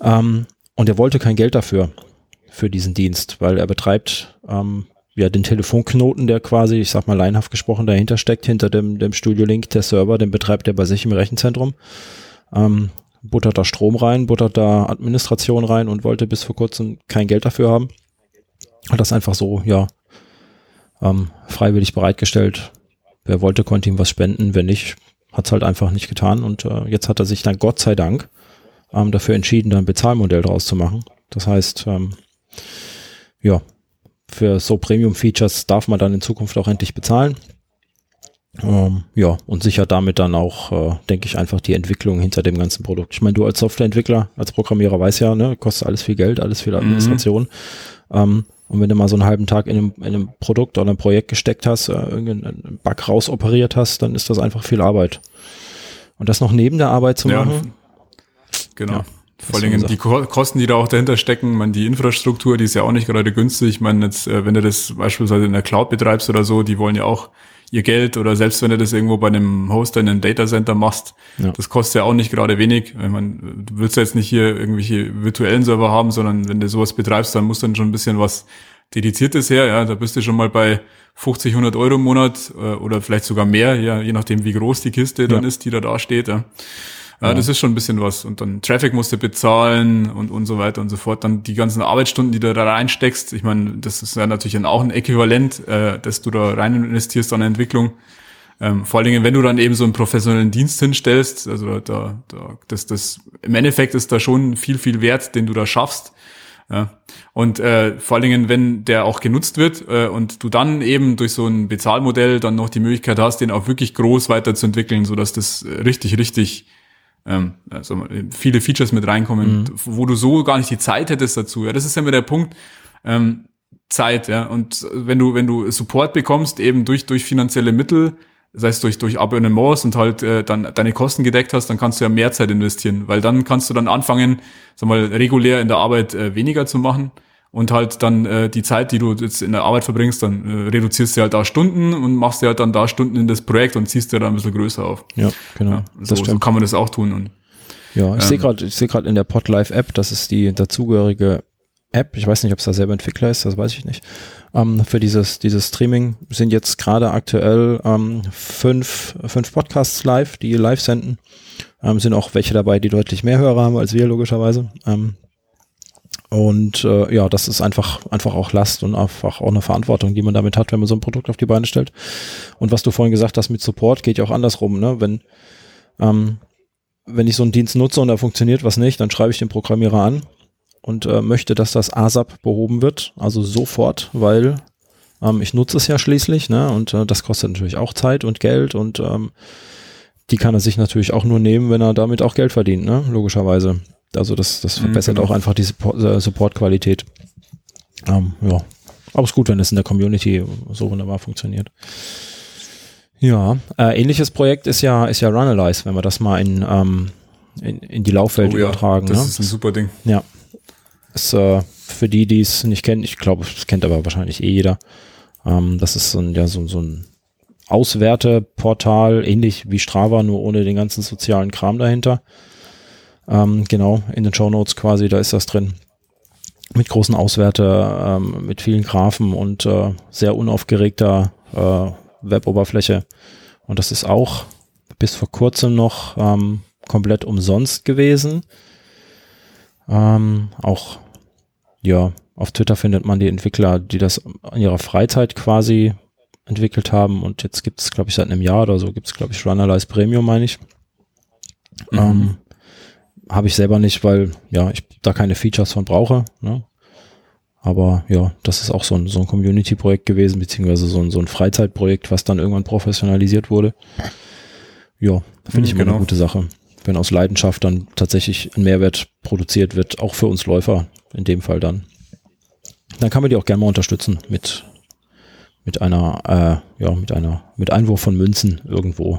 Ähm, und er wollte kein Geld dafür für diesen Dienst, weil er betreibt ähm, ja den Telefonknoten, der quasi, ich sag mal leinhaft gesprochen, dahinter steckt, hinter dem, dem Studio Link, der Server, den betreibt er bei sich im Rechenzentrum. Ähm, buttert da Strom rein, buttert da Administration rein und wollte bis vor kurzem kein Geld dafür haben. Hat das einfach so, ja, ähm, freiwillig bereitgestellt. Wer wollte, konnte ihm was spenden, wenn nicht, hat es halt einfach nicht getan. Und äh, jetzt hat er sich dann Gott sei Dank ähm, dafür entschieden, da ein Bezahlmodell draus zu machen. Das heißt, ähm, ja, für so Premium-Features darf man dann in Zukunft auch endlich bezahlen. Ähm, ja, und sicher damit dann auch, äh, denke ich, einfach die Entwicklung hinter dem ganzen Produkt. Ich meine, du als Softwareentwickler, als Programmierer weißt ja, ne, kostet alles viel Geld, alles viel. Administration. Mhm. Ähm, und wenn du mal so einen halben Tag in einem, in einem Produkt oder einem Projekt gesteckt hast, äh, irgendeinen Bug rausoperiert hast, dann ist das einfach viel Arbeit. Und das noch neben der Arbeit zu ja, machen. Genau. Ja, vor allem die Kosten, die da auch dahinter stecken, man die Infrastruktur, die ist ja auch nicht gerade günstig. Meine, jetzt, äh, wenn du das beispielsweise in der Cloud betreibst oder so, die wollen ja auch ihr Geld oder selbst wenn du das irgendwo bei einem Hoster in einem Datacenter machst, ja. das kostet ja auch nicht gerade wenig. Ich meine, du willst ja jetzt nicht hier irgendwelche virtuellen Server haben, sondern wenn du sowas betreibst, dann muss dann schon ein bisschen was Dediziertes her. Ja, da bist du schon mal bei 50, 100 Euro im Monat äh, oder vielleicht sogar mehr, ja, je nachdem, wie groß die Kiste dann ist, die da da steht. Ja. Ja, das ist schon ein bisschen was. Und dann Traffic musst du bezahlen und, und so weiter und so fort. Dann die ganzen Arbeitsstunden, die du da reinsteckst. Ich meine, das ist ja natürlich dann auch ein Äquivalent, äh, dass du da rein investierst an Entwicklung. Ähm, vor allen Dingen, wenn du dann eben so einen professionellen Dienst hinstellst, also da, da, das, das, im Endeffekt ist da schon viel, viel Wert, den du da schaffst. Ja. Und äh, vor allen Dingen, wenn der auch genutzt wird äh, und du dann eben durch so ein Bezahlmodell dann noch die Möglichkeit hast, den auch wirklich groß weiterzuentwickeln, so dass das richtig, richtig ähm, also viele Features mit reinkommen, mhm. wo du so gar nicht die Zeit hättest dazu. Ja, das ist ja immer der Punkt. Ähm, Zeit, ja. Und wenn du, wenn du Support bekommst, eben durch, durch finanzielle Mittel, das heißt durch, durch Abonnements und halt äh, dann deine Kosten gedeckt hast, dann kannst du ja mehr Zeit investieren, weil dann kannst du dann anfangen, sag mal, regulär in der Arbeit äh, weniger zu machen und halt dann äh, die Zeit, die du jetzt in der Arbeit verbringst, dann äh, reduzierst du halt da Stunden und machst dir halt dann da Stunden in das Projekt und ziehst dir da ein bisschen größer auf. Ja, genau. Ja, so, so kann man das auch tun. Und Ja, ich ähm, sehe gerade, ich sehe gerade in der Podlife App, das ist die dazugehörige App. Ich weiß nicht, ob es da selber Entwickler ist, das weiß ich nicht. Ähm, für dieses dieses Streaming sind jetzt gerade aktuell ähm, fünf fünf Podcasts live, die live senden. Ähm, sind auch welche dabei, die deutlich mehr Hörer haben als wir logischerweise. Ähm, und äh, ja, das ist einfach, einfach auch Last und einfach auch eine Verantwortung, die man damit hat, wenn man so ein Produkt auf die Beine stellt. Und was du vorhin gesagt hast mit Support, geht ja auch andersrum, ne? Wenn, ähm, wenn ich so einen Dienst nutze und da funktioniert was nicht, dann schreibe ich den Programmierer an und äh, möchte, dass das ASAP behoben wird, also sofort, weil ähm, ich nutze es ja schließlich, ne? Und äh, das kostet natürlich auch Zeit und Geld und ähm, die kann er sich natürlich auch nur nehmen, wenn er damit auch Geld verdient, ne? Logischerweise. Also das, das mhm, verbessert genau. auch einfach die äh, Support-Qualität. Ähm, ja, aber es ist gut, wenn es in der Community so wunderbar funktioniert. Ja, äh, ähnliches Projekt ist ja, ist ja Runalyze, wenn wir das mal in, ähm, in, in die Laufwelt oh, übertragen. Ja, das ne? ist ein super Ding. Ja. Ist, äh, für die, die es nicht kennen, ich glaube, das kennt aber wahrscheinlich eh jeder. Ähm, das ist so ein, ja, so, so ein Auswerteportal, ähnlich wie Strava, nur ohne den ganzen sozialen Kram dahinter. Ähm, genau, in den Show Notes quasi, da ist das drin. Mit großen Auswerte, ähm, mit vielen Graphen und äh, sehr unaufgeregter äh, Weboberfläche. Und das ist auch bis vor kurzem noch ähm, komplett umsonst gewesen. Ähm, auch, ja, auf Twitter findet man die Entwickler, die das in ihrer Freizeit quasi entwickelt haben. Und jetzt gibt es, glaube ich, seit einem Jahr oder so, gibt es, glaube ich, Runalyze Premium, meine ich. Mhm. Ähm, habe ich selber nicht, weil ja, ich da keine Features von brauche. Ne? Aber ja, das ist auch so ein, so ein Community-Projekt gewesen, beziehungsweise so ein, so ein Freizeitprojekt, was dann irgendwann professionalisiert wurde. Ja, finde mhm, ich immer genau. eine gute Sache. Wenn aus Leidenschaft dann tatsächlich ein Mehrwert produziert wird, auch für uns Läufer in dem Fall dann. Dann kann man die auch gerne mal unterstützen mit, mit einer, äh, ja, mit einer, mit Einwurf von Münzen irgendwo.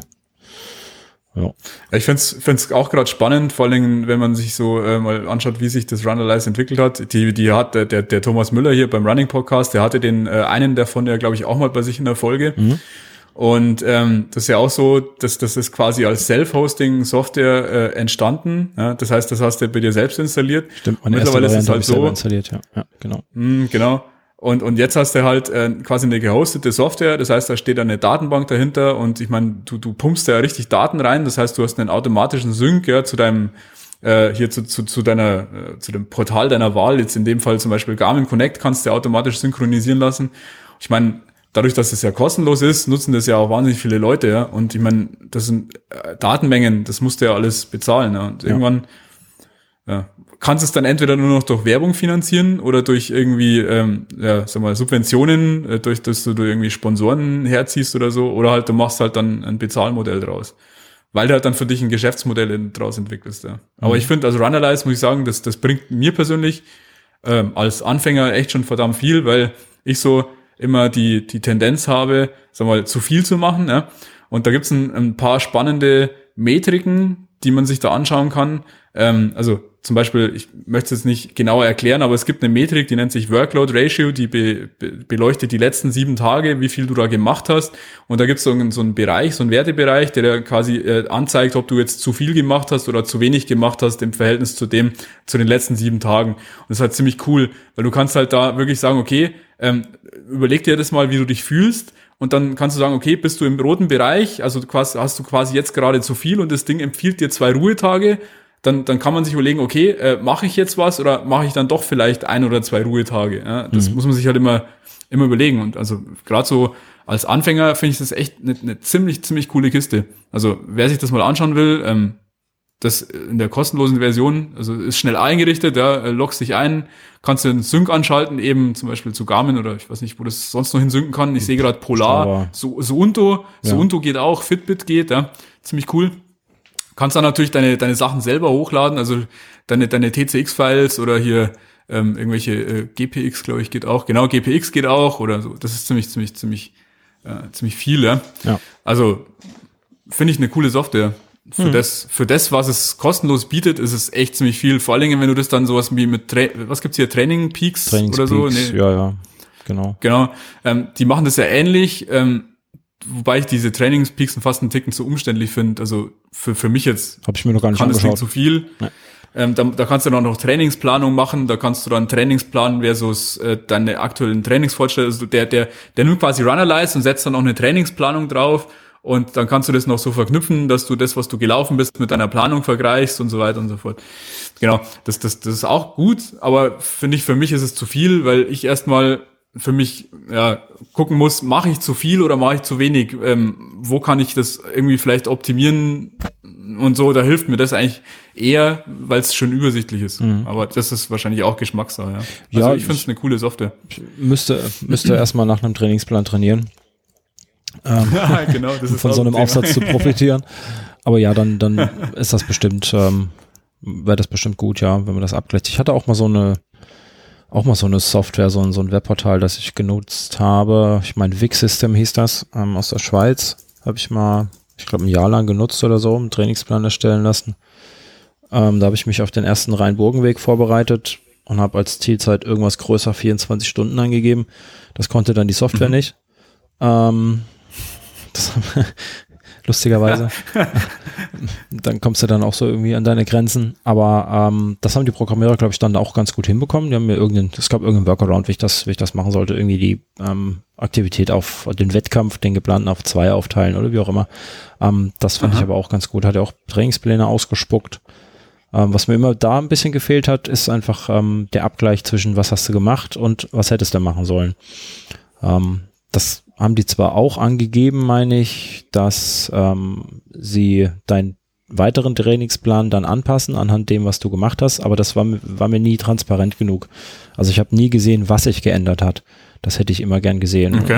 Ja. Ich finde es auch gerade spannend, vor allem, wenn man sich so äh, mal anschaut, wie sich das Runnerlize entwickelt hat. Die, die hat der, der Thomas Müller hier beim Running Podcast, der hatte den äh, einen davon ja, glaube ich, auch mal bei sich in der Folge. Mhm. Und ähm, das ist ja auch so, dass das ist quasi als Self-Hosting-Software äh, entstanden. Ja? Das heißt, das hast du bei dir selbst installiert. Stimmt, meine mittlerweile ist es halt so. Installiert, ja. ja genau. Mh, genau. Und, und jetzt hast du halt äh, quasi eine gehostete Software, das heißt, da steht eine Datenbank dahinter und ich meine, du, du pumpst da ja richtig Daten rein, das heißt, du hast einen automatischen Sync ja, zu deinem äh, hier zu, zu, zu deiner äh, zu dem Portal deiner Wahl, jetzt in dem Fall zum Beispiel Garmin Connect, kannst du automatisch synchronisieren lassen. Ich meine, dadurch, dass es ja kostenlos ist, nutzen das ja auch wahnsinnig viele Leute, ja. Und ich meine, das sind äh, Datenmengen, das musst du ja alles bezahlen. Ja. Und ja. irgendwann ja, kannst es dann entweder nur noch durch Werbung finanzieren oder durch irgendwie, ähm, ja, sag mal, Subventionen, äh, durch dass du irgendwie Sponsoren herziehst oder so, oder halt du machst halt dann ein Bezahlmodell draus. Weil du halt dann für dich ein Geschäftsmodell draus entwickelst, ja. Aber mhm. ich finde, also Runalyze, muss ich sagen, das, das bringt mir persönlich ähm, als Anfänger echt schon verdammt viel, weil ich so immer die, die Tendenz habe, sag mal, zu viel zu machen, ja. Und da gibt's ein, ein paar spannende Metriken, die man sich da anschauen kann. Ähm, also zum Beispiel, ich möchte es jetzt nicht genauer erklären, aber es gibt eine Metrik, die nennt sich Workload Ratio, die be, be, beleuchtet die letzten sieben Tage, wie viel du da gemacht hast. Und da gibt es so, einen, so einen Bereich, so einen Wertebereich, der quasi äh, anzeigt, ob du jetzt zu viel gemacht hast oder zu wenig gemacht hast im Verhältnis zu dem, zu den letzten sieben Tagen. Und das ist halt ziemlich cool, weil du kannst halt da wirklich sagen, okay, ähm, überleg dir das mal, wie du dich fühlst. Und dann kannst du sagen, okay, bist du im roten Bereich, also quasi, hast du quasi jetzt gerade zu viel und das Ding empfiehlt dir zwei Ruhetage dann, dann kann man sich überlegen, okay, äh, mache ich jetzt was oder mache ich dann doch vielleicht ein oder zwei Ruhetage? Ja? Das mhm. muss man sich halt immer, immer überlegen. Und also gerade so als Anfänger finde ich das echt eine, eine ziemlich, ziemlich coole Kiste. Also wer sich das mal anschauen will, ähm, das in der kostenlosen Version, also ist schnell eingerichtet, ja, äh, loggst dich ein, kannst du einen Sync anschalten, eben zum Beispiel zu Garmin oder ich weiß nicht, wo das sonst noch hinsynken kann. Ich sehe gerade Polar, so, so Unto, so Unto geht auch, Fitbit geht, ja, ziemlich cool. Kannst dann natürlich deine, deine Sachen selber hochladen, also deine, deine TCX-Files oder hier ähm, irgendwelche äh, GPX, glaube ich, geht auch. Genau, GPX geht auch oder so. Das ist ziemlich, ziemlich, ziemlich, äh, ziemlich viel, ja. ja. Also finde ich eine coole Software. Für, hm. das, für das, was es kostenlos bietet, ist es echt ziemlich viel. Vor allen Dingen, wenn du das dann sowas wie mit, Tra was gibt's hier, Training Peaks oder so? Nee. Ja, ja, genau. Genau. Ähm, die machen das ja ähnlich. Ähm, wobei ich diese Trainingspeaks fast einen Ticken zu umständlich finde. Also für, für mich jetzt Habe ich mir noch gar nicht kann das nicht angeschaut. zu viel. Ähm, da, da kannst du dann noch Trainingsplanung machen, da kannst du dann Trainingsplan versus äh, deine aktuellen Trainingsfortschritte, also der, der, der nimmt quasi Runalyze und setzt dann noch eine Trainingsplanung drauf und dann kannst du das noch so verknüpfen, dass du das, was du gelaufen bist, mit deiner Planung vergleichst und so weiter und so fort. Genau, das, das, das ist auch gut, aber finde ich, für mich ist es zu viel, weil ich erstmal für mich ja, gucken muss, mache ich zu viel oder mache ich zu wenig? Ähm, wo kann ich das irgendwie vielleicht optimieren und so? Da hilft mir das eigentlich eher, weil es schön übersichtlich ist. Aber das ist wahrscheinlich auch Geschmackssache. Ja, also Mhm. Ja, ich finde es eine coole Software. Müsste, müsste erstmal nach einem Trainingsplan trainieren, ja, genau. Das ist von so ein einem Thema. Aufsatz zu profitieren. Aber ja, dann, dann ist das bestimmt, ähm, wäre das bestimmt gut, ja, wenn man das abgleicht. Ich hatte auch mal so eine, auch mal so eine Software, so ein, so ein Webportal, das ich genutzt habe. Ich meine, Wix System hieß das, ähm, aus der Schweiz. Habe ich mal, ich glaube, ein Jahr lang genutzt oder so, einen Trainingsplan erstellen lassen. Ähm, da habe ich mich auf den ersten Rhein-Burgenweg vorbereitet und habe als Zielzeit irgendwas größer 24 Stunden angegeben. Das konnte dann die Software nicht. Ähm, das, lustigerweise. dann kommst du dann auch so irgendwie an deine Grenzen. Aber ähm, das haben die Programmierer, glaube ich, dann auch ganz gut hinbekommen. Die haben mir irgendeinen, es gab irgendeinen Workaround, wie ich das, wie ich das machen sollte, irgendwie die ähm, Aktivität auf den Wettkampf, den geplanten auf zwei aufteilen oder wie auch immer. Ähm, das fand ich aber auch ganz gut. Hat ja auch Trainingspläne ausgespuckt. Ähm, was mir immer da ein bisschen gefehlt hat, ist einfach ähm, der Abgleich zwischen was hast du gemacht und was hättest du machen sollen. Ähm, das haben die zwar auch angegeben, meine ich, dass ähm, sie deinen weiteren Trainingsplan dann anpassen anhand dem, was du gemacht hast, aber das war, mir- war mir nie transparent genug. Also ich habe nie gesehen, was sich geändert hat. Das hätte ich immer gern gesehen. Okay.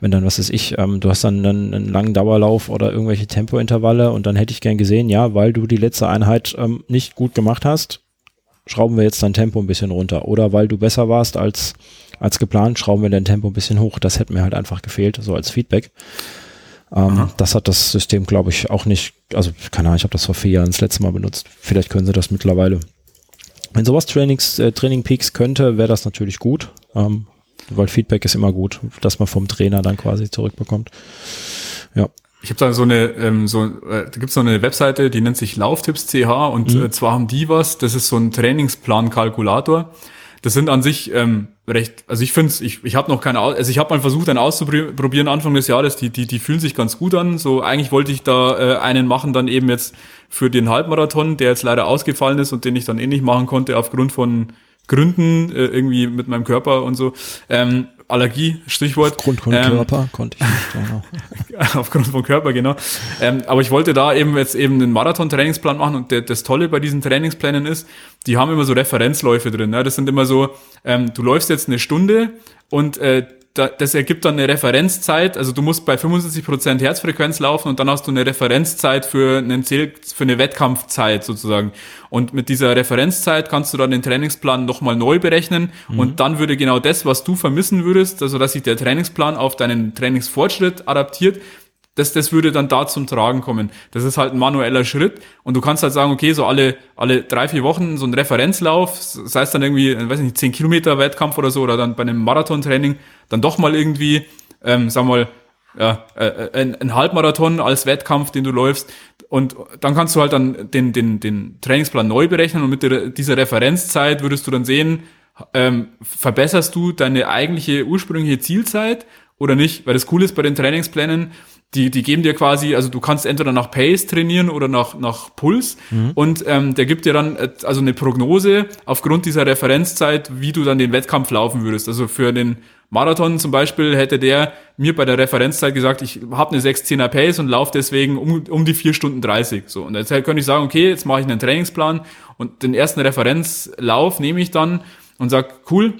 Wenn dann, was ist ich, ähm, du hast dann einen, einen langen Dauerlauf oder irgendwelche Tempointervalle und dann hätte ich gern gesehen, ja, weil du die letzte Einheit ähm, nicht gut gemacht hast, schrauben wir jetzt dein Tempo ein bisschen runter. Oder weil du besser warst als, als geplant, schrauben wir dein Tempo ein bisschen hoch. Das hätte mir halt einfach gefehlt, so als Feedback. Ähm, das hat das System, glaube ich, auch nicht, also keine Ahnung, ich habe das vor vier Jahren das letzte Mal benutzt. Vielleicht können sie das mittlerweile. Wenn sowas Trainings, äh, Training Peaks könnte, wäre das natürlich gut. Ähm, weil Feedback ist immer gut, dass man vom Trainer dann quasi zurückbekommt. Ja. Ich habe da so eine, ähm, so, äh, da gibt's so eine Webseite, die nennt sich Lauftipps.ch und Mhm. äh, zwar haben die was, das ist so ein Trainingsplan-Kalkulator. Das sind an sich ähm, recht, also ich finde ich, ich habe noch keine, also ich habe mal versucht, einen auszuprobieren Anfang des Jahres, die, die, die fühlen sich ganz gut an. So eigentlich wollte ich da äh, einen machen, dann eben jetzt für den Halbmarathon, der jetzt leider ausgefallen ist und den ich dann eh nicht machen konnte aufgrund von Gründen, äh, irgendwie mit meinem Körper und so. Ähm, Allergie, Stichwort. Grund von Ähm, Körper konnte ich nicht. Genau. aufgrund vom Körper, genau. Ähm, aber ich wollte da eben jetzt eben einen Marathon-Trainingsplan machen und der, das Tolle bei diesen Trainingsplänen ist, die haben immer so Referenzläufe drin. Ne? Das sind immer so, ähm, du läufst jetzt eine Stunde und äh, das ergibt dann eine Referenzzeit. Also du musst bei 75% Herzfrequenz laufen und dann hast du eine Referenzzeit für, einen Zähl für eine Wettkampfzeit sozusagen. Und mit dieser Referenzzeit kannst du dann den Trainingsplan nochmal neu berechnen und dann würde genau das, was du vermissen würdest, also dass sich der Trainingsplan auf deinen Trainingsfortschritt adaptiert, das, das würde dann da zum Tragen kommen. Das ist halt ein manueller Schritt und du kannst halt sagen, okay, so alle, alle drei, vier Wochen so ein Referenzlauf, sei es dann irgendwie, weiß nicht, 10 Kilometer Wettkampf oder so oder dann bei einem Marathontraining dann doch mal irgendwie, ähm, sag mal, ja, äh, ein, ein Halbmarathon als Wettkampf, den du läufst und dann kannst du halt dann den, den, den Trainingsplan neu berechnen und mit der, dieser Referenzzeit würdest du dann sehen, ähm, verbesserst du deine eigentliche ursprüngliche Zielzeit oder nicht? Weil das Coole ist bei den Trainingsplänen, die, die geben dir quasi, also du kannst entweder nach Pace trainieren oder nach, nach Puls und ähm, der gibt dir dann äh, also eine Prognose aufgrund dieser Referenzzeit, wie du dann den Wettkampf laufen würdest. Also für den Marathon zum Beispiel hätte der mir bei der Referenzzeit gesagt, ich habe eine 6-10er Pace und laufe deswegen um, um die 4 Stunden 30. So, und jetzt könnte ich sagen, okay, jetzt mache ich einen Trainingsplan und den ersten Referenzlauf nehme ich dann und sag, cool,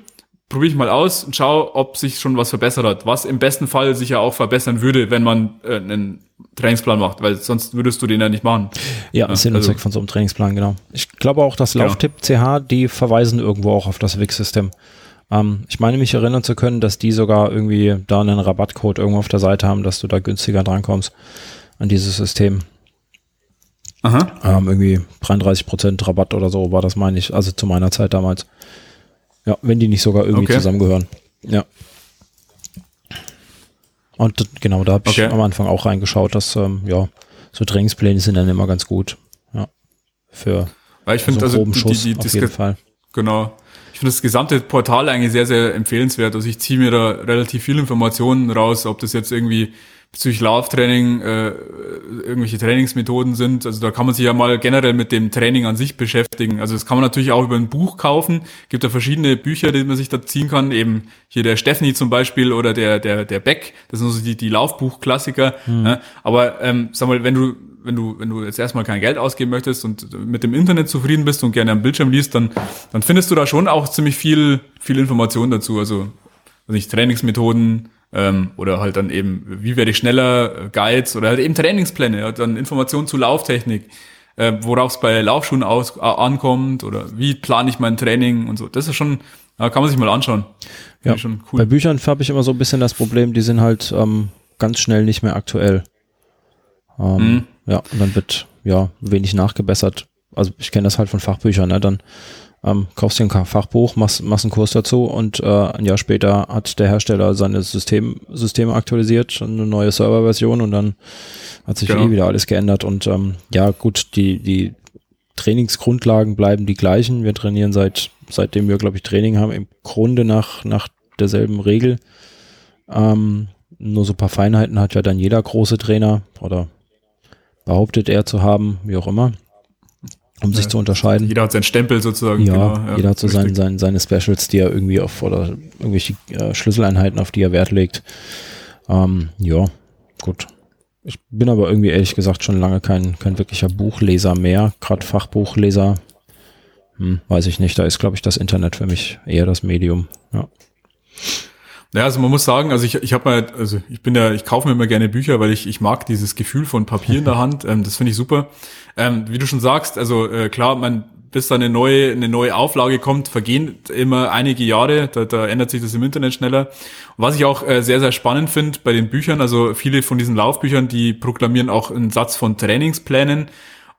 probiere ich mal aus und schau, ob sich schon was verbessert hat. Was im besten Fall sich ja auch verbessern würde, wenn man äh, einen Trainingsplan macht, weil sonst würdest du den ja nicht machen. Ja, ist Sinn und also- Zweck von so einem Trainingsplan, genau. Ich glaube auch, dass Genau. Lauftipp CH, die verweisen irgendwo auch auf das Wix-System. Ähm, ich meine mich erinnern zu können, dass die sogar irgendwie da einen Rabattcode irgendwo auf der Seite haben, dass du da günstiger drankommst an dieses System. Aha. Ähm, irgendwie 33% Rabatt oder so war das, meine ich, also zu meiner Zeit damals. Ja, wenn die nicht sogar irgendwie Okay. zusammengehören. Ja. Und genau, da habe ich Okay. am Anfang auch reingeschaut, dass, ähm, ja, so Trainingspläne sind dann immer ganz gut. Ja. Für Weil ich so finde, also groben die, Schuss die, auf das, jeden Fall. Genau. Ich finde das gesamte Portal eigentlich sehr, sehr empfehlenswert. Also ich ziehe mir da relativ viel Informationen raus, ob das jetzt irgendwie bezüglich Lauftraining äh, irgendwelche Trainingsmethoden sind. Also da kann man sich ja mal generell mit dem Training an sich beschäftigen. Also das kann man natürlich auch über ein Buch kaufen. Gibt ja verschiedene Bücher, die man sich da ziehen kann. Eben hier der Stephanie zum Beispiel oder der der der Beck. Das sind so die die Laufbuchklassiker. Ja. Aber ähm, sag mal, wenn du wenn du, wenn du jetzt erstmal kein Geld ausgeben möchtest und mit dem Internet zufrieden bist und gerne am Bildschirm liest, dann, dann findest du da schon auch ziemlich viel, viel Information dazu. Also, also nicht Trainingsmethoden ähm, oder halt dann eben, wie werde ich schneller, äh, Guides oder halt eben Trainingspläne, dann Informationen zu Lauftechnik, äh, worauf es bei Laufschuhen aus, ankommt oder wie plane ich mein Training und so. Das ist schon, kann man sich mal anschauen. Finde Ja, schon Bei cool. Büchern habe ich immer so ein bisschen das Problem, die sind halt ähm, ganz schnell nicht mehr aktuell. Ähm, Mhm. Ja, und dann wird ja wenig nachgebessert. Also ich kenne das halt von Fachbüchern, ne? Dann ähm, kaufst du ein Fachbuch, machst, machst einen Kurs dazu und äh, ein Jahr später hat der Hersteller seine System, Systeme aktualisiert, eine neue Serverversion und dann hat sich Genau. eh wieder alles geändert. Und ähm, ja, gut, die, die Trainingsgrundlagen bleiben die gleichen. Wir trainieren seit, seitdem wir, glaube ich, Training haben, im Grunde nach, nach derselben Regel. Ähm, nur so ein paar Feinheiten hat ja dann jeder große Trainer oder behauptet er zu haben, wie auch immer, um sich Ja, zu unterscheiden. Jeder hat seinen Stempel sozusagen. Ja, genau, jeder hat so sein, sein, seine Specials, die er irgendwie auf oder irgendwelche äh, Schlüsseleinheiten, auf die er Wert legt. Ähm, ja, gut. Ich bin aber irgendwie ehrlich gesagt schon lange kein, kein wirklicher Buchleser mehr, gerade Fachbuchleser. Hm, weiß ich nicht, da ist, glaube ich, das Internet für mich eher das Medium. Ja. Ja, also man muss sagen, also ich, ich habe mal, also ich bin ja, ich kaufe mir immer gerne Bücher, weil ich, ich mag dieses Gefühl von Papier in der Hand. Ähm, das finde ich super. Ähm, wie du schon sagst, also äh, klar, man, bis da eine neue, eine neue Auflage kommt, vergehen immer einige Jahre. Da, da ändert sich das im Internet schneller. Und was ich auch äh, sehr, sehr spannend finde bei den Büchern, also viele von diesen Laufbüchern, die proklamieren auch einen Satz von Trainingsplänen.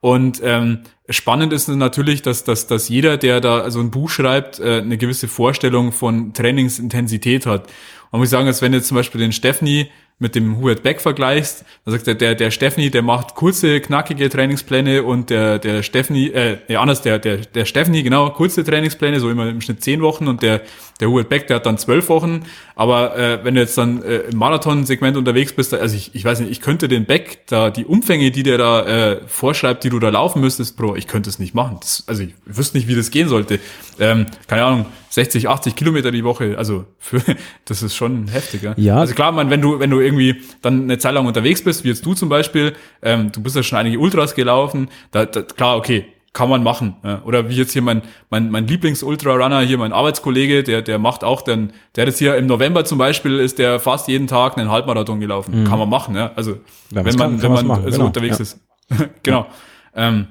Und ähm, spannend ist natürlich, dass, dass, dass jeder, der da also ein Buch schreibt, äh, eine gewisse Vorstellung von Trainingsintensität hat. Man muss sagen, als wenn jetzt zum Beispiel den Stephanie mit dem Hubert Beck vergleichst, da sagt er, der, der Stephanie, der macht kurze, knackige Trainingspläne und der, der Stephanie, äh, nee, anders, der, der, der Stephanie, genau, kurze Trainingspläne, so immer im Schnitt zehn Wochen und der, der Hubert Beck, der hat dann zwölf Wochen. Aber äh, wenn du jetzt dann äh, im Marathon-Segment unterwegs bist, also ich, ich weiß nicht, ich könnte den Beck da, die Umfänge, die der da äh, vorschreibt, die du da laufen müsstest, Bro, ich könnte es nicht machen. Das, also ich wüsste nicht, wie das gehen sollte. Ähm, keine Ahnung, 60, 80 Kilometer die Woche, also für, das ist schon heftiger. Ja. Also klar, man, wenn du, wenn du irgendwie dann eine Zeit lang unterwegs bist, wie jetzt du zum Beispiel, ähm, du bist ja schon einige Ultras gelaufen, da, da klar, okay, kann man machen. Ja. Oder wie jetzt hier mein, mein, mein Lieblings-Ultra-Runner, hier mein Arbeitskollege, der, der macht auch dann, der jetzt hier im November zum Beispiel, ist der fast jeden Tag einen Halbmarathon gelaufen. Kann man machen, ja. Also Wenn wenn man, kann, kann wenn man machen, so genau, unterwegs ja. ist. genau. Ähm,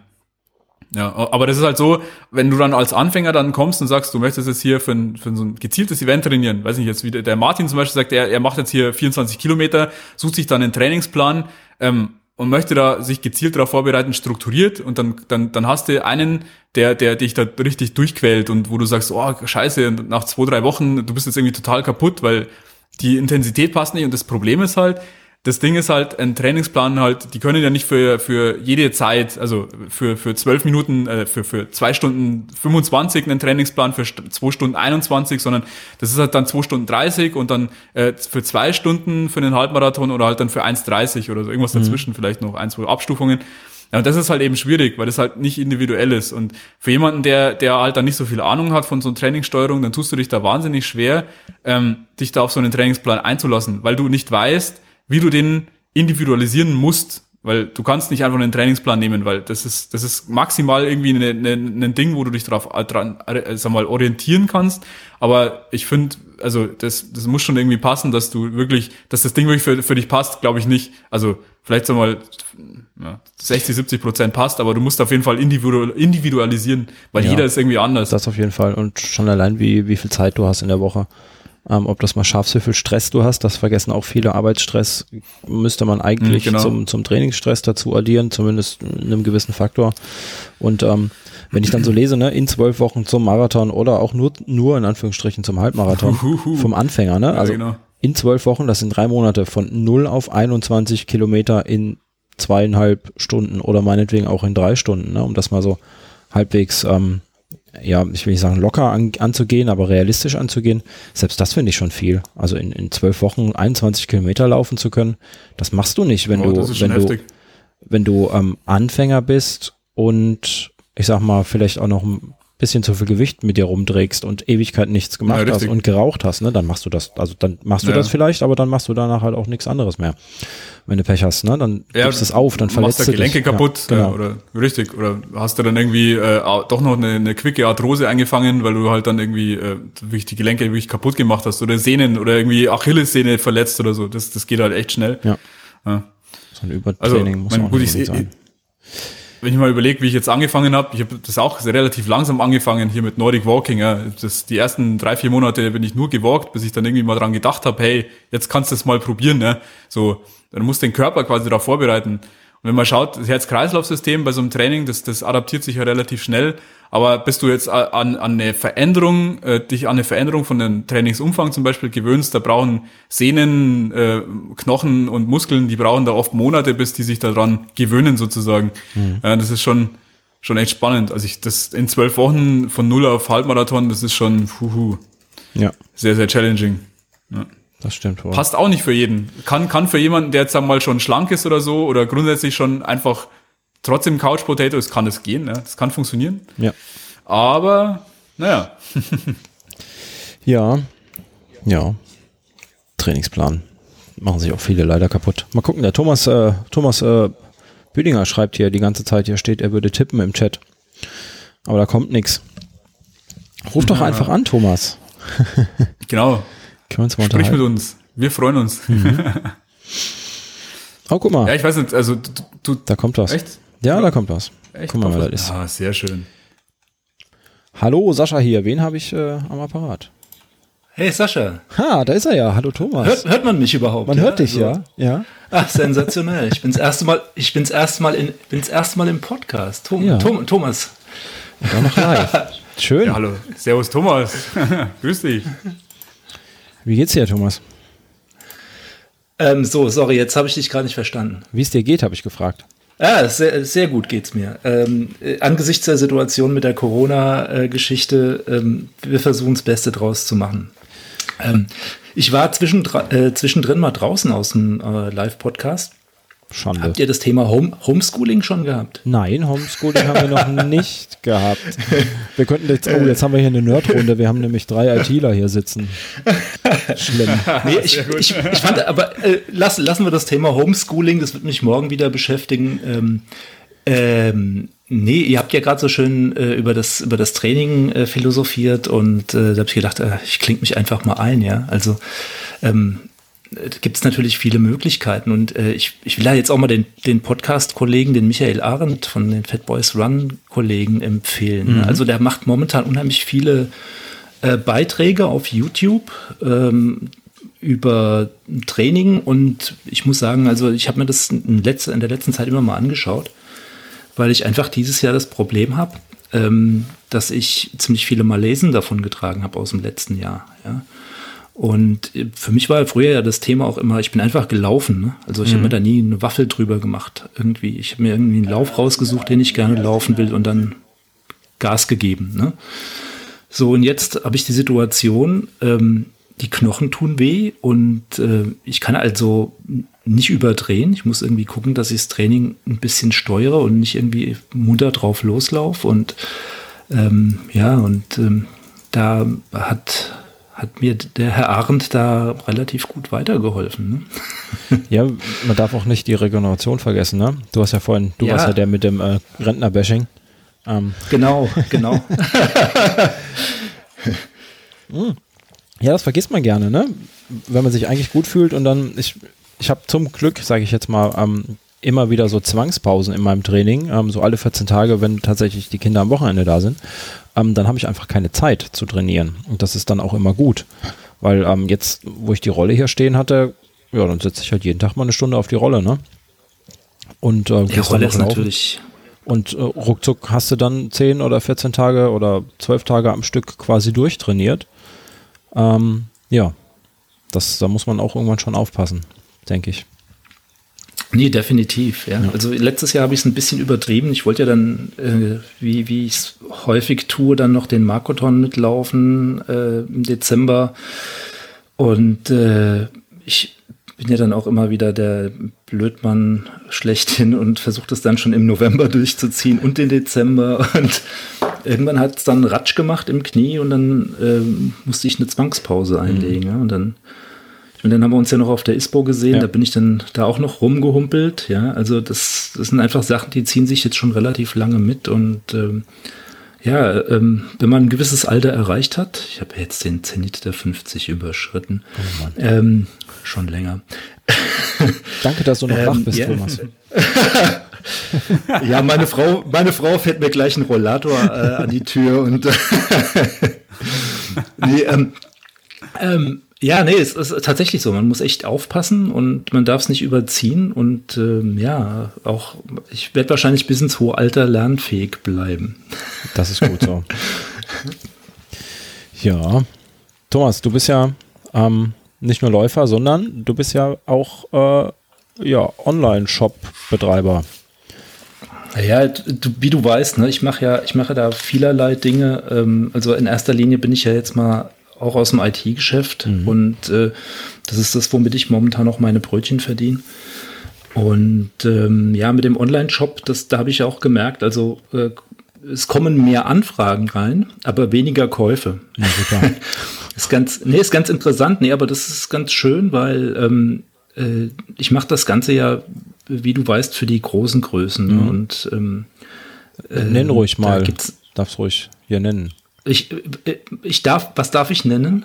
ja, aber das ist halt so, wenn du dann als Anfänger dann kommst und sagst, du möchtest jetzt hier für ein, für so ein gezieltes Event trainieren, weiß nicht jetzt, wie der, Martin zum Beispiel sagt, er, er macht jetzt hier 24 Kilometer, sucht sich dann einen Trainingsplan ähm, und möchte da sich gezielt darauf vorbereiten, strukturiert und dann, dann, dann hast du einen, der, der dich da richtig durchquält und wo du sagst, oh, scheiße, nach zwei, drei Wochen, du bist jetzt irgendwie total kaputt, weil die Intensität passt nicht und das Problem ist halt, das Ding ist halt, ein Trainingsplan halt, die können ja nicht für, für jede Zeit, also für, für zwölf Minuten, äh, für, für zwei Stunden 25 einen Trainingsplan, für zwei Stunden 21, sondern das ist halt dann zwei Stunden 30 und dann äh, für zwei Stunden für einen Halbmarathon oder halt dann für 1,30 oder so, irgendwas dazwischen, vielleicht noch ein, zwei Abstufungen. Ja, und das ist halt eben schwierig, weil das halt nicht individuell ist. Und für jemanden, der, der halt dann nicht so viel Ahnung hat von so einer Trainingssteuerung, dann tust du dich da wahnsinnig schwer, ähm, dich da auf so einen Trainingsplan einzulassen, weil du nicht weißt, wie du den individualisieren musst, weil du kannst nicht einfach einen Trainingsplan nehmen, weil das ist, das ist maximal irgendwie ein ne, ein Ding, wo du dich drauf dran, äh, sag mal, orientieren kannst. Aber ich finde, also das, das muss schon irgendwie passen, dass du wirklich, dass das Ding wirklich für, für dich passt, glaube ich nicht. Also vielleicht sag mal ja, 60, 70 Prozent passt, aber du musst auf jeden Fall individual, individualisieren, weil Ja. jeder ist irgendwie anders. Das auf jeden Fall. Und schon allein, wie, wie viel Zeit du hast in der Woche. Ähm, ob das mal schaffst, wie viel Stress du hast, das vergessen auch viele. Arbeitsstress müsste man eigentlich Mhm, genau. zum, zum Trainingsstress dazu addieren, zumindest in einem gewissen Faktor. Und ähm, wenn ich dann so lese, ne, in zwölf Wochen zum Marathon oder auch nur, nur in Anführungsstrichen zum Halbmarathon vom Anfänger, ne? Ja, Also genau. in zwölf Wochen, das sind drei Monate, von 0 auf 21 Kilometer in zweieinhalb Stunden oder meinetwegen auch in drei Stunden, ne, um das mal so halbwegs, ähm, ja, ich will nicht sagen locker an, anzugehen, aber realistisch anzugehen. Selbst das finde ich schon viel. Also in, in zwölf Wochen 21 Kilometer laufen zu können, das machst du nicht, wenn Oh, du, wenn du, wenn du ähm, Anfänger bist und ich sag mal, vielleicht auch noch ein bisschen zu viel Gewicht mit dir rumträgst und Ewigkeit nichts gemacht Ja, hast und geraucht hast, ne, dann machst du das, also dann machst du Ja. das vielleicht, aber dann machst du danach halt auch nichts anderes mehr. Wenn du Pech hast, ne, dann gibst du es auf, dann verletzt machst du Gelenke dich. kaputt Ja, genau. äh, oder richtig oder hast du dann irgendwie äh, doch noch eine, eine quicke Arthrose eingefangen, weil du halt dann irgendwie äh, wirklich die Gelenke wirklich kaputt gemacht hast oder Sehnen oder irgendwie Achillessehne verletzt oder so. Das das geht halt echt schnell. Ja. Ja. So ein Also, Übertraining muss mein, auch gut, nicht ich, unbedingt ich, sein. Wenn ich mal überlege, wie ich jetzt angefangen habe, ich habe das auch relativ langsam angefangen hier mit Nordic Walking. Ja. Das, die ersten drei, vier Monate bin ich nur gewalkt, bis ich dann irgendwie mal dran gedacht habe, hey, jetzt kannst du es mal probieren. Ne? So, dann musst du den Körper quasi darauf vorbereiten. Und wenn man schaut, das Herz-Kreislauf-System bei so einem Training, das, das adaptiert sich ja relativ schnell. Aber bis du jetzt an, an eine Veränderung, äh, dich an eine Veränderung von dem Trainingsumfang zum Beispiel gewöhnst, da brauchen Sehnen, äh, Knochen und Muskeln, die brauchen da oft Monate, bis die sich daran gewöhnen sozusagen. Ja, das ist schon, schon echt spannend. Also ich das in zwölf Wochen von null auf Halbmarathon, das ist schon huhu, Ja, sehr, sehr challenging. Das stimmt wohl. Passt auch nicht für jeden. Kann, kann für jemanden, der jetzt mal schon schlank ist oder so, oder grundsätzlich schon einfach trotzdem Couch Potato ist, kann das gehen, ne? das kann funktionieren. Ja. Aber, naja, Ja. Ja. Trainingsplan. Machen sich auch viele leider kaputt. Mal gucken, der Thomas, äh, Thomas äh, Büdinger schreibt hier die ganze Zeit, hier steht, er würde tippen im Chat. Aber da kommt nichts. Ruf doch einfach an, Thomas. genau. Können wir uns mal Sprich mit uns. Wir freuen uns. Oh, guck mal, Ja, ich weiß nicht, also du, du da kommt was. echt? Ja, da kommt was. Echt? Guck mal, wer das ist. Ah, sehr schön. Hallo, Sascha hier. Wen habe ich äh, am Apparat? Hey Sascha, Ha, da ist er ja. Hallo Thomas. hört, hört man mich überhaupt? Man hört dich, Also- ja. Ja. Ach, sensationell. Ich bin's erste Mal, ich bin's erste Mal in, bin's erste Mal im Podcast. Tom, Ja. Tom, Thomas. Und auch noch live. Schön. Ja, hallo. Servus Thomas. Grüß dich. Wie geht's dir, Thomas? Ähm, so, sorry, jetzt habe ich dich gerade nicht verstanden. Wie es dir geht, habe ich gefragt. Ja, sehr, sehr gut geht's mir. Ähm, äh, angesichts der Situation mit der Corona-Geschichte, ähm, wir versuchen das Beste draus zu machen. Ähm, ich war zwischendra- äh, zwischendrin mal draußen aus dem äh, Live-Podcast. Schande. Habt ihr das Thema Home Homeschooling schon gehabt? Nein, Homeschooling haben wir noch nicht gehabt. Wir könnten jetzt, oh, jetzt haben wir hier eine Nerdrunde. Wir haben nämlich drei ITler hier sitzen. Schlimm. Nee, ich, ich, ich fand, aber äh, lass, lassen wir das Thema Homeschooling, das wird mich morgen wieder beschäftigen. Ähm, ähm, nee, ihr habt ja gerade so schön äh, über, das, über das Training äh, philosophiert und äh, da habe ich gedacht, äh, ich klinge mich einfach mal ein, ja. Also ähm, gibt es natürlich viele Möglichkeiten und äh, ich, ich will da jetzt auch mal den, den Podcast-Kollegen, den Michael Arendt von den Fat Boys Run-Kollegen empfehlen. ne? Also der macht momentan unheimlich viele äh, Beiträge auf YouTube ähm, über Training und ich muss sagen, also ich habe mir das in, letzter, in der letzten Zeit immer mal angeschaut, weil ich einfach dieses Jahr das Problem habe, ähm, dass ich ziemlich viele Malesen davon getragen habe aus dem letzten Jahr. Ja. Und äh, für mich war früher ja das Thema auch immer, ich bin einfach gelaufen. Ne? Also ich habe mir da nie eine Waffel drüber gemacht. Irgendwie, ich habe mir irgendwie einen Lauf rausgesucht, den ich gerne laufen will und dann Gas gegeben. Ne? So, und jetzt habe ich die Situation, ähm, die Knochen tun weh und äh, ich kann also nicht überdrehen. Ich muss irgendwie gucken, dass ich das Training ein bisschen steuere und nicht irgendwie munter drauf loslaufe. Und ähm, ja, und ähm, da hat, hat mir der Herr Arendt da relativ gut weitergeholfen. Ne? Ja, man darf auch nicht die Regeneration vergessen, ne? Du hast ja vorhin, du Ja. warst ja der mit dem äh, Rentner-Bashing. Ähm, Genau, genau. ja, das vergisst man gerne, ne? Wenn man sich eigentlich gut fühlt und dann, ich, ich habe zum Glück, sage ich jetzt mal, ähm, immer wieder so Zwangspausen in meinem Training, ähm, so alle 14 Tage, wenn tatsächlich die Kinder am Wochenende da sind, ähm, dann habe ich einfach keine Zeit zu trainieren. Und das ist dann auch immer gut. Weil ähm, jetzt, wo ich die Rolle hier stehen hatte, ja, dann setze ich halt jeden Tag mal eine Stunde auf die Rolle, ne? Und äh, Die Rolle ist natürlich Und äh, ruckzuck hast du dann 10 oder 14 Tage oder 12 Tage am Stück quasi durchtrainiert. Ähm, ja, das, da muss man auch irgendwann schon aufpassen, denke ich. Nee, definitiv, ja. ja. Also letztes Jahr habe ich es ein bisschen übertrieben. Ich wollte ja dann, äh, wie, wie ich es häufig tue, dann noch den Markoton mitlaufen äh, im Dezember. Und äh, ich bin ja dann auch immer wieder der Blödmann schlechthin und versuche das dann schon im November durchzuziehen und den Dezember. Und irgendwann hat es dann Ratsch gemacht im Knie und dann äh, musste ich eine Zwangspause einlegen. Mhm. Ja. Und dann und dann haben wir uns ja noch auf der ISPO gesehen, ja. da bin ich dann da auch noch rumgehumpelt. Ja, also das, das sind einfach Sachen, die ziehen sich jetzt schon relativ lange mit. Und ähm, ja, ähm, wenn man ein gewisses Alter erreicht hat, ich habe jetzt den Zenit der 50 überschritten, oh ähm, schon länger. Danke, dass du noch wach ähm, bist, ja. Thomas. ja, meine Frau, meine Frau fährt mir gleich einen Rollator äh, an die Tür und nee, ähm, ähm, ja, nee, es ist tatsächlich so. Man muss echt aufpassen und man darf es nicht überziehen. Und ähm, ja, auch ich werde wahrscheinlich bis ins hohe Alter lernfähig bleiben. Das ist gut so. ja. Thomas, du bist ja ähm, nicht nur Läufer, sondern du bist ja auch äh, ja, Online-Shop-Betreiber. Ja, du, wie du weißt, ne, ich mache ja, ich mache da vielerlei Dinge. Ähm, also in erster Linie bin ich ja jetzt mal auch aus dem IT-Geschäft mhm. und äh, das ist das, womit ich momentan auch meine Brötchen verdiene. Und ähm, ja, mit dem Online-Shop, das da habe ich auch gemerkt, also äh, es kommen mehr Anfragen rein, aber weniger Käufe. Ja, ist ganz, nee, ist ganz interessant, nee, aber das ist ganz schön, weil ähm, äh, ich mache das Ganze ja, wie du weißt, für die großen Größen. Mhm. Und ähm, äh, nenn ruhig mal. Darfst ruhig hier nennen. Ich, ich darf, was darf ich nennen?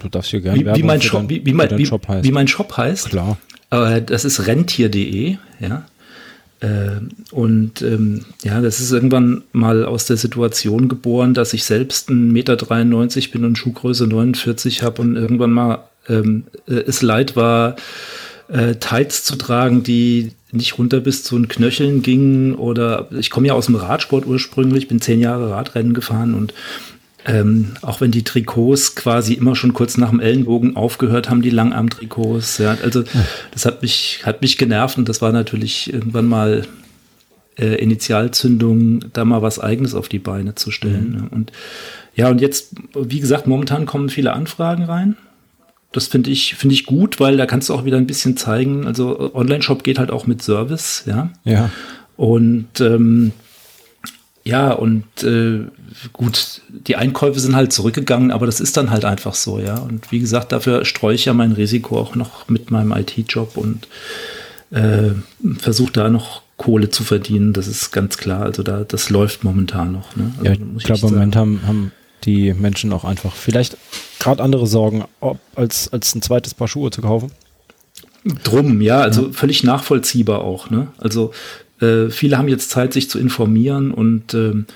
Du darfst hier gerne wie, wie mein Shop, dein, wie, wie, mein, wie, Shop heißt. wie mein Shop heißt. Klar. Äh, das ist rentier.de, ja. Äh, und ähm, ja, das ist irgendwann mal aus der Situation geboren, dass ich selbst 1,93 Meter bin und Schuhgröße 49 habe und irgendwann mal ähm, äh, es leid war, äh, Tights zu tragen, die nicht runter bis zu den Knöcheln gingen. Oder ich komme ja aus dem Radsport ursprünglich, bin zehn Jahre Radrennen gefahren und ähm, auch wenn die Trikots quasi immer schon kurz nach dem Ellenbogen aufgehört haben, die Langarm-Trikots. Ja, also das hat mich, hat mich genervt und das war natürlich irgendwann mal äh, Initialzündung, da mal was Eigenes auf die Beine zu stellen. Mhm. Und ja, und jetzt, wie gesagt, momentan kommen viele Anfragen rein. Das finde ich, finde ich gut, weil da kannst du auch wieder ein bisschen zeigen. Also Online-Shop geht halt auch mit Service, ja. Ja. Und ähm, ja, und äh, gut, die Einkäufe sind halt zurückgegangen, aber das ist dann halt einfach so, ja. Und wie gesagt, dafür streue ich ja mein Risiko auch noch mit meinem IT-Job und äh, versuche da noch Kohle zu verdienen. Das ist ganz klar. Also da, das läuft momentan noch. Ne? Also, ja, ich glaube, im Moment haben, haben die Menschen auch einfach vielleicht gerade andere Sorgen, als, als ein zweites Paar Schuhe zu kaufen. Drum, ja, also ja. völlig nachvollziehbar auch. Ne? Also äh, viele haben jetzt Zeit, sich zu informieren und ähm,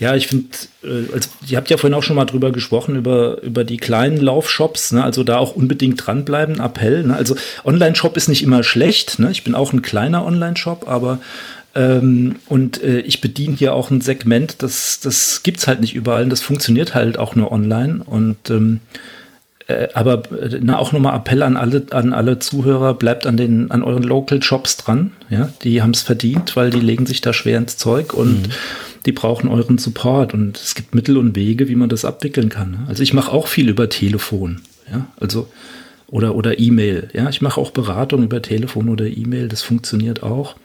ja, ich finde, äh, also, ihr habt ja vorhin auch schon mal drüber gesprochen, über, über die kleinen Laufshops, ne? also da auch unbedingt dranbleiben, Appell. Ne? Also Online-Shop ist nicht immer schlecht, ne? ich bin auch ein kleiner Online-Shop, aber ähm, und äh, ich bediene hier auch ein Segment, das, das gibt es halt nicht überall und das funktioniert halt auch nur online. Und ähm, äh, aber äh, na, auch nochmal Appell an alle, an alle Zuhörer, bleibt an den, an euren Local Shops dran. Ja, die haben es verdient, weil die legen sich da schwer ins Zeug und mhm. die brauchen euren Support. Und es gibt Mittel und Wege, wie man das abwickeln kann. Ne? Also ich mache auch viel über Telefon. Ja, also oder, oder E-Mail. Ja, ich mache auch Beratung über Telefon oder E-Mail. Das funktioniert auch.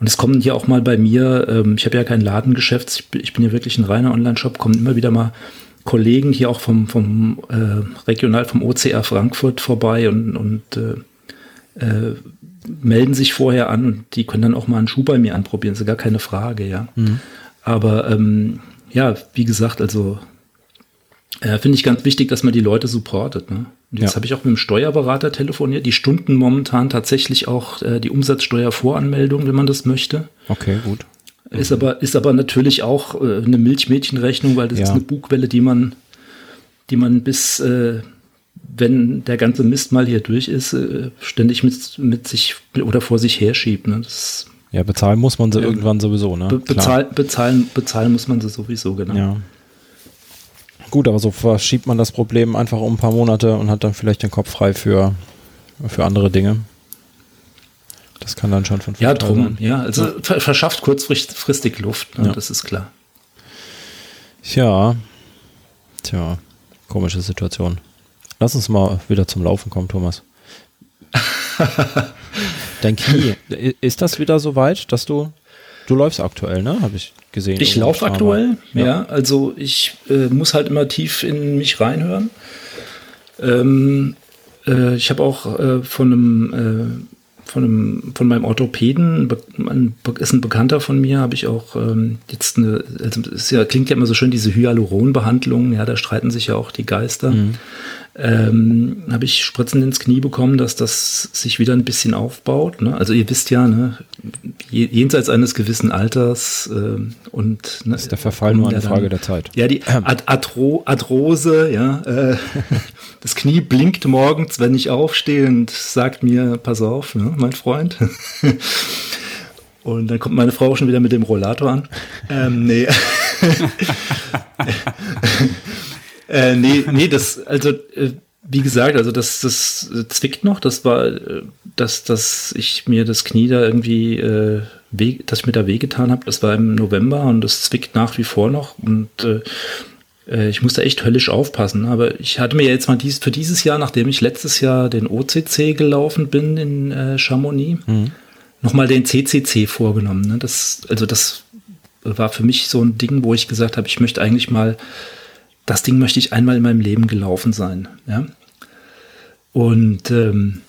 Und es kommen hier auch mal bei mir, ähm, ich habe ja kein Ladengeschäft, ich, bin ja wirklich ein reiner Online-Shop, kommen immer wieder mal Kollegen hier auch vom, vom äh, regional vom OCR Frankfurt vorbei und, und äh, äh, melden sich vorher an und die können dann auch mal einen Schuh bei mir anprobieren, ist ja gar keine Frage, ja. Mhm. Aber ähm, ja, wie gesagt, also äh, finde ich ganz wichtig, dass man die Leute supportet. Ne? Und jetzt ja. habe ich auch mit dem Steuerberater telefoniert. Die Stunden momentan tatsächlich auch äh, die Umsatzsteuervoranmeldung, wenn man das möchte. Okay, gut. Ist aber, ist aber natürlich auch äh, eine Milchmädchenrechnung, weil das ja. ist eine Bugwelle, die man, die man bis, äh, wenn der ganze Mist mal hier durch ist, äh, ständig mit, mit sich oder vor sich herschiebt. Ne? Das, ja, bezahlen muss man sie irgendwann sowieso, ne? Be bezahl, bezahlen, bezahlen muss man sie sowieso, genau. Ja. Gut, aber so verschiebt man das Problem einfach um ein paar Monate und hat dann vielleicht den Kopf frei für, für andere Dinge. Das kann dann schon von Ja, drum, sein. ja. Also ja. verschafft kurzfristig Luft, ne? ja. das ist klar. Tja, tja, komische Situation. Lass uns mal wieder zum Laufen kommen, Thomas. Dein Knie, ist das wieder so weit, dass du, du läufst aktuell, ne? Habe ich gesehen. Ich laufe aktuell, ja. ja. Also ich äh, muss halt immer tief in mich reinhören. Ähm, äh, ich habe auch äh, von einem äh, von, einem, von meinem Orthopäden, ein, ist ein Bekannter von mir, habe ich auch ähm, jetzt eine, also es ja, klingt ja immer so schön, diese Hyaluronbehandlung, ja, da streiten sich ja auch die Geister. Mhm ähm, habe ich Spritzen ins Knie bekommen, dass das sich wieder ein bisschen aufbaut. Ne? Also ihr wisst ja, ne, jenseits eines gewissen Alters äh, und ne, ist der Verfall nur eine Frage der Zeit. Ja, die Ad Adro Adrose, ja, äh, das Knie blinkt morgens, wenn ich aufstehe und sagt mir, pass auf, ne, mein Freund. Und dann kommt meine Frau schon wieder mit dem Rollator an. Ähm, nee. Äh, nee, nee, das, also, äh, wie gesagt, also das, das zwickt noch. Das war, äh, dass, dass ich mir das Knie da irgendwie, äh, weh, dass ich mir da wehgetan habe. Das war im November und das zwickt nach wie vor noch. Und äh, äh ich musste echt höllisch aufpassen. Aber ich hatte mir jetzt mal dies, für dieses Jahr, nachdem ich letztes Jahr den OCC gelaufen bin in äh, Chamonix, mhm. nochmal den CCC vorgenommen. Ne? Das, also das war für mich so ein Ding, wo ich gesagt habe, ich möchte eigentlich mal das Ding möchte ich einmal in meinem Leben gelaufen sein. Ja? Und ähm,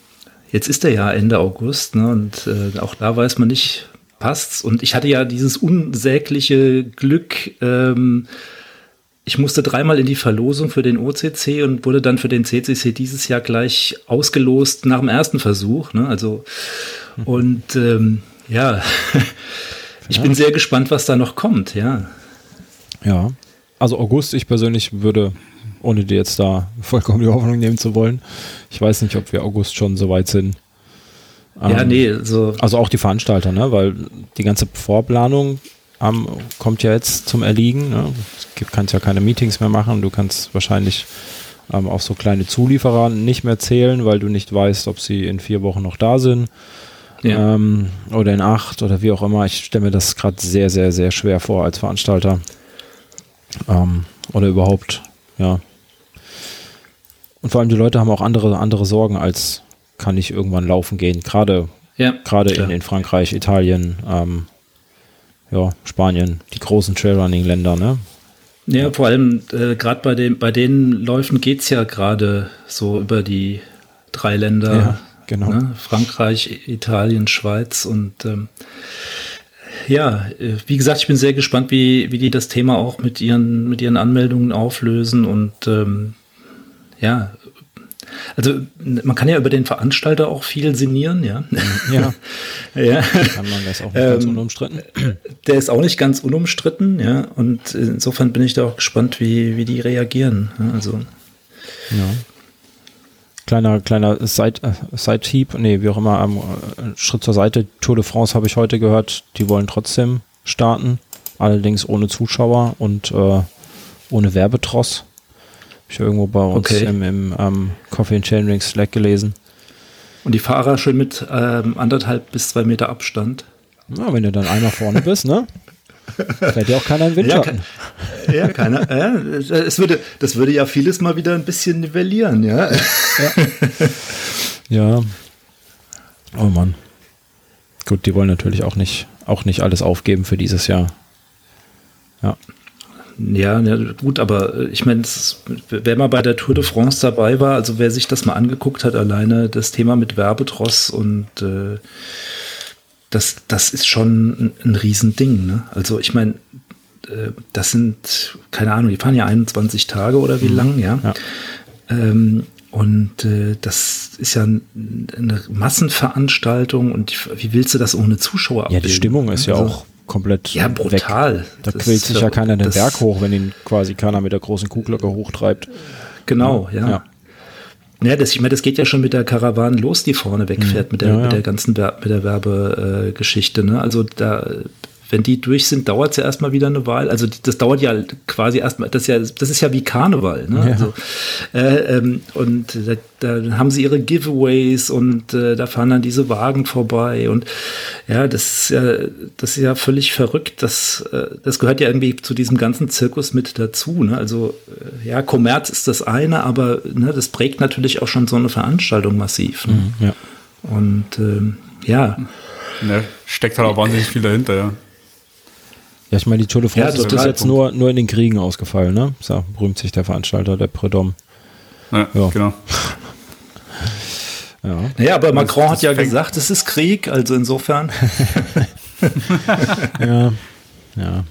jetzt ist der ja Ende August ne? und äh, auch da weiß man nicht, passt's. Und ich hatte ja dieses unsägliche Glück, ähm, ich musste dreimal in die Verlosung für den OCC und wurde dann für den CCC dieses Jahr gleich ausgelost nach dem ersten Versuch. Ne? Also und ähm, ja, ich bin sehr gespannt, was da noch kommt. Ja. Ja, also August, ich persönlich würde, ohne dir jetzt da vollkommen die Hoffnung nehmen zu wollen, ich weiß nicht, ob wir August schon so weit sind. Ja, ähm, nee, so. Also auch die Veranstalter, ne? weil die ganze Vorplanung ähm, kommt ja jetzt zum Erliegen. Ne? Du kannst ja keine Meetings mehr machen. Du kannst wahrscheinlich ähm, auch so kleine Zulieferer nicht mehr zählen, weil du nicht weißt, ob sie in vier Wochen noch da sind. Ja. Ähm, oder in acht oder wie auch immer. Ich stelle mir das gerade sehr, sehr, sehr schwer vor als Veranstalter. Ähm, oder überhaupt, ja. Und vor allem die Leute haben auch andere, andere Sorgen als kann ich irgendwann laufen gehen. Gerade ja, gerade in, in Frankreich, Italien, ähm, ja, Spanien, die großen Trailrunning-Länder, ne? Ja, ja, vor allem äh, gerade bei, dem, bei den Läufen geht es ja gerade so über die drei Länder. Ja, genau. Ne? Frankreich, Italien, Schweiz und ähm, ja, äh, wie gesagt, ich bin sehr gespannt, wie, wie die das Thema auch mit ihren, mit ihren Anmeldungen auflösen und ähm, ja, also man kann ja über den Veranstalter auch viel sinnieren, ja. Ja. ja. Kann man das auch nicht ähm, ganz unumstritten? Der ist auch nicht ganz unumstritten, ja. Und insofern bin ich da auch gespannt, wie, wie die reagieren. Also. Ja kleiner, kleiner Side, äh, Side-Heap, nee, wie auch immer, ähm, Schritt zur Seite. Tour de France habe ich heute gehört, die wollen trotzdem starten, allerdings ohne Zuschauer und äh, ohne Werbetross. Habe ich irgendwo bei uns okay. im, im ähm, Coffee and Chainring Slack gelesen. Und die Fahrer schön mit ähm, anderthalb bis zwei Meter Abstand. Na, wenn du dann einmal vorne bist, ne? Fällt ja auch keiner in Windschatten. Ja, ja keiner. Ja, es würde, das würde ja vieles mal wieder ein bisschen nivellieren, ja. Ja. ja. Oh Mann. Gut, die wollen natürlich auch nicht, auch nicht alles aufgeben für dieses Jahr. Ja. Ja, ja, gut, aber äh, ich meine, wer mal bei der Tour de France dabei war, also wer sich das mal angeguckt hat, alleine das Thema mit Werbetross und äh, das, das ist schon ein, ein Riesending. Ne? Also ich meine, äh, das sind, keine Ahnung, die fahren ja 21 Tage oder wie mhm. lang, ja. ja. Ähm, und äh, das ist ja eine Massenveranstaltung und wie willst du das ohne Zuschauer abbilden? Ja, die Stimmung ist ja also, auch komplett Ja, brutal. Weg. Da das quält sich ja keiner den Berg hoch, wenn ihn quasi keiner mit der großen Kuhglocke hochtreibt. Genau, ja. ja. Ja, das, ich meine, das geht ja schon mit der Karawane los, die vorne wegfährt, mhm. mit, der, ja, ja. mit der ganzen Ver mit der Werbegeschichte. Äh, ne? Also da wenn die durch sind, dauert es ja erstmal wieder eine Wahl. Also das dauert ja quasi erstmal, das ist ja, das ist ja wie Karneval. Ne? Ja. Also, äh, ähm, und da, da, haben sie ihre Giveaways und äh, da fahren dann diese Wagen vorbei. Und ja, das ist ja, das ist ja völlig verrückt. Das, äh, das gehört ja irgendwie zu diesem ganzen Zirkus mit dazu. Ne? Also äh, ja, Kommerz ist das eine, aber ne, das prägt natürlich auch schon so eine Veranstaltung massiv. Ne? Mhm, ja. Und ähm, ja. Ne, steckt halt auch wahnsinnig viel dahinter, ja. Ja, ich meine, die Tour de France ja, ist jetzt nur, nur in den Kriegen ausgefallen, ne? So berühmt sich der Veranstalter, der Predom. Ja, ja. genau. ja. Naja, aber Macron das, das hat ja gesagt, es ist Krieg, also insofern. ja, ja.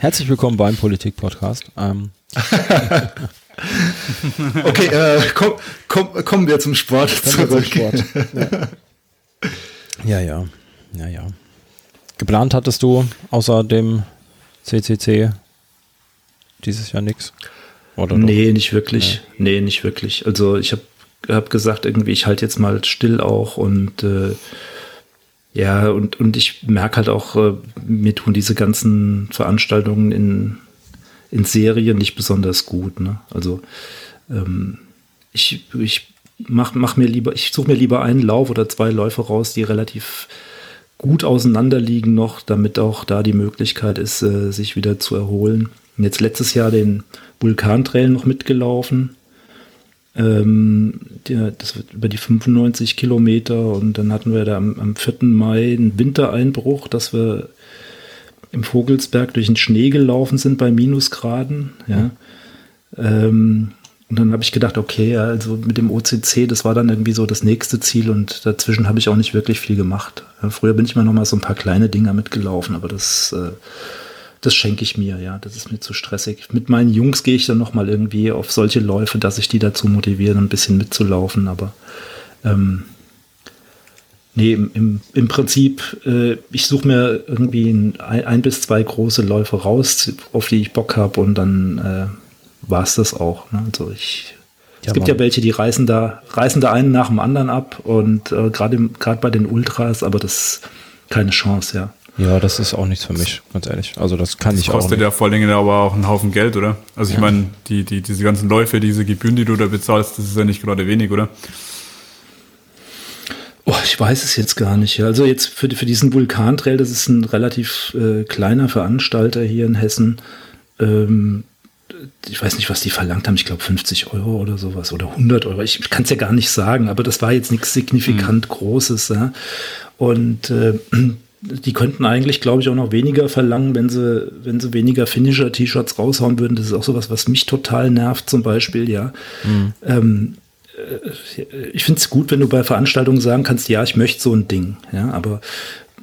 Herzlich willkommen beim Politik-Podcast. Ähm. okay, äh, komm, komm, kommen wir zum Sport kommen zurück. Zum Sport. Ja. ja, ja, ja, ja. Geplant hattest du außer dem CCC dieses Jahr nichts? Oder nee, doch? nicht wirklich. Nee. nee. nicht wirklich. Also ich habe hab gesagt, irgendwie, ich halte jetzt mal still auch und äh, ja, und, und ich merke halt auch, äh, mir tun diese ganzen Veranstaltungen in, in Serien nicht besonders gut. Ne? Also ähm, ich, ich mach, mach mir lieber, ich suche mir lieber einen Lauf oder zwei Läufe raus, die relativ gut auseinanderliegen noch, damit auch da die Möglichkeit ist, äh, sich wieder zu erholen. Und jetzt letztes Jahr den Vulkantrail noch mitgelaufen. Ähm, der, das wird über die 95 Kilometer und dann hatten wir da am, am 4. Mai einen Wintereinbruch, dass wir im Vogelsberg durch den Schnee gelaufen sind bei Minusgraden. Ja. Ähm, und dann habe ich gedacht, okay, also mit dem OCC, das war dann irgendwie so das nächste Ziel und dazwischen habe ich auch nicht wirklich viel gemacht. Früher bin ich mal noch mal so ein paar kleine Dinger mitgelaufen, aber das, äh, das schenke ich mir, ja, das ist mir zu stressig. Mit meinen Jungs gehe ich dann noch mal irgendwie auf solche Läufe, dass ich die dazu motiviere, ein bisschen mitzulaufen, aber ähm, nee, im, im, Prinzip, äh, ich suche mir irgendwie ein, ein, bis zwei große Läufe raus, auf die ich Bock habe und dann äh, war es das auch. Ne? Also ich, ja, es gibt ja welche, die reißen da, reißen da einen nach dem anderen ab und äh, gerade bei den Ultras, aber das ist keine Chance, ja. Ja, das ist auch nichts für mich, ganz ehrlich. Also das kann das ich auch. Das kostet ja vor allem aber auch einen Haufen Geld, oder? Also ich ja. meine, die, die, diese ganzen Läufe, diese Gebühren, die du da bezahlst, das ist ja nicht gerade wenig, oder? Oh, ich weiß es jetzt gar nicht. Also jetzt für, für diesen Vulkantrail, das ist ein relativ äh, kleiner Veranstalter hier in Hessen. Ähm, ich weiß nicht, was die verlangt haben, ich glaube 50 Euro oder sowas oder 100 Euro. Ich kann es ja gar nicht sagen, aber das war jetzt nichts signifikant mhm. Großes. Ja? Und äh, die könnten eigentlich, glaube ich, auch noch weniger verlangen, wenn sie, wenn sie weniger Finisher-T-Shirts raushauen würden. Das ist auch sowas, was mich total nervt, zum Beispiel, ja. Mhm. Ähm, äh, ich finde es gut, wenn du bei Veranstaltungen sagen kannst, ja, ich möchte so ein Ding, ja, aber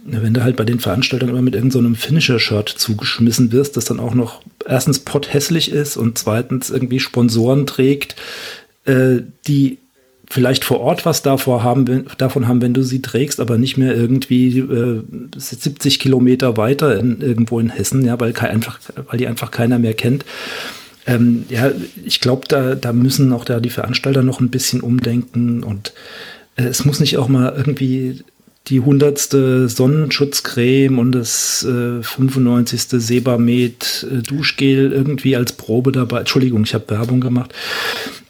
wenn du halt bei den Veranstaltungen immer mit irgendeinem so Finisher-Shirt zugeschmissen wirst, das dann auch noch erstens potthässlich ist und zweitens irgendwie Sponsoren trägt, äh, die vielleicht vor Ort was davor haben, davon haben, wenn du sie trägst, aber nicht mehr irgendwie äh, 70 Kilometer weiter in, irgendwo in Hessen, ja, weil, einfach, weil die einfach keiner mehr kennt. Ähm, ja, ich glaube, da, da müssen auch da die Veranstalter noch ein bisschen umdenken und äh, es muss nicht auch mal irgendwie die hundertste Sonnenschutzcreme und das äh, 95. Sebamed äh, Duschgel irgendwie als Probe dabei. Entschuldigung, ich habe Werbung gemacht.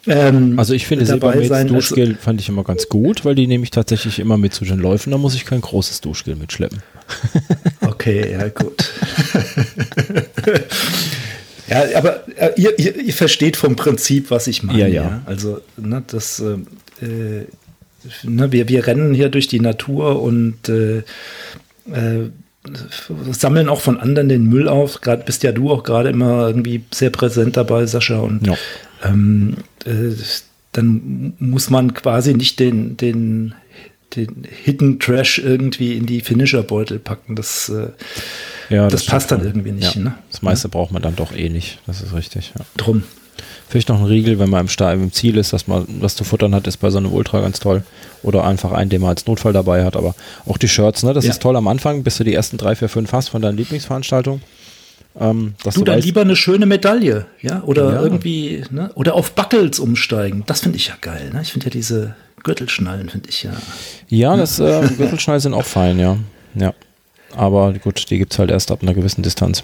Ähm, also ich finde Sebamed also Duschgel also, fand ich immer ganz gut, weil die nehme ich tatsächlich immer mit zu den Läufen. Da muss ich kein großes Duschgel mitschleppen. okay, ja gut. ja, aber äh, ihr, ihr, ihr, versteht vom Prinzip, was ich meine. Ja, ja. ja? Also ne, das äh, ne, wir, wir rennen hier durch die Natur und äh, äh, sammeln auch von anderen den Müll auf. Gerade bist ja du auch gerade immer irgendwie sehr präsent dabei, Sascha. Und ja. ähm, äh, dann muss man quasi nicht den, den, den Hidden Trash irgendwie in die Finisher-Beutel packen. Das, äh, ja, das, das passt dann irgendwie nicht. Ja. Ne? Das meiste braucht man dann doch eh nicht. Das ist richtig. Drum. Vielleicht noch ein Riegel, wenn man im, Stall, im Ziel ist, dass man was zu futtern hat, ist bei so einem Ultra ganz toll. Oder einfach einen, den man als Notfall dabei hat. Aber auch die Shirts, ne? Das ja. ist toll am Anfang, bis du die ersten drei, vier, fünf hast von deinen Lieblingsveranstaltungen. Ähm, du, du dann weißt, lieber eine schöne Medaille, ja? Oder ja. irgendwie, ne? Oder auf Buckles umsteigen. Das finde ich ja geil, ne? Ich finde ja diese Gürtelschnallen, finde ich ja. Ja, das äh, Gürtelschnallen sind auch fein, ja. Ja. aber gut, die gibt es halt erst ab einer gewissen Distanz.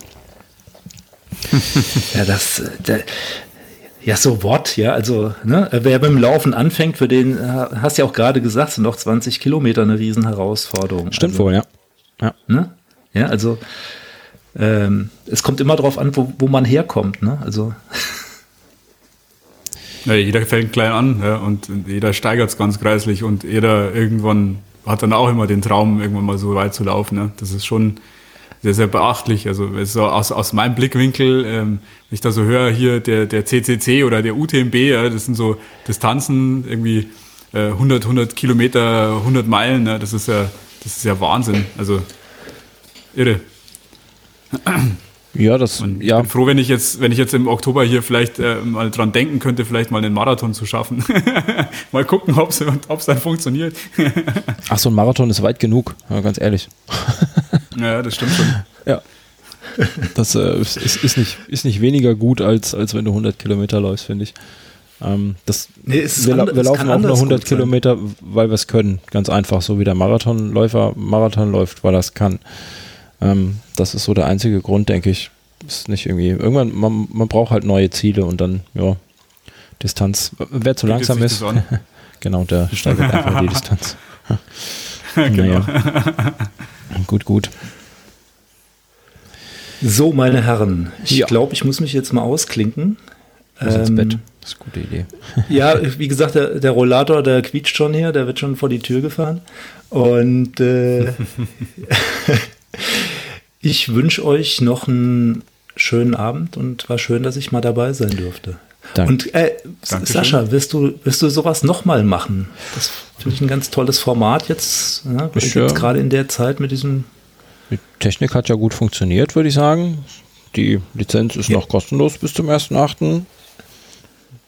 ja, das, der, ja, so what, ja, also, ne, wer beim Laufen anfängt, für den, hast ja auch gerade gesagt, sind noch 20 Kilometer eine Riesenherausforderung. Stimmt also, wohl, ja. Ja, ne? ja also, ähm, es kommt immer darauf an, wo, wo man herkommt, ne, also. Ja, jeder fängt klein an ja, und jeder steigert es ganz kreislich und jeder irgendwann hat dann auch immer den Traum, irgendwann mal so weit zu laufen. Ne? Das ist schon sehr, sehr beachtlich. Also so aus, aus meinem Blickwinkel, ähm, wenn ich da so höre, hier der, der CCC oder der UTMB, ja, das sind so Distanzen, irgendwie äh, 100, 100 Kilometer, 100 Meilen, ne? das, ist ja, das ist ja Wahnsinn. Also irre. Ja, das, und ja. Ich bin froh, wenn ich jetzt, wenn ich jetzt im Oktober hier vielleicht äh, mal dran denken könnte, vielleicht mal einen Marathon zu schaffen. mal gucken, ob es dann funktioniert. Ach, so ein Marathon ist weit genug, ja, ganz ehrlich. ja, das stimmt schon. Ja. Das äh, ist, ist, nicht, ist nicht weniger gut, als, als wenn du 100 Kilometer läufst, finde ich. Ähm, das, nee, wir, wir laufen auch nur 100 Kilometer, weil wir es können. Ganz einfach, so wie der Marathonläufer Marathon läuft, weil er es kann. Ähm, das ist so der einzige Grund, denke ich. Ist nicht irgendwie. Irgendwann, man, man braucht halt neue Ziele und dann, ja, Distanz. Wer zu Bietet langsam ist, genau, der steigert einfach die Distanz. genau. gut, gut. So, meine Herren, ich ja. glaube, ich muss mich jetzt mal ausklinken. Ähm, ins Bett. Das ist eine gute Idee. ja, wie gesagt, der, der, Rollator, der quietscht schon hier, der wird schon vor die Tür gefahren. Und äh, ich wünsche euch noch einen schönen Abend und war schön, dass ich mal dabei sein durfte. Danke. Und äh, Sascha, wirst du, wirst du sowas nochmal machen? Das finde ich ein ganz tolles Format jetzt, ne? ich, jetzt gerade in der Zeit mit diesem. Die Technik hat ja gut funktioniert, würde ich sagen. Die Lizenz ist ja. noch kostenlos bis zum 1.8.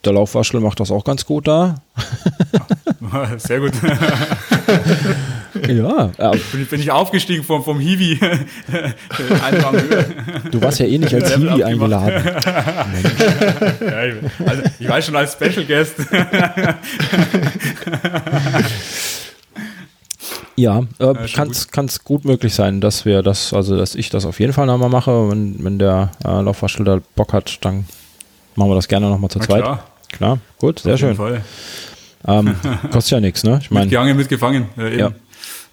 Der Laufwaschel macht das auch ganz gut da. Sehr gut. ja. ja. Bin, bin, ich aufgestiegen vom, vom Hiwi. du warst ja eh nicht als Hiwi eingeladen. ja, also ich war schon als Special Guest. Ja, äh, kann es gut möglich sein, dass wir das, also dass ich das auf jeden Fall nochmal mache. Wenn, wenn der äh, Laufwaschel da Bock hat, dann machen wir das gerne nochmal zu Na zweit. Klar. klar, gut, sehr schön. Ähm, kostet ja nichts, ne? Ich meine. Mitgehangen, mitgefangen. Ja, ja,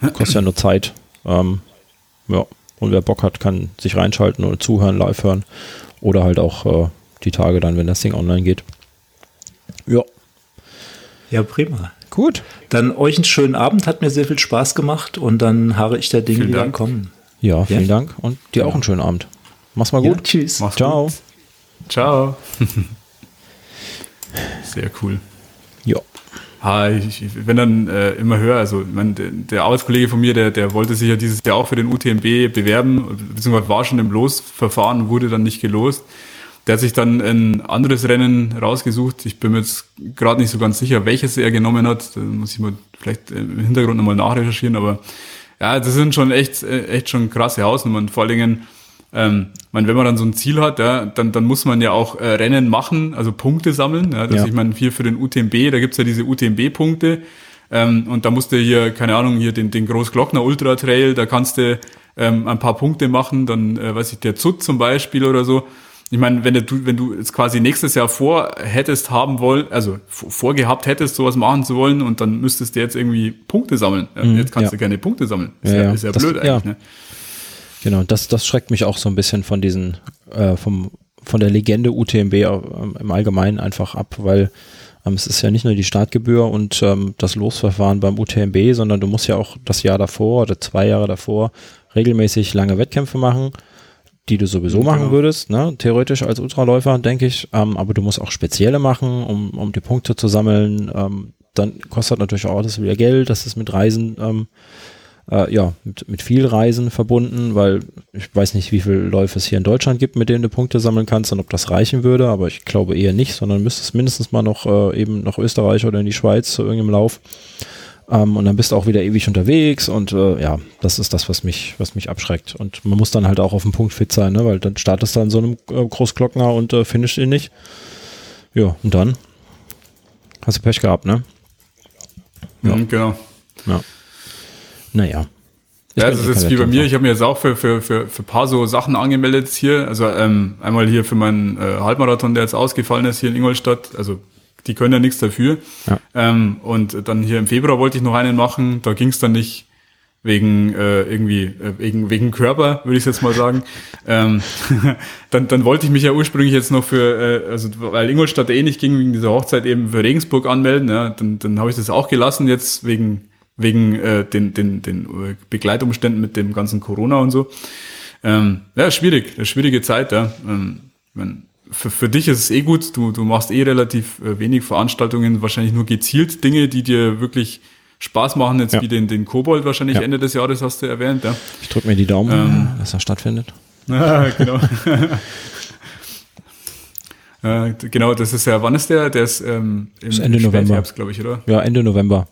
kostet ja nur Zeit. Ähm, ja. Und wer Bock hat, kann sich reinschalten oder zuhören, live hören. Oder halt auch äh, die Tage dann, wenn das Ding online geht. Ja. Ja, prima. Gut. Dann euch einen schönen Abend, hat mir sehr viel Spaß gemacht und dann harre ich der Dinge, vielen die Dank. kommen. Ja, vielen ja. Dank und dir ja. auch einen schönen Abend. Mach's mal gut. Ja, tschüss. Mach's Ciao. Gut. Ciao. Sehr cool. Ha, ich, wenn dann äh, immer höre, also mein, der, der Arbeitskollege von mir, der, der wollte sich ja dieses Jahr auch für den UTMB bewerben, beziehungsweise war schon im Losverfahren, wurde dann nicht gelost. Der hat sich dann ein anderes Rennen rausgesucht. Ich bin mir jetzt gerade nicht so ganz sicher, welches er genommen hat. Da muss ich mal vielleicht im Hintergrund nochmal nachrecherchieren, aber ja, das sind schon echt, echt schon krasse Hausnummern. Vor allen Dingen, ähm, meine, wenn man dann so ein Ziel hat, ja, dann, dann muss man ja auch äh, Rennen machen, also Punkte sammeln. Ja, dass ja. ich meine, hier für den UTMB, da gibt's ja diese UTMB-Punkte. Ähm, und da musst du hier, keine Ahnung, hier den, den Großglockner Ultra Trail, da kannst du ähm, ein paar Punkte machen, dann äh, weiß ich, der Zut zum Beispiel oder so. Ich meine, wenn du, wenn du jetzt quasi nächstes Jahr vor hättest haben wollen, also vorgehabt hättest, sowas machen zu wollen, und dann müsstest du jetzt irgendwie Punkte sammeln. Mhm, jetzt kannst ja. du keine Punkte sammeln. Ist ja, ja, ist ja das, blöd eigentlich. Ne? Genau, das, das schreckt mich auch so ein bisschen von diesen, äh, vom, von der Legende UTMB im Allgemeinen einfach ab, weil ähm, es ist ja nicht nur die Startgebühr und ähm, das Losverfahren beim UTMB, sondern du musst ja auch das Jahr davor oder zwei Jahre davor regelmäßig lange Wettkämpfe machen, die du sowieso genau. machen würdest, ne? theoretisch als Ultraläufer, denke ich, ähm, aber du musst auch spezielle machen, um, um die Punkte zu sammeln. Ähm, dann kostet natürlich auch das wieder Geld, das ist mit Reisen ähm, äh, ja, mit, mit viel Reisen verbunden, weil ich weiß nicht, wie viele Läufe es hier in Deutschland gibt, mit denen du Punkte sammeln kannst und ob das reichen würde, aber ich glaube eher nicht, sondern müsstest mindestens mal noch äh, eben nach Österreich oder in die Schweiz zu irgendeinem Lauf. Ähm, und dann bist du auch wieder ewig unterwegs und äh, ja, das ist das, was mich, was mich abschreckt. Und man muss dann halt auch auf den Punkt fit sein, ne? weil dann startest du an so einem äh, Großglockner und äh, finishst ihn nicht. Ja, und dann hast du Pech gehabt, ne? Ja, mhm, genau. Ja. Naja. Ich ja, das ist wie bei mir. Ich habe mir jetzt auch für, für, für, für paar so Sachen angemeldet hier. Also ähm, einmal hier für meinen äh, Halbmarathon, der jetzt ausgefallen ist hier in Ingolstadt. Also die können ja nichts dafür. Ja. Ähm, und dann hier im Februar wollte ich noch einen machen. Da ging es dann nicht wegen äh, irgendwie äh, wegen wegen Körper würde ich jetzt mal sagen ähm, dann dann wollte ich mich ja ursprünglich jetzt noch für äh, also weil Ingolstadt eh nicht ging wegen dieser Hochzeit eben für Regensburg anmelden ja dann dann habe ich das auch gelassen jetzt wegen wegen äh, den den den äh, Begleitumständen mit dem ganzen Corona und so ähm, ja schwierig eine schwierige Zeit ja ähm, wenn, für, für dich ist es eh gut du du machst eh relativ äh, wenig Veranstaltungen wahrscheinlich nur gezielt Dinge die dir wirklich Spaß machen, jetzt ja. wie den, den Kobold wahrscheinlich ja. Ende des Jahres hast du erwähnt. Ja. Ich drücke mir die Daumen, ähm, dass er stattfindet. Ah, genau. äh, genau, das ist ja, wann ist der? Der ist ähm, im ist Ende November, glaube ich, oder? Ja, Ende November.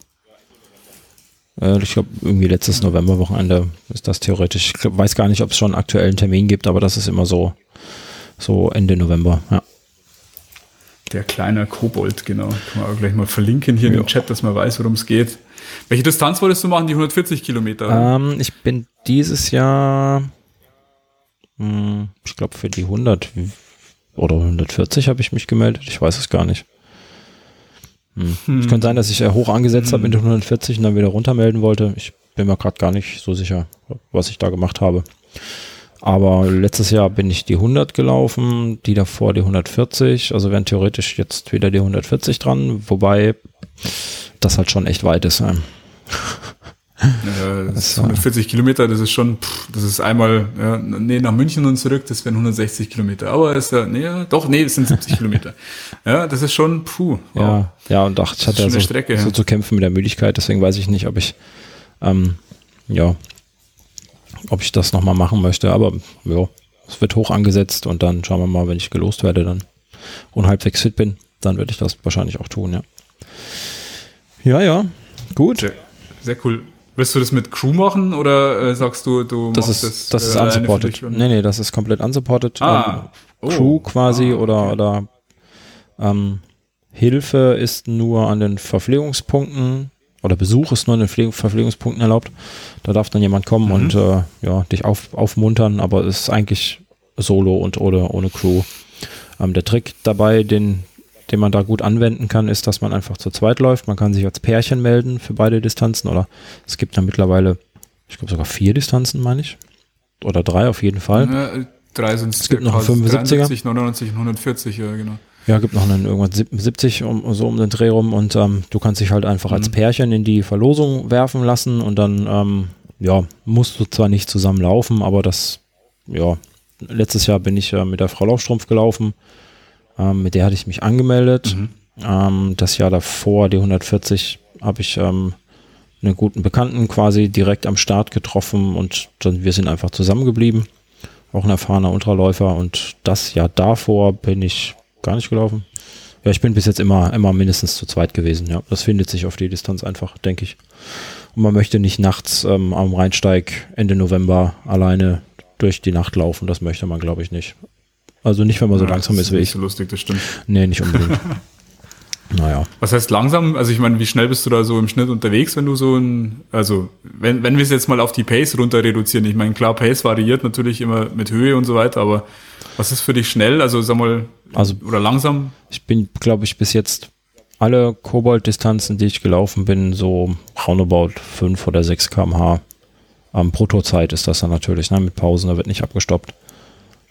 Äh, ich glaube, irgendwie letztes Novemberwochenende ist das theoretisch. Ich glaub, weiß gar nicht, ob es schon einen aktuellen Termin gibt, aber das ist immer so, so Ende November, ja. Der kleine Kobold, genau. Kann man auch gleich mal verlinken hier ja. im Chat, dass man weiß, worum es geht. Welche Distanz wolltest du machen? Die 140 Kilometer? Ähm, ich bin dieses Jahr, mh, hm, ich glaube für die 100 oder 140 habe ich mich gemeldet. Ich weiß es gar nicht. Hm. Hm. Es könnte sein, dass ich hoch angesetzt hm. habe mit den 140 und dann wieder runtermelden wollte. Ich bin mir gerade gar nicht so sicher, was ich da gemacht habe. Aber letztes Jahr bin ich die 100 gelaufen, die davor die 140. Also wären theoretisch jetzt wieder die 140 dran, wobei das halt schon echt weit ist. Ja. Ja, das ist 140 Kilometer, das ist schon, pff, das ist einmal, ja, nee, nach München und zurück, das wären 160 Kilometer. Aber ist ja, nee, doch, nee, es sind 70 Kilometer. Ja, das ist schon, puh. Wow. Ja, ja, und ach, ich hatte ja so, Strecke, so zu kämpfen mit der Müdigkeit, deswegen weiß ich nicht, ob ich, ähm, ja, ob ich das nochmal machen möchte. Aber ja, es wird hoch angesetzt und dann schauen wir mal, wenn ich gelost werde dann und halbwegs fit bin, dann werde ich das wahrscheinlich auch tun, ja. Ja, ja, gut. Sehr, sehr cool. Willst du das mit Crew machen oder äh, sagst du, du das machst ist, das? Das ist äh, unsupported. Nee, nee, das ist komplett unsupported. Ah. Ähm, Crew oh. quasi ah, okay. oder, oder ähm, Hilfe ist nur an den Verpflegungspunkten oder Besuch ist nur an den Verpflegungspunkten erlaubt. Da darf dann jemand kommen mhm. und äh, ja, dich auf, aufmuntern, aber es ist eigentlich solo und oder ohne Crew. Ähm, der Trick dabei, den, den man da gut anwenden kann, ist, dass man einfach zu zweit läuft. Man kann sich als Pärchen melden für beide Distanzen oder es gibt da mittlerweile, ich glaube sogar vier Distanzen, meine ich. Oder drei auf jeden Fall. Ja, drei sind es gibt noch 75er. 99, 140, ja genau. Ja, gibt noch einen irgendwann 70 um, so um den Dreh rum und ähm, du kannst dich halt einfach mhm. als Pärchen in die Verlosung werfen lassen und dann, ähm, ja, musst du zwar nicht zusammen laufen, aber das, ja, letztes Jahr bin ich äh, mit der Frau Laufstrumpf gelaufen, ähm, mit der hatte ich mich angemeldet. Mhm. Ähm, das Jahr davor, die 140, habe ich ähm, einen guten Bekannten quasi direkt am Start getroffen und dann wir sind einfach zusammengeblieben. Auch ein erfahrener Ultraläufer und das Jahr davor bin ich gar nicht gelaufen. Ja, ich bin bis jetzt immer, immer mindestens zu zweit gewesen. Ja, das findet sich auf die Distanz einfach, denke ich. Und man möchte nicht nachts ähm, am Rheinsteig Ende November alleine durch die Nacht laufen. Das möchte man, glaube ich, nicht. Also nicht, wenn man so ja, langsam ist, wie ich. Nicht so lustig, das stimmt. Nee, nicht unbedingt. naja. Was heißt langsam? Also ich meine, wie schnell bist du da so im Schnitt unterwegs, wenn du so ein, also wenn, wenn wir es jetzt mal auf die Pace runter reduzieren. Ich meine, klar, Pace variiert natürlich immer mit Höhe und so weiter, aber was ist für dich schnell? Also sag mal, also, oder langsam? Ich bin, glaube ich, bis jetzt alle Kobold-Distanzen, die ich gelaufen bin, so roundabout 5 oder 6 km/h. Ähm, Bruttozeit ist das dann natürlich, ne, mit Pausen, da wird nicht abgestoppt.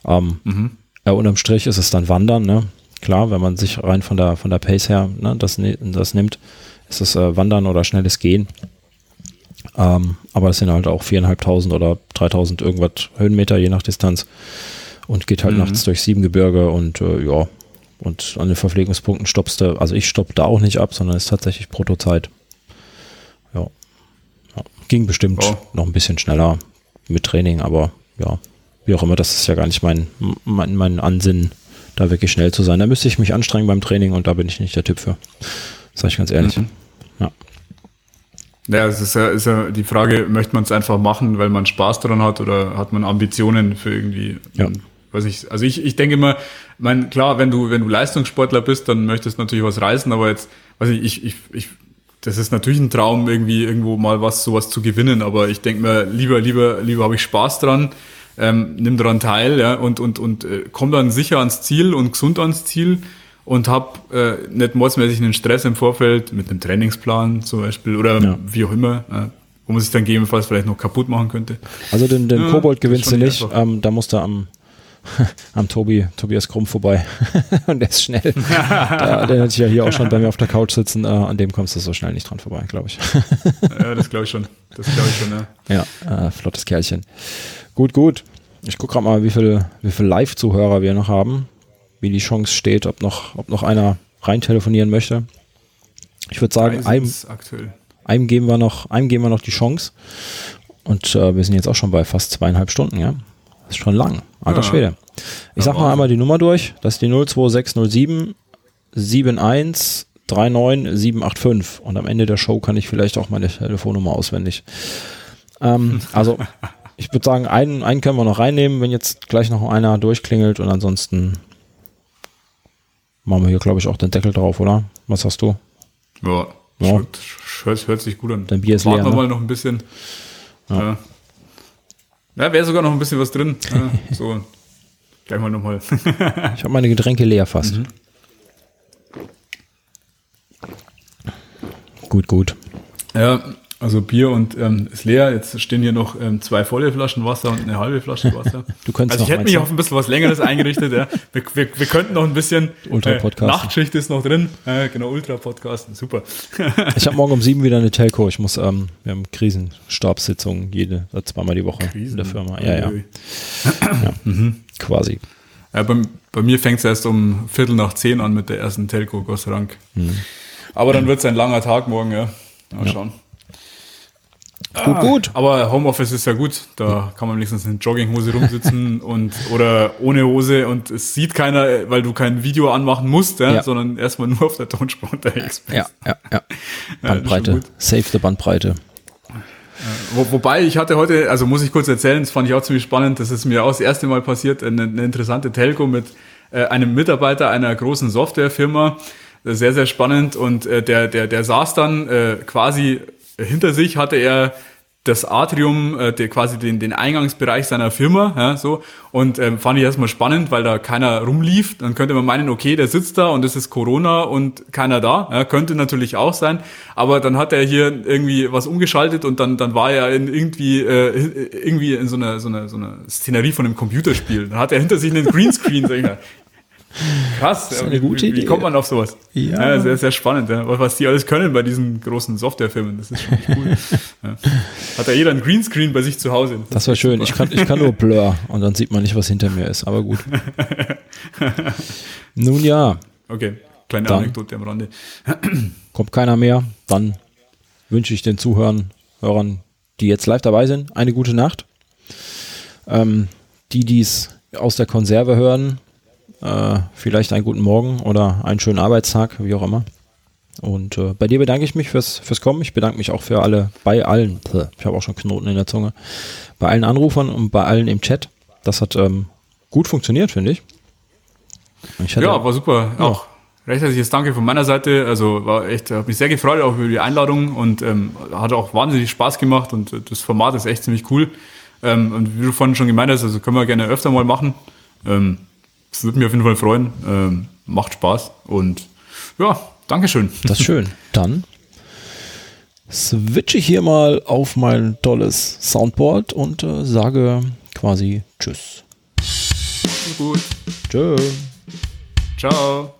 Ähm, mhm. Ja, unterm Strich ist es dann Wandern, ne? Klar, wenn man sich rein von der, von der Pace her ne, das, das nimmt, ist es äh, Wandern oder schnelles Gehen. Ähm, aber das sind halt auch 4.500 oder 3.000 irgendwas Höhenmeter, je nach Distanz und geht halt mhm. nachts durch sieben Gebirge und äh, ja, und an den Verpflegungspunkten stoppst du, also ich stopp da auch nicht ab, sondern es ist tatsächlich Protozeit. Ja. ja. Ging bestimmt oh. noch ein bisschen schneller mit Training, aber ja, wie auch immer, das ist ja gar nicht mein, mein, mein Ansinnen, da wirklich schnell zu sein. Da müsste ich mich anstrengen beim Training und da bin ich nicht der Typ für. Sag ich ganz ehrlich. Mhm. Ja. Ja, es ist ja, ist ja die Frage, möchte man es einfach machen, weil man Spaß daran hat oder hat man Ambitionen für irgendwie ja weiß ich, also ich, ich denke immer, mein, klar, wenn du, wenn du Leistungssportler bist, dann möchtest du natürlich was reißen, aber jetzt, weiß ich, ich, ich, ich das ist natürlich ein Traum, irgendwie irgendwo mal was sowas zu gewinnen, aber ich denke mir, lieber, lieber, lieber habe ich Spaß dran, ähm, nimm daran teil, ja, und, und, und äh, komm dann sicher ans Ziel und gesund ans Ziel und hab äh, nicht mordsmäßig einen Stress im Vorfeld mit einem Trainingsplan zum Beispiel oder ja. wie auch immer, äh, wo man sich dann gegebenenfalls vielleicht noch kaputt machen könnte. Also den, den ja, Kobold gewinnst du nicht, ähm, da musst du am am Tobi, Tobias Krumm vorbei. und der ist schnell. da, der hat sich ja hier auch schon bei mir auf der Couch sitzen. Äh, an dem kommst du so schnell nicht dran vorbei, glaube ich. ja, das glaube ich schon. Das glaube ich schon, ja. Ja, äh, flottes Kerlchen. Gut, gut. Ich gucke gerade mal, wie viele wie viel Live-Zuhörer wir noch haben. Wie die Chance steht, ob noch, ob noch einer rein telefonieren möchte. Ich würde sagen, einem, einem, geben wir noch, einem geben wir noch die Chance. Und äh, wir sind jetzt auch schon bei fast zweieinhalb Stunden, ja. Ist schon lang. Alter ja. Schwede. Ich sag mal einmal die Nummer durch. Das ist die 02607 71 39785. Und am Ende der Show kann ich vielleicht auch meine Telefonnummer auswendig. Ähm, also, ich würde sagen, einen, einen können wir noch reinnehmen, wenn jetzt gleich noch einer durchklingelt. Und ansonsten machen wir hier, glaube ich, auch den Deckel drauf, oder? Was hast du? Ja, ja. Hört, hört, sich gut an. Dein Bier ist Warten leer. Warten wir ne? mal noch ein bisschen. Ja. ja. Ja, wäre sogar noch ein bisschen was drin. Ja, so, gleich mal nochmal. ich habe meine Getränke leer fast. Mhm. Gut, gut. Ja, also Bier und ähm, ist leer. Jetzt stehen hier noch ähm, zwei volle Flaschen Wasser und eine halbe Flasche Wasser. du könntest also ich hätte mich auf ein bisschen was Längeres eingerichtet. Ja. Wir, wir, wir könnten noch ein bisschen. Ultra Podcast. Äh, Nachtschicht ist noch drin. Äh, genau, Ultra Podcast. Super. ich habe morgen um sieben wieder eine Telco. Ich muss, ähm, wir haben Krisenstabssitzungen jede, äh, zweimal die Woche Krisen. in der Firma. Ja, ja. ja. Mhm. Quasi. Ja, bei, bei mir fängt es erst um Viertel nach zehn an mit der ersten Telco, Dank. Mhm. Aber dann wird es ein langer Tag morgen, ja. Mal schauen. Gut, gut. Aber Homeoffice ist ja gut. Da kann man wenigstens in Jogginghose rumsitzen und oder ohne Hose und es sieht keiner, weil du kein Video anmachen musst, ja, ja. sondern erstmal nur auf der Tonspur unterwegs bist. Ja, ja, ja. Bandbreite. Ja, Save the Bandbreite. Wo, wobei ich hatte heute, also muss ich kurz erzählen, das fand ich auch ziemlich spannend, das ist mir auch das erste Mal passiert, eine, eine interessante Telco mit äh, einem Mitarbeiter einer großen Softwarefirma. Sehr, sehr spannend und äh, der, der, der saß dann äh, quasi hinter sich hatte er das Atrium, äh, der quasi den, den Eingangsbereich seiner Firma, ja, so. Und ähm, fand ich erstmal spannend, weil da keiner rumlief. Dann könnte man meinen, okay, der sitzt da und es ist Corona und keiner da. Ja, könnte natürlich auch sein. Aber dann hat er hier irgendwie was umgeschaltet und dann, dann war er in irgendwie, äh, irgendwie in so einer, so einer, so einer Szenerie von einem Computerspiel. Dann hat er hinter sich einen Greenscreen, sag ich mal. Krass, das ist eine gute wie, Idee. Wie kommt man auf sowas? Ja. ja sehr, sehr spannend, was die alles können bei diesen großen Softwarefirmen. Das ist schon cool. ja. Hat ja jeder ein Greenscreen bei sich zu Hause. Das, das war schön. Ich kann, ich kann nur Blur und dann sieht man nicht, was hinter mir ist, aber gut. Nun ja. Okay, kleine dann Anekdote am Rande. kommt keiner mehr, dann wünsche ich den Zuhörern, Hörern, die jetzt live dabei sind, eine gute Nacht. Ähm, die, die es aus der Konserve hören, äh, vielleicht einen guten Morgen oder einen schönen Arbeitstag, wie auch immer. Und äh, bei dir bedanke ich mich fürs, fürs Kommen. Ich bedanke mich auch für alle, bei allen, ich habe auch schon Knoten in der Zunge, bei allen Anrufern und bei allen im Chat. Das hat ähm, gut funktioniert, finde ich. ich hatte, ja, war super. Ja. Auch recht herzliches Danke von meiner Seite. Also war echt, habe mich sehr gefreut auch über die Einladung und ähm, hat auch wahnsinnig Spaß gemacht und das Format ist echt ziemlich cool. Ähm, und wie du vorhin schon gemeint hast, also können wir gerne öfter mal machen. Ähm, würde mich auf jeden Fall freuen. Ähm, macht Spaß und ja, Dankeschön. Das ist schön. Dann switche ich hier mal auf mein tolles Soundboard und äh, sage quasi Tschüss. Gut. Tschö. Ciao.